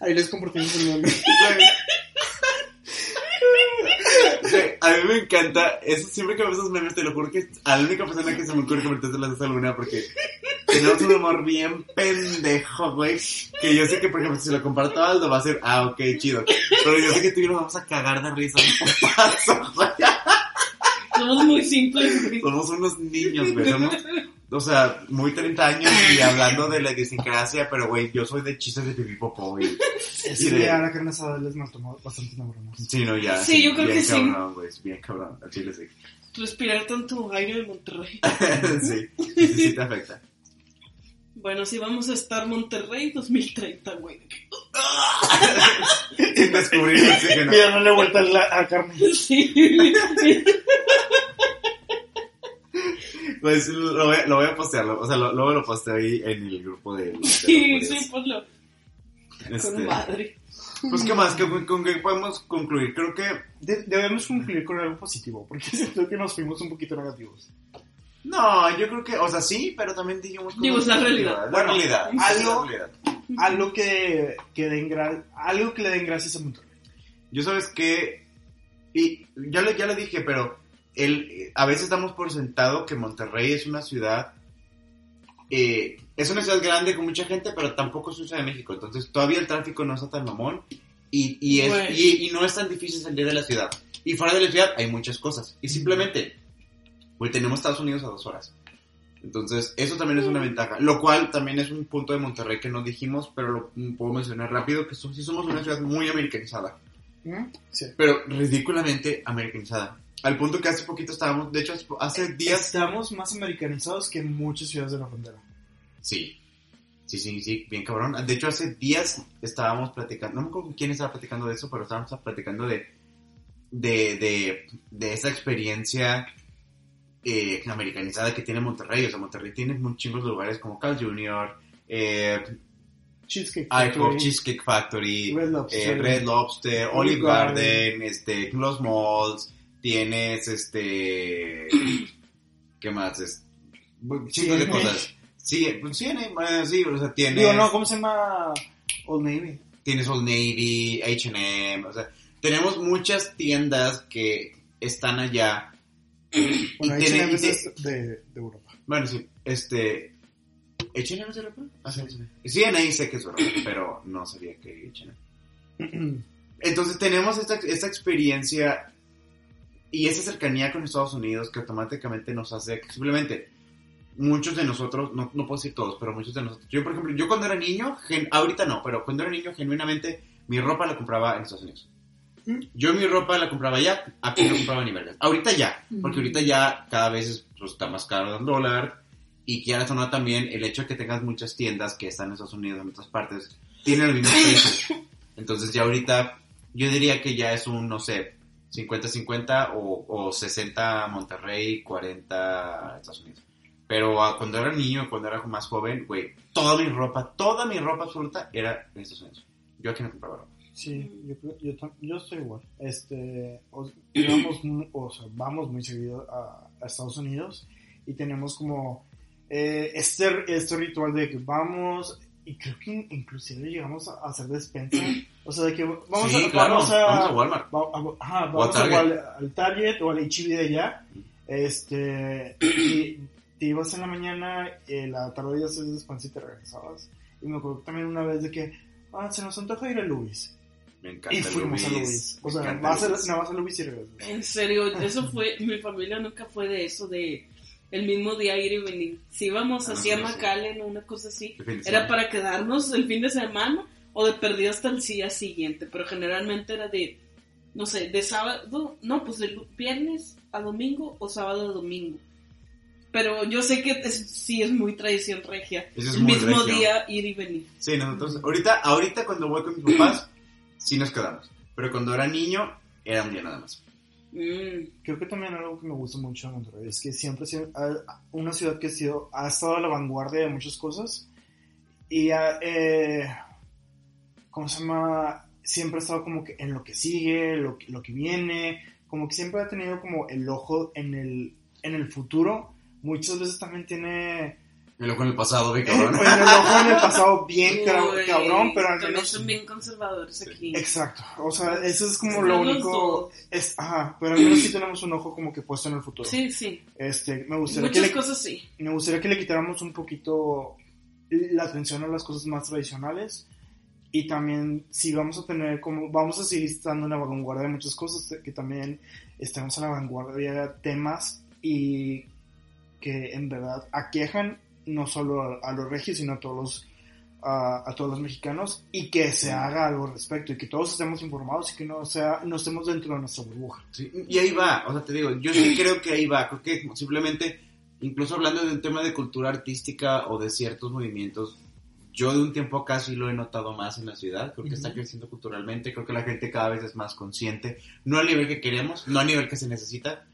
Ahí les compartimos el. Güey, A mí me encanta, eso siempre que veo esos memes, te lo juro que es a la única persona que se me ocurre comentarse las de alguna porque tenemos un humor bien pendejo, güey. Que yo sé que, por ejemplo, si lo comparto a Aldo va a ser, ah, ok, chido. Pero yo sé que tú y yo nos vamos a cagar de risa un putazo, güey. Somos muy simples, güey. Somos unos niños, güey. Somos, o sea, muy 30 años y hablando de la idiosincrasia, pero, güey, yo soy de chistes de pipí popó, güey. Sí, Y de- a la carne asada les me tomó bastante neuronas. Sí, no, ya. Sí, yo creo bien que sí. cabrón, güey, bien cabrón, al chile sí. Respirar tanto aire de Monterrey. sí, sí, sí te afecta. Bueno, sí, vamos a estar Monterrey 2030, güey. Sin descubrir el oxígeno. Mira, no le vuelta a la a carne. Sí. Pues lo voy, lo voy a postear, lo- o sea, lo- luego lo posteo ahí en el grupo de... de Sí, sí, ponlo. Este, Con madre. Pues, ¿qué más? ¿Con, con qué podemos concluir? Creo que... De- debemos concluir con algo positivo, porque siento que nos fuimos un poquito negativos. No, yo creo que, o sea, sí, pero también dijimos... Digo, es la realidad. La Bueno, realidad. algo- la realidad. Algo que, que den gra- algo que le den gracias a Monterrey. Yo sabes que, y ya le, ya le dije, pero el, a veces damos por sentado que Monterrey es una ciudad, eh, es una ciudad grande con mucha gente, pero tampoco es ciudad de México. Entonces todavía el tráfico no está tan mamón y, y, es, Bueno. y, y no es tan difícil salir de la ciudad. Y fuera de la ciudad hay muchas cosas. Y simplemente, pues tenemos Estados Unidos a dos horas. Entonces, eso también es una ventaja. Lo cual también es un punto de Monterrey que no dijimos, pero lo puedo mencionar rápido, que so- sí somos una ciudad muy americanizada. ¿Mm? Sí. Pero ridículamente americanizada. Al punto que hace poquito estábamos, de hecho, hace- días... Estamos más americanizados que muchas ciudades de la frontera. Sí. Sí, sí, sí, bien cabrón. De hecho, hace días estábamos platicando, no me acuerdo quién estaba platicando de eso, pero estábamos platicando de, de, de, de esa experiencia eh, americanizada que tiene Monterrey. O sea, Monterrey tiene muy chingos de lugares como Carl Jr., eh, Cheesecake Factory, Cheesecake Factory, Red Lobster. eh, Red Lobster, Olive Olive Garden. Garden, este, los malls, tienes este, ¿qué más? Es, chingos de cosas. Sí, pues sí, eh, sí, o sea, tienes, Digo, no, ¿cómo se llama? Old Navy. tienes Old Navy, H&M, o sea, tenemos muchas tiendas que están allá. Bueno, y tiene- H&M y es de, de Europa. bueno, sí, este, ¿H&M es de Europa? Ah, sí, sí. C&A sé que es de Europa, pero no sabía que H&M. Entonces tenemos esta, esta experiencia y esa cercanía con Estados Unidos que automáticamente nos hace que simplemente muchos de nosotros, no, no puedo decir todos, pero muchos de nosotros, yo por ejemplo, yo cuando era niño, gen- ahorita no, pero cuando era niño genuinamente mi ropa la compraba en Estados Unidos. Mm. Yo mi ropa la compraba allá, aquí no compraba ni vergas. Ahorita ya, porque ahorita ya cada vez es, pues, está más caro el dólar y quieras o no también el hecho de que tengas muchas tiendas que están en Estados Unidos, en otras partes, tienen los mismos precios. Entonces ya ahorita yo diría que ya es un, no sé, 50-50 o, o 60 Monterrey, 40 Estados Unidos. Pero ah, cuando era niño, cuando era más joven, güey, toda mi ropa, toda mi ropa absoluta era en Estados Unidos. Yo aquí no compraba ropa. Sí, yo, yo, yo estoy igual. Este, o- íbamos mu- o sea, vamos muy seguido a, a Estados Unidos y tenemos como eh, este, este ritual de que vamos y creo que in- inclusive llegamos a hacer despensa. O sea, de que vamos, sí, a, claro, vamos a, vamos a Walmart. va- a- ajá, O a vamos a Target. Al Target o al HEB de allá. Este, y te ibas en la mañana, eh, la tarde ya haces despensa y te regresabas. Y me acuerdo también una vez de que, ah, se nos antoja ir a Louis. Me encanta Y fuimos a Louis. O sea, vas a, más a Louis y regresas. En serio, eso fue, mi familia nunca fue de eso, de el mismo día ir y venir. Si íbamos Ah, así a sí, sí. McAllen o una cosa así, era para quedarnos el fin de semana o de perdido hasta el día siguiente, pero generalmente era de, no sé, de sábado, no, pues de viernes a domingo o sábado a domingo. Pero yo sé que es- sí es muy tradición regia. Eso es el mismo regio. día ir y venir. Sí, nosotros, ahorita, ahorita cuando voy con mis papás, sí nos quedamos. Pero cuando era niño, era un día nada más. Mm, Creo que también algo que me gusta mucho de Monterrey es que siempre ha- una ciudad que ha, sido, ha estado a la vanguardia de muchas cosas y ha, eh, ¿cómo se llama? Siempre ha estado como que en lo que sigue, lo, que- lo que viene, como que siempre ha tenido como el ojo en el, en el futuro. Muchas veces también tiene Me lo con el pasado, el, cabrón. el ojo en el pasado bien uy, cabrón, pero al menos... son bien conservadores aquí. Exacto, o sea, eso es como Están lo único... Es, ajá, pero al menos sí tenemos un ojo como que puesto en el futuro. Sí, sí. Este, me gustaría, que Muchas le, cosas sí. me gustaría que le quitáramos un poquito la atención a las cosas más tradicionales y también si vamos a tener como vamos a seguir estando en la vanguardia de muchas cosas que también estemos a la vanguardia de temas y que en verdad aquejan no solo a, a los regios sino a todos los a, a todos los mexicanos y que se haga algo al respecto y que todos estemos informados y que no sea no estemos dentro de nuestra burbuja Sí, y ahí va, o sea, te digo, yo sí creo que ahí va, creo que simplemente, incluso hablando de un tema de cultura artística o de ciertos movimientos, yo de un tiempo acá sí lo he notado más en la ciudad, creo que está Ujú. creciendo culturalmente, creo que la gente cada vez es más consciente, no al nivel que queremos, no al nivel que se necesita,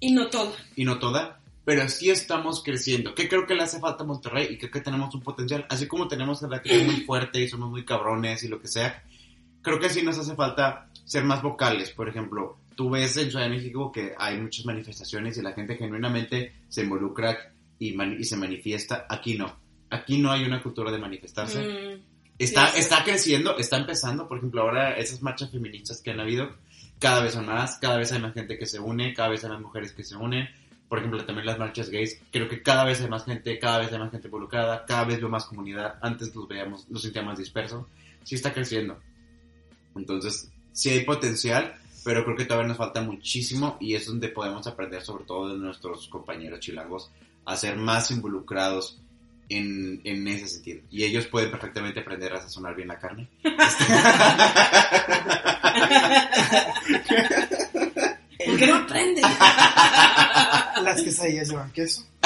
Y no todo. y no toda, pero sí estamos creciendo. ¿Qué creo que le hace falta a Monterrey? Y creo que tenemos un potencial, así como tenemos la que es muy fuerte y somos muy cabrones y lo que sea, creo que sí nos hace falta ser más vocales. Por ejemplo, tú ves en Ciudad de México que hay muchas manifestaciones y la gente genuinamente se involucra y, se manifiesta. Aquí no. Aquí no hay una cultura de manifestarse. Mm, Está, Sí, sí. está creciendo, está empezando. Por ejemplo, ahora esas marchas feministas que han habido, cada vez son más, cada vez hay más gente que se une, cada vez hay más mujeres que se unen. Por ejemplo, también las marchas gays, creo que cada vez hay más gente, cada vez hay más gente involucrada, cada vez veo más comunidad. Antes los veíamos, los sentíamos más dispersos. Sí está creciendo. Entonces, sí hay potencial. pero creo que todavía nos falta muchísimo y es donde podemos aprender sobre todo de nuestros compañeros chilangos a ser más involucrados en, en ese sentido. Y ellos pueden perfectamente aprender a sazonar bien la carne. ¿Por qué no aprende? Las quesadillas llevan queso.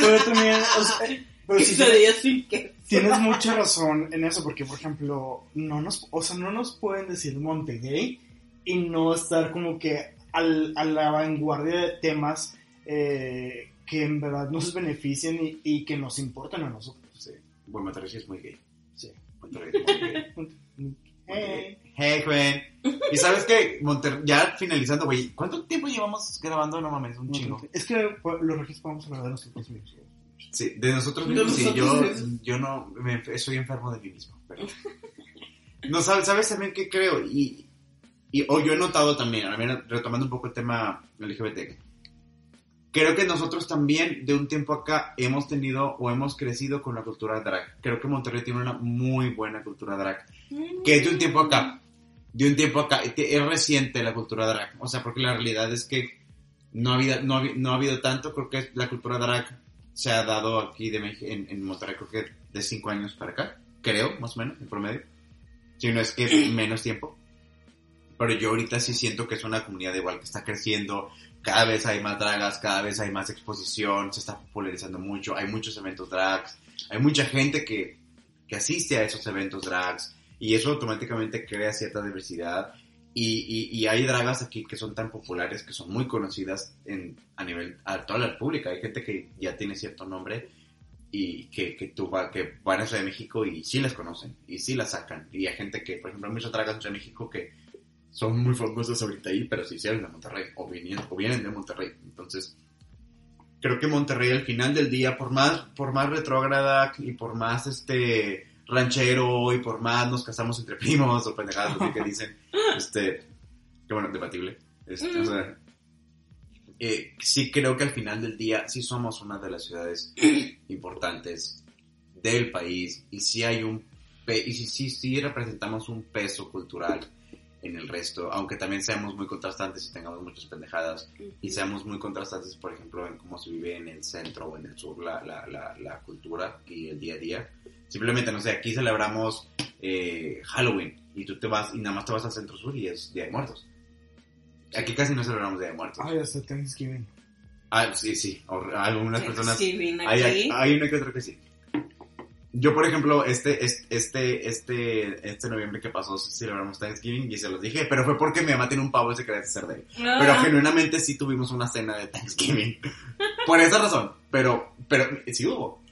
Pero también, o sea, pero sí Quesadillas sin queso. tienes mucha razón en eso, porque por ejemplo, no nos, o sea, no nos pueden decir Montegay y no estar como que al- a la vanguardia de temas eh, que en verdad nos beneficien y, y que nos importan a nosotros. Sí. Bueno, Monterrey sí es muy gay. Sí. Monterrey es muy gay. Eh, Hey, Gwen. Y sabes que Monterrey, ya finalizando, güey, ¿cuánto tiempo llevamos grabando? No mames, un chingo. es que los registros podemos hablar de nosotros mismos. Sí, de nosotros De mismos, sí, yo, yo no, me, soy enfermo de mí mismo. pero- No, ¿sabes, sabes también qué creo? Y, y o yo he notado también, a retomando un poco el tema LGBT, creo que nosotros también de un tiempo acá hemos tenido o hemos crecido con la cultura drag. Creo que Monterrey tiene una muy buena cultura drag. que es de un tiempo acá. De un tiempo acá. Es reciente la cultura drag. O sea, porque la realidad es que no ha habido, no ha, no ha habido tanto. Creo que la cultura drag se ha dado aquí de Mex- en, en Monterrey, creo que de cinco años para acá. Creo, más o menos, en promedio. Si no es que menos tiempo. Pero yo ahorita sí siento que es una comunidad igual que está creciendo. Cada vez hay más dragas, cada vez hay más exposición, se está popularizando mucho. Hay muchos eventos drags. Hay mucha gente que, que asiste a esos eventos drags y eso automáticamente crea cierta diversidad. Y, y, y hay dragas aquí que son tan populares, que son muy conocidas en, a nivel, a toda la república, hay gente que ya tiene cierto nombre y que, que, tú va, que van a Ciudad de México y sí las conocen y sí las sacan. Y hay gente que, por ejemplo, muchas dragas en Ciudad de México que son muy famosas ahorita ahí, pero se hicieron de Monterrey o vienen, o vienen de Monterrey, entonces creo que Monterrey al final del día, por más, por más retrógrada y por más este ranchero y por más nos casamos entre primos o pendejadas así que dicen, este, que bueno, debatible. Este, o sea, eh, sí creo que al final del día sí somos una de las ciudades importantes del país y sí hay un y sí, sí, sí representamos un peso cultural en el resto, aunque también seamos muy contrastantes y tengamos muchas pendejadas y seamos muy contrastantes, por ejemplo, en cómo se vive en el centro o en el sur la, la, la, la cultura y el día a día. Simplemente, no sé, aquí celebramos eh, Halloween y tú te vas y nada más te vas al centro sur y es Día de Muertos. Aquí casi no celebramos Día de Muertos. Ay, hasta Thanksgiving. Ah, sí, sí. o- algunas personas Thanksgiving hay, aquí. hay, hay uno que otro que sí. Yo, por ejemplo, este, este, este, este, este noviembre que pasó celebramos Thanksgiving y se los dije, pero fue porque mi mamá tiene un pavo y se quería hacer de él. Ah. Pero genuinamente sí tuvimos una cena de Thanksgiving. Por esa razón. Pero, pero sí hubo.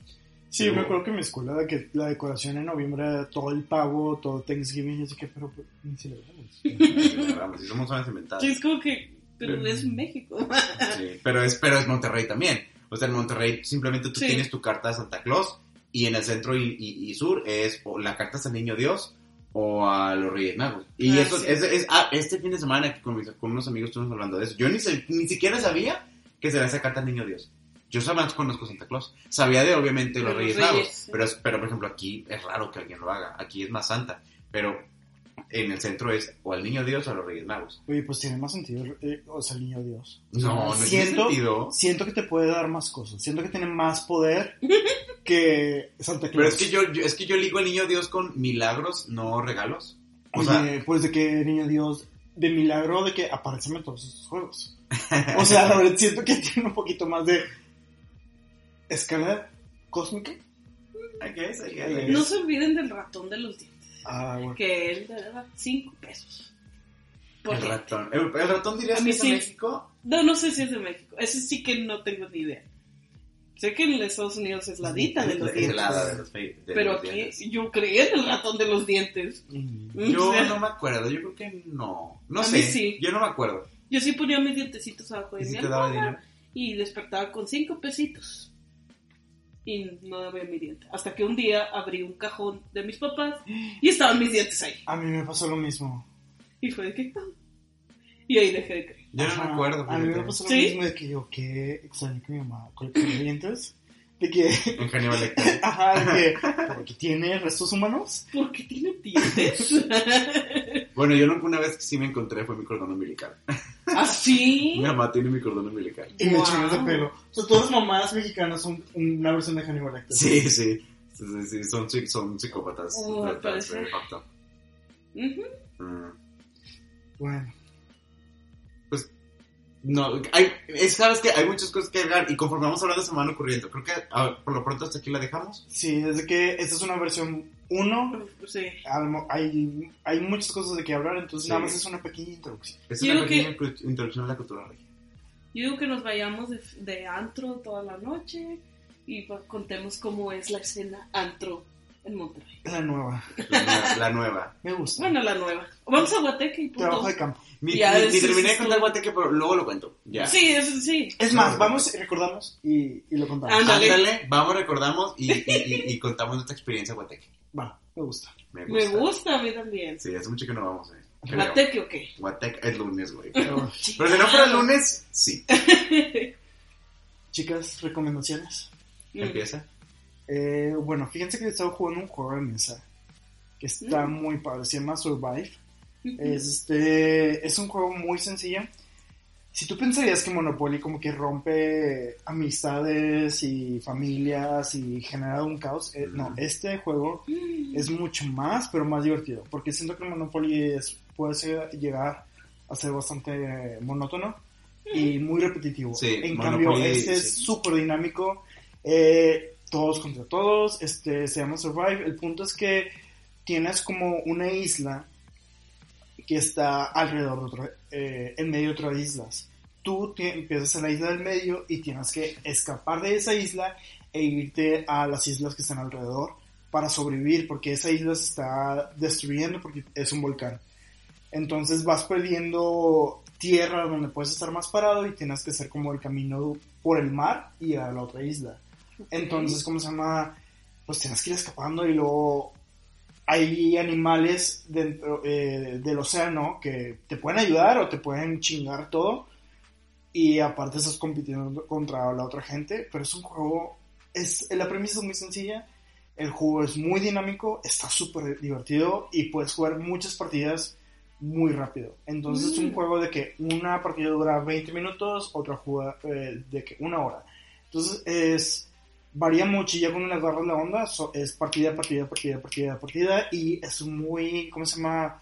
Sí, me acuerdo que en mi escuela de que la decoración en noviembre era todo el pavo, todo Thanksgiving, y así que, pero pues, ni celebramos. Vamos, sí somos unas inventadas. Sí, es como que, pero Pero- es México. Sí, pero es, pero es Monterrey también. O sea, en Monterrey simplemente tú Sí. tienes tu carta de Santa Claus y en el centro y, y- y sur es o la carta al Niño Dios o a los Reyes Magos. Y Ah, eso sí. es, es- ah, este fin de semana con, mis- con unos amigos estuvimos hablando de eso. Yo ni, ni siquiera sabía que se le hace carta al Niño Dios. Yo solamente conozco Santa Claus. Sabía de obviamente los Reyes, Reyes, Magos, sí. pero, es- pero por ejemplo aquí es raro que alguien lo haga. Aquí es más santa, pero en el centro es o al Niño Dios o a los Reyes Magos. Oye, pues tiene más sentido, eh, o sea, el niño Dios. No, no tiene siento, sentido. siento que te puede dar más cosas. Siento que tiene más poder que Santa Claus. Pero es que yo, yo- es que yo ligo al niño Dios con milagros, no regalos. O Oye, sea, pues de que niño Dios, de milagro de que aparecen en todos esos juegos. O sea, la verdad siento que tiene un poquito más de escala cósmica. I guess, I guess, I No guess. No se olviden del ratón de los dientes, Ah, bueno. que él le daba 5 pesos. Por el ratón. ¿El, el ratón dirías que es de. México? No, no sé si es de México. Ese sí que no tengo ni idea. Sé que en Estados Unidos es la dita de los Es dientes. de los, de Pero los aquí dientes. yo creía en el ratón de los dientes. Mm. Yo O sea, no me acuerdo, yo creo que no. No A sé, mí sí. yo no me acuerdo. Yo sí ponía mis dientecitos abajo de ¿Y si mi te daba almohada dinero? y despertaba con cinco pesitos. Y no daba mi diente. Hasta que un día abrí un cajón de mis papás y estaban mis dientes ahí. A mí me pasó lo mismo. Y fue de que... "Ah". Y ahí dejé de creer. Yo no me acuerdo. A mí me pasó lo ¿Sí? mismo de que yo, qué extraño que mi mamá colecciona dientes. De que, En Hannibal Lecter. ajá, de que, porque tiene restos humanos. ¿Por qué tiene dientes? Bueno, yo nunca una vez que sí me encontré fue mi cordón umbilical. ¿Ah, sí? Mi mamá tiene mi cordón umbilical. Y me Wow. mechones de pelo. O sea, todas las mamás mexicanas son una versión de Hannibal Lecter. Sí, sí. Sí, sí, sí, son, son psicópatas. Oh, That's parece. very fucked up. Ujú. Mm. Bueno, no, hay, es, sabes que hay muchas cosas que agregar y conforme vamos hablando se me van ocurriendo. Creo que por lo pronto hasta aquí la dejamos. sí, desde que esta es una versión 1, Sí. hay, hay muchas cosas de que hablar, entonces Sí. nada más es una pequeña introducción. Es Yo una pequeña introducción a la cultura regia. Yo digo que nos vayamos de, de antro toda la noche y pues, contemos cómo es la escena antro en Monterrey. La nueva, La nueva. la nueva. me gusta. Bueno, la nueva. Vamos a Guateque y punto. Trabajo de campo. Ni, Ya, ni sí, terminé sí, de contar sí. Guateque, pero luego lo cuento. Ya. Sí, eso sí. Es más, vamos y recordamos y, y lo contamos. Ándale. Ándale, vamos, recordamos y, y, y- y contamos nuestra experiencia Guateque. Va, me gusta. Me Me gusta. gusta a mí también. Sí, hace mucho que no vamos, eh. Creo. ¿Guateque o qué? Guateque es lunes, güey. Pero, Pero si no fuera lunes, sí. chicas, recomendaciones. Mm. Empieza. Eh, bueno, fíjense que estaba jugando un juego de mesa que está Mm. muy padre, se llama Survive. Este es un juego muy sencillo. Si tú pensarías que Monopoly como que rompe amistades y familias y genera un caos, eh, no, Mm. este juego Mm. es mucho más, pero más divertido, porque siento que Monopoly es, puede ser- llegar a ser bastante monótono y muy repetitivo. Sí, en Monopoly, cambio, este sí. es súper dinámico, eh, todos contra todos, este, se llama Survive. El punto es que tienes como una isla que está alrededor de otra, eh, en medio de otras islas. Tú empiezas en la isla del medio y tienes que escapar de esa isla e irte a las islas que están alrededor para sobrevivir porque esa isla se está destruyendo porque es un volcán. Entonces vas perdiendo tierra donde puedes estar más parado y tienes que hacer como el camino por el mar y a la otra isla. Entonces, ¿cómo se llama? Pues tienes que ir escapando y luego hay animales dentro eh, del océano que te pueden ayudar o te pueden chingar todo. Y aparte estás compitiendo contra la otra gente, pero es un juego, es, la premisa es muy sencilla, el juego es muy dinámico, está súper divertido y puedes jugar muchas partidas muy rápido. Entonces es un Mm. juego de que una partida dura 20 minutos, otra juega eh, de que una hora. Entonces es varía mucho y ya cuando le agarras la onda so- es partida, partida, partida, partida, partida y es muy, ¿cómo se llama?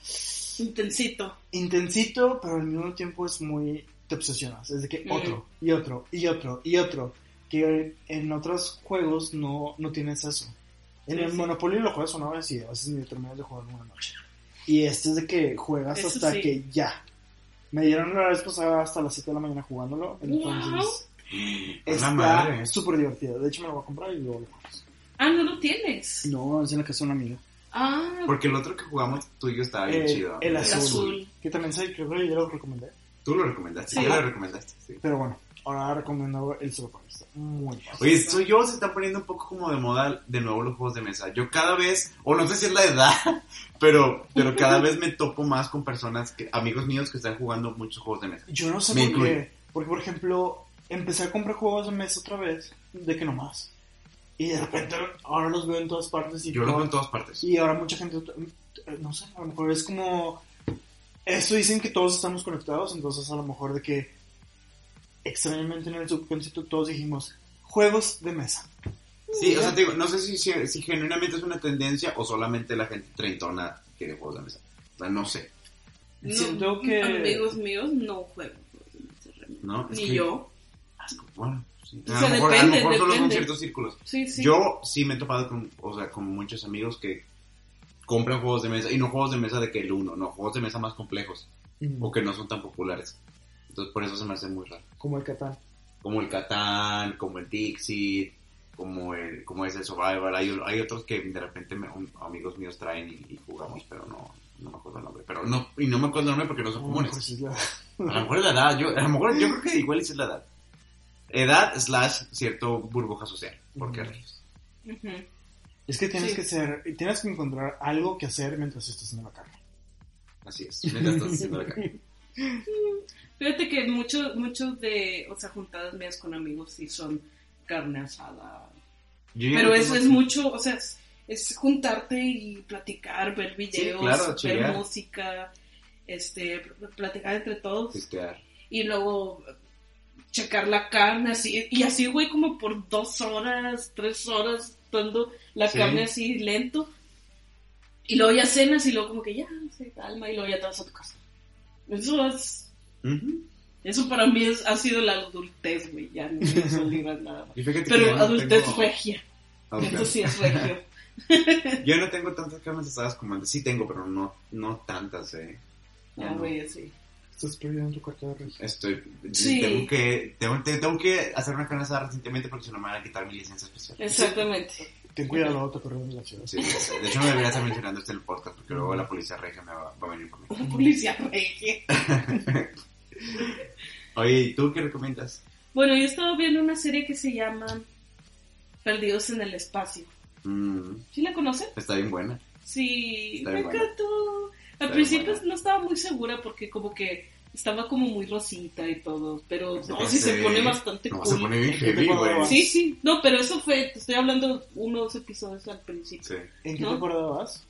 Intensito. Intensito, pero al mismo tiempo es muy, te obsesionas, es de que Mm. otro y otro y otro y otro, que en otros juegos no, no tienes eso. En Sí, el sí. Monopoly lo juegas una vez y a veces ni terminas de jugar una noche. Y este es de que juegas Eso hasta sí. que ya. Me dieron la vez pasada hasta las 7 de la mañana jugándolo, entonces está madre. súper divertido. De hecho me lo voy a comprar y luego lo juegas. Ah, no lo tienes. No, es en la casa de una amiga. Ah, Porque el otro que jugamos tú y yo estaba bien Eh, chido. el el azul. azul. Que también sé, creo que ya lo recomendé. Tú lo recomendaste, Sí. ya lo recomendaste. Sí. Pero bueno, ahora recomiendo el Survive. Está muy padre. Oye, soy yo, se están poniendo un poco como de moda de nuevo los juegos de mesa. Yo cada vez, o no sé si es la edad, pero, pero cada vez me topo más con personas, que, amigos míos que están jugando muchos juegos de mesa. Yo no sé Me por incluyo. qué. Porque, por ejemplo, empecé a comprar juegos de mesa otra vez. De que no más. Y de repente ahora los veo en todas partes. Y, Yo lo todo- veo en todas partes. y ahora mucha gente, no sé, a lo mejor es como... Esto dicen que todos estamos conectados, entonces a lo mejor de que extrañamente en el subconsciente todos dijimos juegos de mesa. Sí, o sea, te digo, no sé si, si, si genuinamente es una tendencia o solamente la gente treintona quiere juegos de mesa. O sea, no sé, no, Siento que- amigos míos no juegan. juegos de mesa, realmente. ¿no? Ni que- yo. Bueno, sí. O a, sea, lo mejor, a lo depende, mejor solo son ciertos círculos. Sí, sí. Yo sí me he topado con, o sea, con muchos amigos que compran juegos de mesa, y no juegos de mesa de que el uno, no, juegos de mesa más complejos, o que no son tan populares. Entonces por eso se me hace muy raro. Como el Catán. Como el Catán, como el Dixit, como el, como es el Survivor, hay, hay otros que de repente me- un- amigos míos traen y, y jugamos, pero no, no me acuerdo el nombre. Pero no, y no me acuerdo el nombre porque no son comunes. pues A lo mejor es la edad, yo, a lo mejor yo creo que igual es la edad. Edad slash cierto burbuja social. ¿Por qué. Es que tienes Sí. que ser, tienes que encontrar algo que hacer mientras estás haciendo la carne. Así es. Mientras estás haciendo la carne. Fíjate que muchos muchos de, o sea, juntadas mías con amigos sí son carne asada. Yo Pero eso es mucho, o sea, es, es juntarte y platicar, ver videos, claro, ver música. este, platicar entre todos Pistear. y luego checar la carne así, y así, güey, como por dos horas, tres horas, dando la Sí. carne así lento. Y luego ya cenas y luego como que ya, se calma y luego ya te vas a tu casa. Eso es, Ujú. eso para mí es, ha sido la adultez, güey, ya no librar nada más. Pero no adultez tengo- regia, Ok. esto sí es regio. Yo no tengo tantas carnes asadas como antes. Sí tengo, pero no, no tantas, eh. Ya Ah, no. güey, Estás perdiendo tu cuarto de. Estoy, Sí. tengo que, tengo, te- tengo que hacer una carne asada recientemente porque si no me van a quitar mi licencia especial. Exactamente. Ten cuidado, luego te corren de la ciudad. Sí, de hecho me debería estar mencionando esto en el podcast porque luego la policía regia me va, va a venir mí. La policía regia. Oye, ¿y tú qué recomiendas? Bueno, yo estaba viendo una serie que se llama Perdidos en el Espacio. Mm, ¿Sí la conocen? está bien buena. Sí, Está me encantó. Al Está principio no estaba muy segura porque como que estaba como muy rosita y todo, pero Se no, sí se pone- bastante No, cool. se pone bien ¿Qué heavy, güey. Sí, sí, no, pero eso fue, te estoy hablando unos episodios al principio. Sí. ¿En qué ¿No? temporada vas?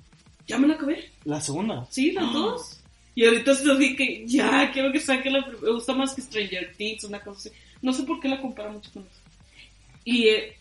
¿Ya me la acabé? La segunda. Sí, las dos. Y ahorita estoy que ya quiero que saque la me gusta más que Stranger Things, una cosa así. No sé por qué la compara mucho con eso. Y eh,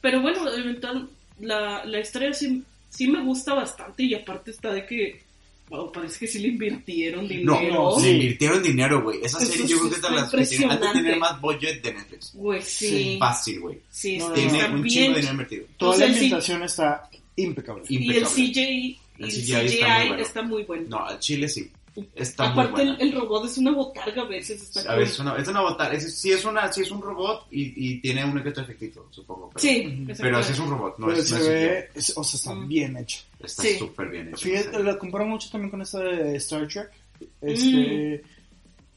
pero bueno, eventual la, la historia sí, sí me gusta bastante y aparte está de que wow, parece que sí le invirtieron No, dinero. no, se invirtieron dinero, güey. Esa Eso serie yo creo que es está de las que tiene, antes de tener más budget de Netflix. Güey, sí. Sí. Fácil, güey. Sí, No, no, Tiene está un bien. chingo de dinero invertido. Toda O sea, la sí. ambientación está impecable. Y el. CGI, El el CGI CGI, está muy bueno. está muy bueno. No, al Chile sí. Está muy Aparte, el, buena. el robot es una botarga a veces. Está A ver, cool. es una, es una botarga. Es, sí, es una, sí es un robot y, y tiene un efecto efectito, supongo. Pero, Sí. Pero sí es un robot, no pero es, no se es ve, es- o sea, está Mm. bien hecho. Está Sí. súper bien hecho. Fíjate, la comparo mucho también con esta de Star Trek. Este,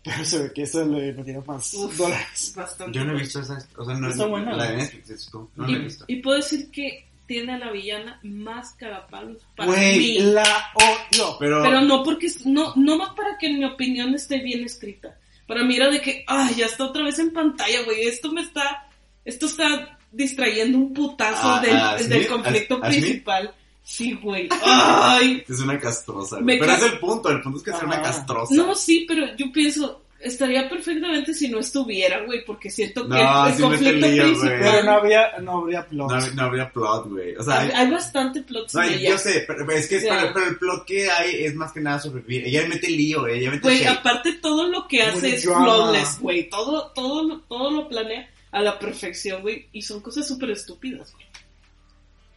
pero se ve que esta le metieron más Uf, dólares. bastante. Yo no he visto esa, o sea, no Está buena. La de Netflix, es tú. No la he Y, visto. y puedo decir que tiene a la villana más cagapalos para Güey, mí. la odio. Pero, Pero no porque no, no más para que mi opinión esté bien escrita. Para mí era de que, ay, ya está otra vez en pantalla, güey. Esto me está, esto está distrayendo un putazo Ah, del, ah, del conflicto principal. Sí, güey. Ay. es una castrosa. Me güey. Pero es el punto, el punto es que sea una Ajá. castrosa. No, sí, pero yo pienso, estaría perfectamente si no estuviera, güey, porque siento que No, el sí mete conflicto lío, güey. principal. Pero no habría, no habría plot. No, hab- no habría plot, güey. O sea, hay, hay bastante plots no, yo sé, pero, es que sea- pero, pero el plot que hay es más que nada sobrevivir. Ella mete lío, ella mete Güey, aparte todo lo que Muy hace es drama. flawless, güey. Todo, todo, todo lo planea a la perfección, güey. Y son cosas súper estúpidas, güey.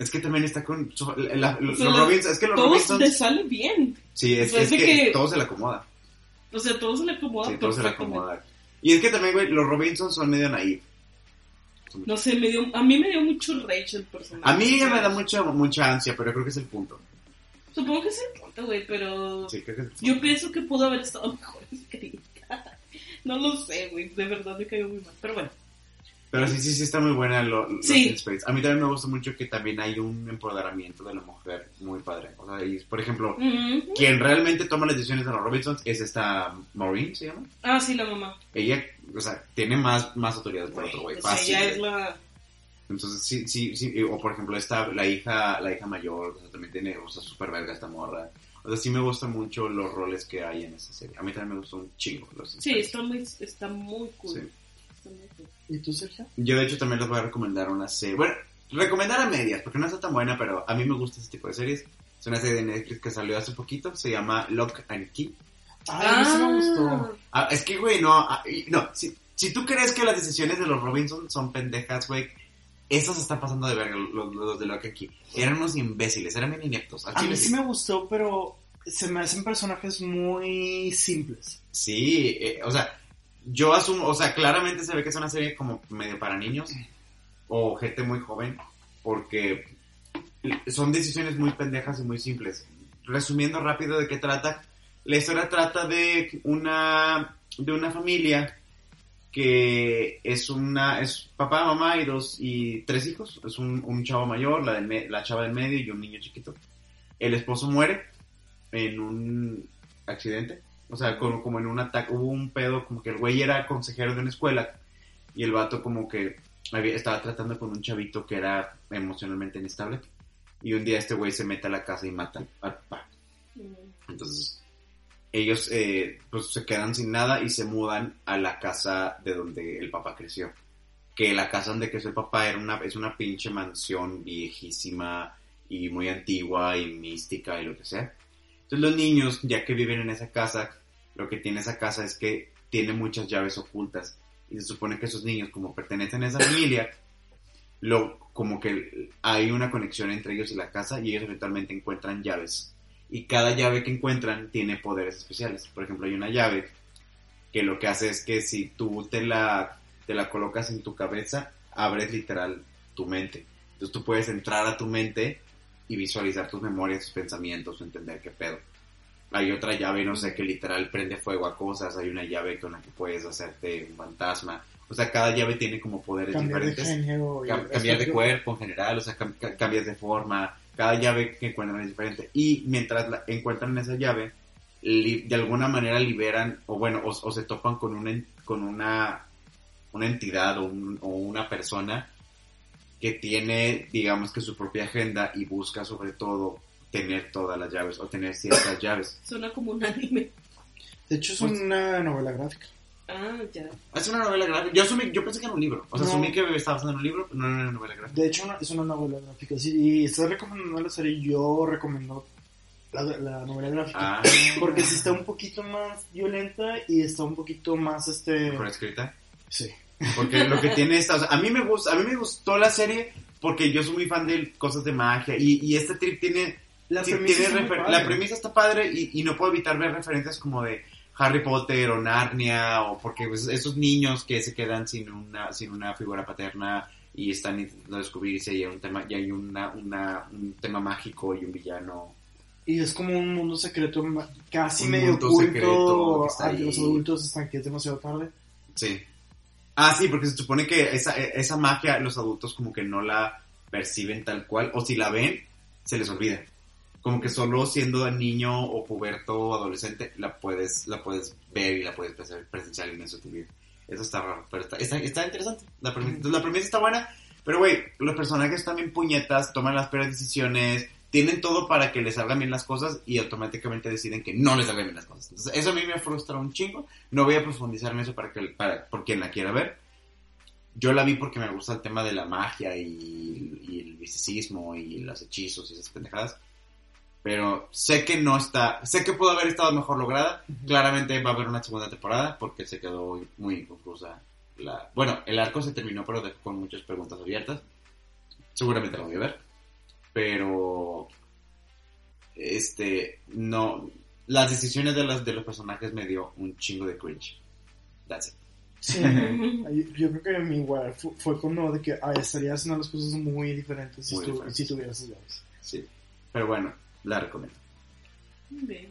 Es que también está con so- la- la- los, los Robins, es que los Todo Robinson te sale bien. Sí, es, o sea, es es que, que- todo se le acomoda. O sea, todo se le acomoda Sí, todo se le acomoda. Y es que también, güey, los Robinson son medio naive. No sé, me dio, a mí me dio mucho rage el personaje. A mí sea, me da mucha, mucha ansia, pero creo que es el punto. Supongo que es el punto, güey, pero... Sí, creo que es el punto. Yo pienso que pudo haber estado mejor escrita. No lo sé, güey. De verdad me cayó muy mal. Pero bueno. Pero sí, sí, sí está muy buena lo, los Sí. Teen Spades. A mí también me gusta mucho que también hay un empoderamiento de la mujer muy padre. O sea, y, por ejemplo, quien realmente toma las decisiones de los Robinsons es esta Maureen, ¿se llama? Ah, sí, la mamá. Ella, o sea, tiene más, más autoridad que el otro güey. Sea, Fácil. ella es la... Entonces, sí, sí, sí. O por ejemplo, esta, la hija, la hija mayor, o sea, también tiene, o sea, súper verga esta morra. O sea, sí me gustan mucho los roles que hay en esa serie. A mí también me gustó un chingo los Sí, está muy, está muy cool. Sí. Está muy cool. ¿Y tú, Sergio? Yo de hecho también les voy a recomendar una serie. Bueno, recomendar a medias, porque no está tan buena, pero a mí me gusta ese tipo de series. Es una serie de Netflix que salió hace poquito, se llama Lock and Key. Ay, a mí sí me gustó. Ah, es que, güey, no, ah, no, si, si tú crees que las decisiones de los Robinson son pendejas, güey, esos están pasando de verga, los, los de Lock and Key. Eran unos imbéciles, eran bien ineptos. A mí sí me gustó, pero se me hacen personajes muy simples. Sí, eh, o sea, yo asumo, o sea, claramente se ve que es una serie como medio para niños o gente muy joven, porque son decisiones muy pendejas y muy simples. Resumiendo rápido de qué trata, la historia trata de una de una familia que es una es papá, mamá y dos y tres hijos, es un, un chavo mayor, la del la chava del medio y un niño chiquito. El esposo muere en un accidente o sea, como, como en un ataque, hubo un pedo, como que el güey era consejero de una escuela y el vato como que había- estaba tratando con un chavito que era emocionalmente inestable. Y un día este güey se mete a la casa y mata al papá. Mm. Entonces, ellos eh, pues se quedan sin nada y se mudan a la casa de donde el papá creció. Que la casa donde creció el papá era una, es una pinche mansión viejísima y muy antigua y mística y lo que sea. Entonces los niños, ya que viven en esa casa, lo que tiene esa casa es que tiene muchas llaves ocultas. Y se supone que esos niños, como pertenecen a esa familia, lo, como que hay una conexión entre ellos y la casa y ellos eventualmente encuentran llaves. Y cada llave que encuentran tiene poderes especiales. Por ejemplo, hay una llave que lo que hace es que si tú te la, te la colocas en tu cabeza, abres literal tu mente. Entonces tú puedes entrar a tu mente y visualizar tus memorias, tus pensamientos, entender qué pedo. Hay otra llave, no sé, que literal prende fuego a cosas. Hay una llave con la que puedes hacerte un fantasma. O sea, cada llave tiene como poderes Cambiar de diferentes. género. y Cam- cambiar de aspecto. cuerpo en general, o sea, cam- ca- cambias de forma, cada llave que encuentran es diferente. Y mientras la- encuentran esa llave, de alguna manera liberan, o bueno, o, o se topan con una, con una, una entidad o, un- o una persona que tiene, digamos que su propia agenda y busca sobre todo tener todas las llaves o tener ciertas llaves. Suena como un anime. De hecho, es Pues- una novela gráfica. Ah, ya. Es una novela gráfica. Yo, asumí, yo pensé que era un libro. O sea, No. asumí que estaba basado en un libro, pero no era una novela gráfica. De hecho, no- es una novela gráfica. Sí, y estás recomendando la serie. Yo recomiendo la, la novela gráfica. Ah, Porque sí está un poquito más violenta y está un poquito más este. mejor escrita. Sí. Porque lo que tiene esta, o sea, a mí me gusta, a mí me gustó la serie porque yo soy muy fan de cosas de magia y, y este trip tiene, La sí, premisa, tiene está refer- padre. la premisa está padre y, y no puedo evitar ver referencias como de Harry Potter o Narnia o porque pues, esos niños que se quedan sin una, sin una figura paterna y están intentando descubrirse y hay un tema, y hay una, una, un tema mágico y un villano. Y es como un mundo secreto casi Un medio oculto a que los adultos están que es demasiado tarde. Sí. Ah, sí, porque se supone que esa, esa magia los adultos como que no la perciben tal cual, o si la ven, se les olvida. Como que solo siendo niño o puberto o adolescente la puedes, la puedes ver y la puedes presen- presenciar en eso tu vida. Eso está raro, pero está, está, está interesante. La premisa, entonces, la premisa está buena, pero güey, los personajes bien puñetas, toman las peores decisiones, tienen todo para que les salgan bien las cosas y automáticamente deciden que no les salgan bien las cosas. Entonces, eso a mí me frustra un chingo. No voy a profundizar en eso para, que, para por quien la quiera ver. Yo la vi porque me gusta el tema de la magia y, y el misticismo y los hechizos y esas pendejadas. Pero sé que no está, sé que pudo haber estado mejor lograda. Claramente va a haber una segunda temporada porque se quedó muy inconclusa. La, bueno, el arco se terminó pero dejó con muchas preguntas abiertas. Seguramente la voy a ver. Pero este no las decisiones de los de los personajes me dio un chingo de cringe. That's it. Sí, yo creo que mí igual fue, fue como de que ay, estaría haciendo las cosas muy diferentes si, Muy tu- diferentes. si tuvieras esas llaves. Sí. Pero bueno, la recomiendo. Bien.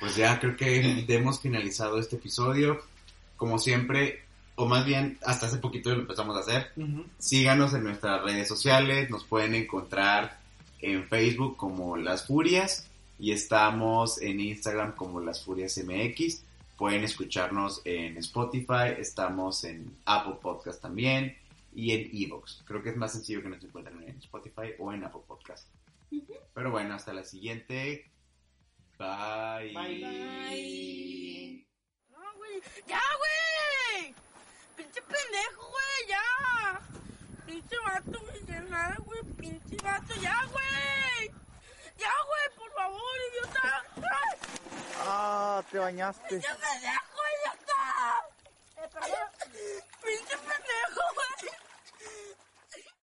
Pues ya creo que hemos finalizado este episodio. Como siempre, o más bien hasta hace poquito lo empezamos a hacer. Síganos en nuestras redes sociales. Nos pueden encontrar en Facebook como Las Furias y estamos en Instagram como Las Furias MX. Pueden escucharnos en Spotify, estamos en Apple Podcast también y en Evox. Creo que es más sencillo que nos encuentren en Spotify o en Apple Podcast. Pero bueno, hasta la siguiente. Bye. Bye. Bye. No, güey. ¡Ya, güey! ¡Pinche pendejo, güey! ¡Ya! ¡Pinche vato, nada, güey! ¡Pinche vato! ¡Ya, güey! ¡Ya, güey! ¡Por favor, idiota! ¡Ah! ¡Te bañaste! ¡Pinche pendejo, idiota! Eh, ¡Pinche pendejo, güey!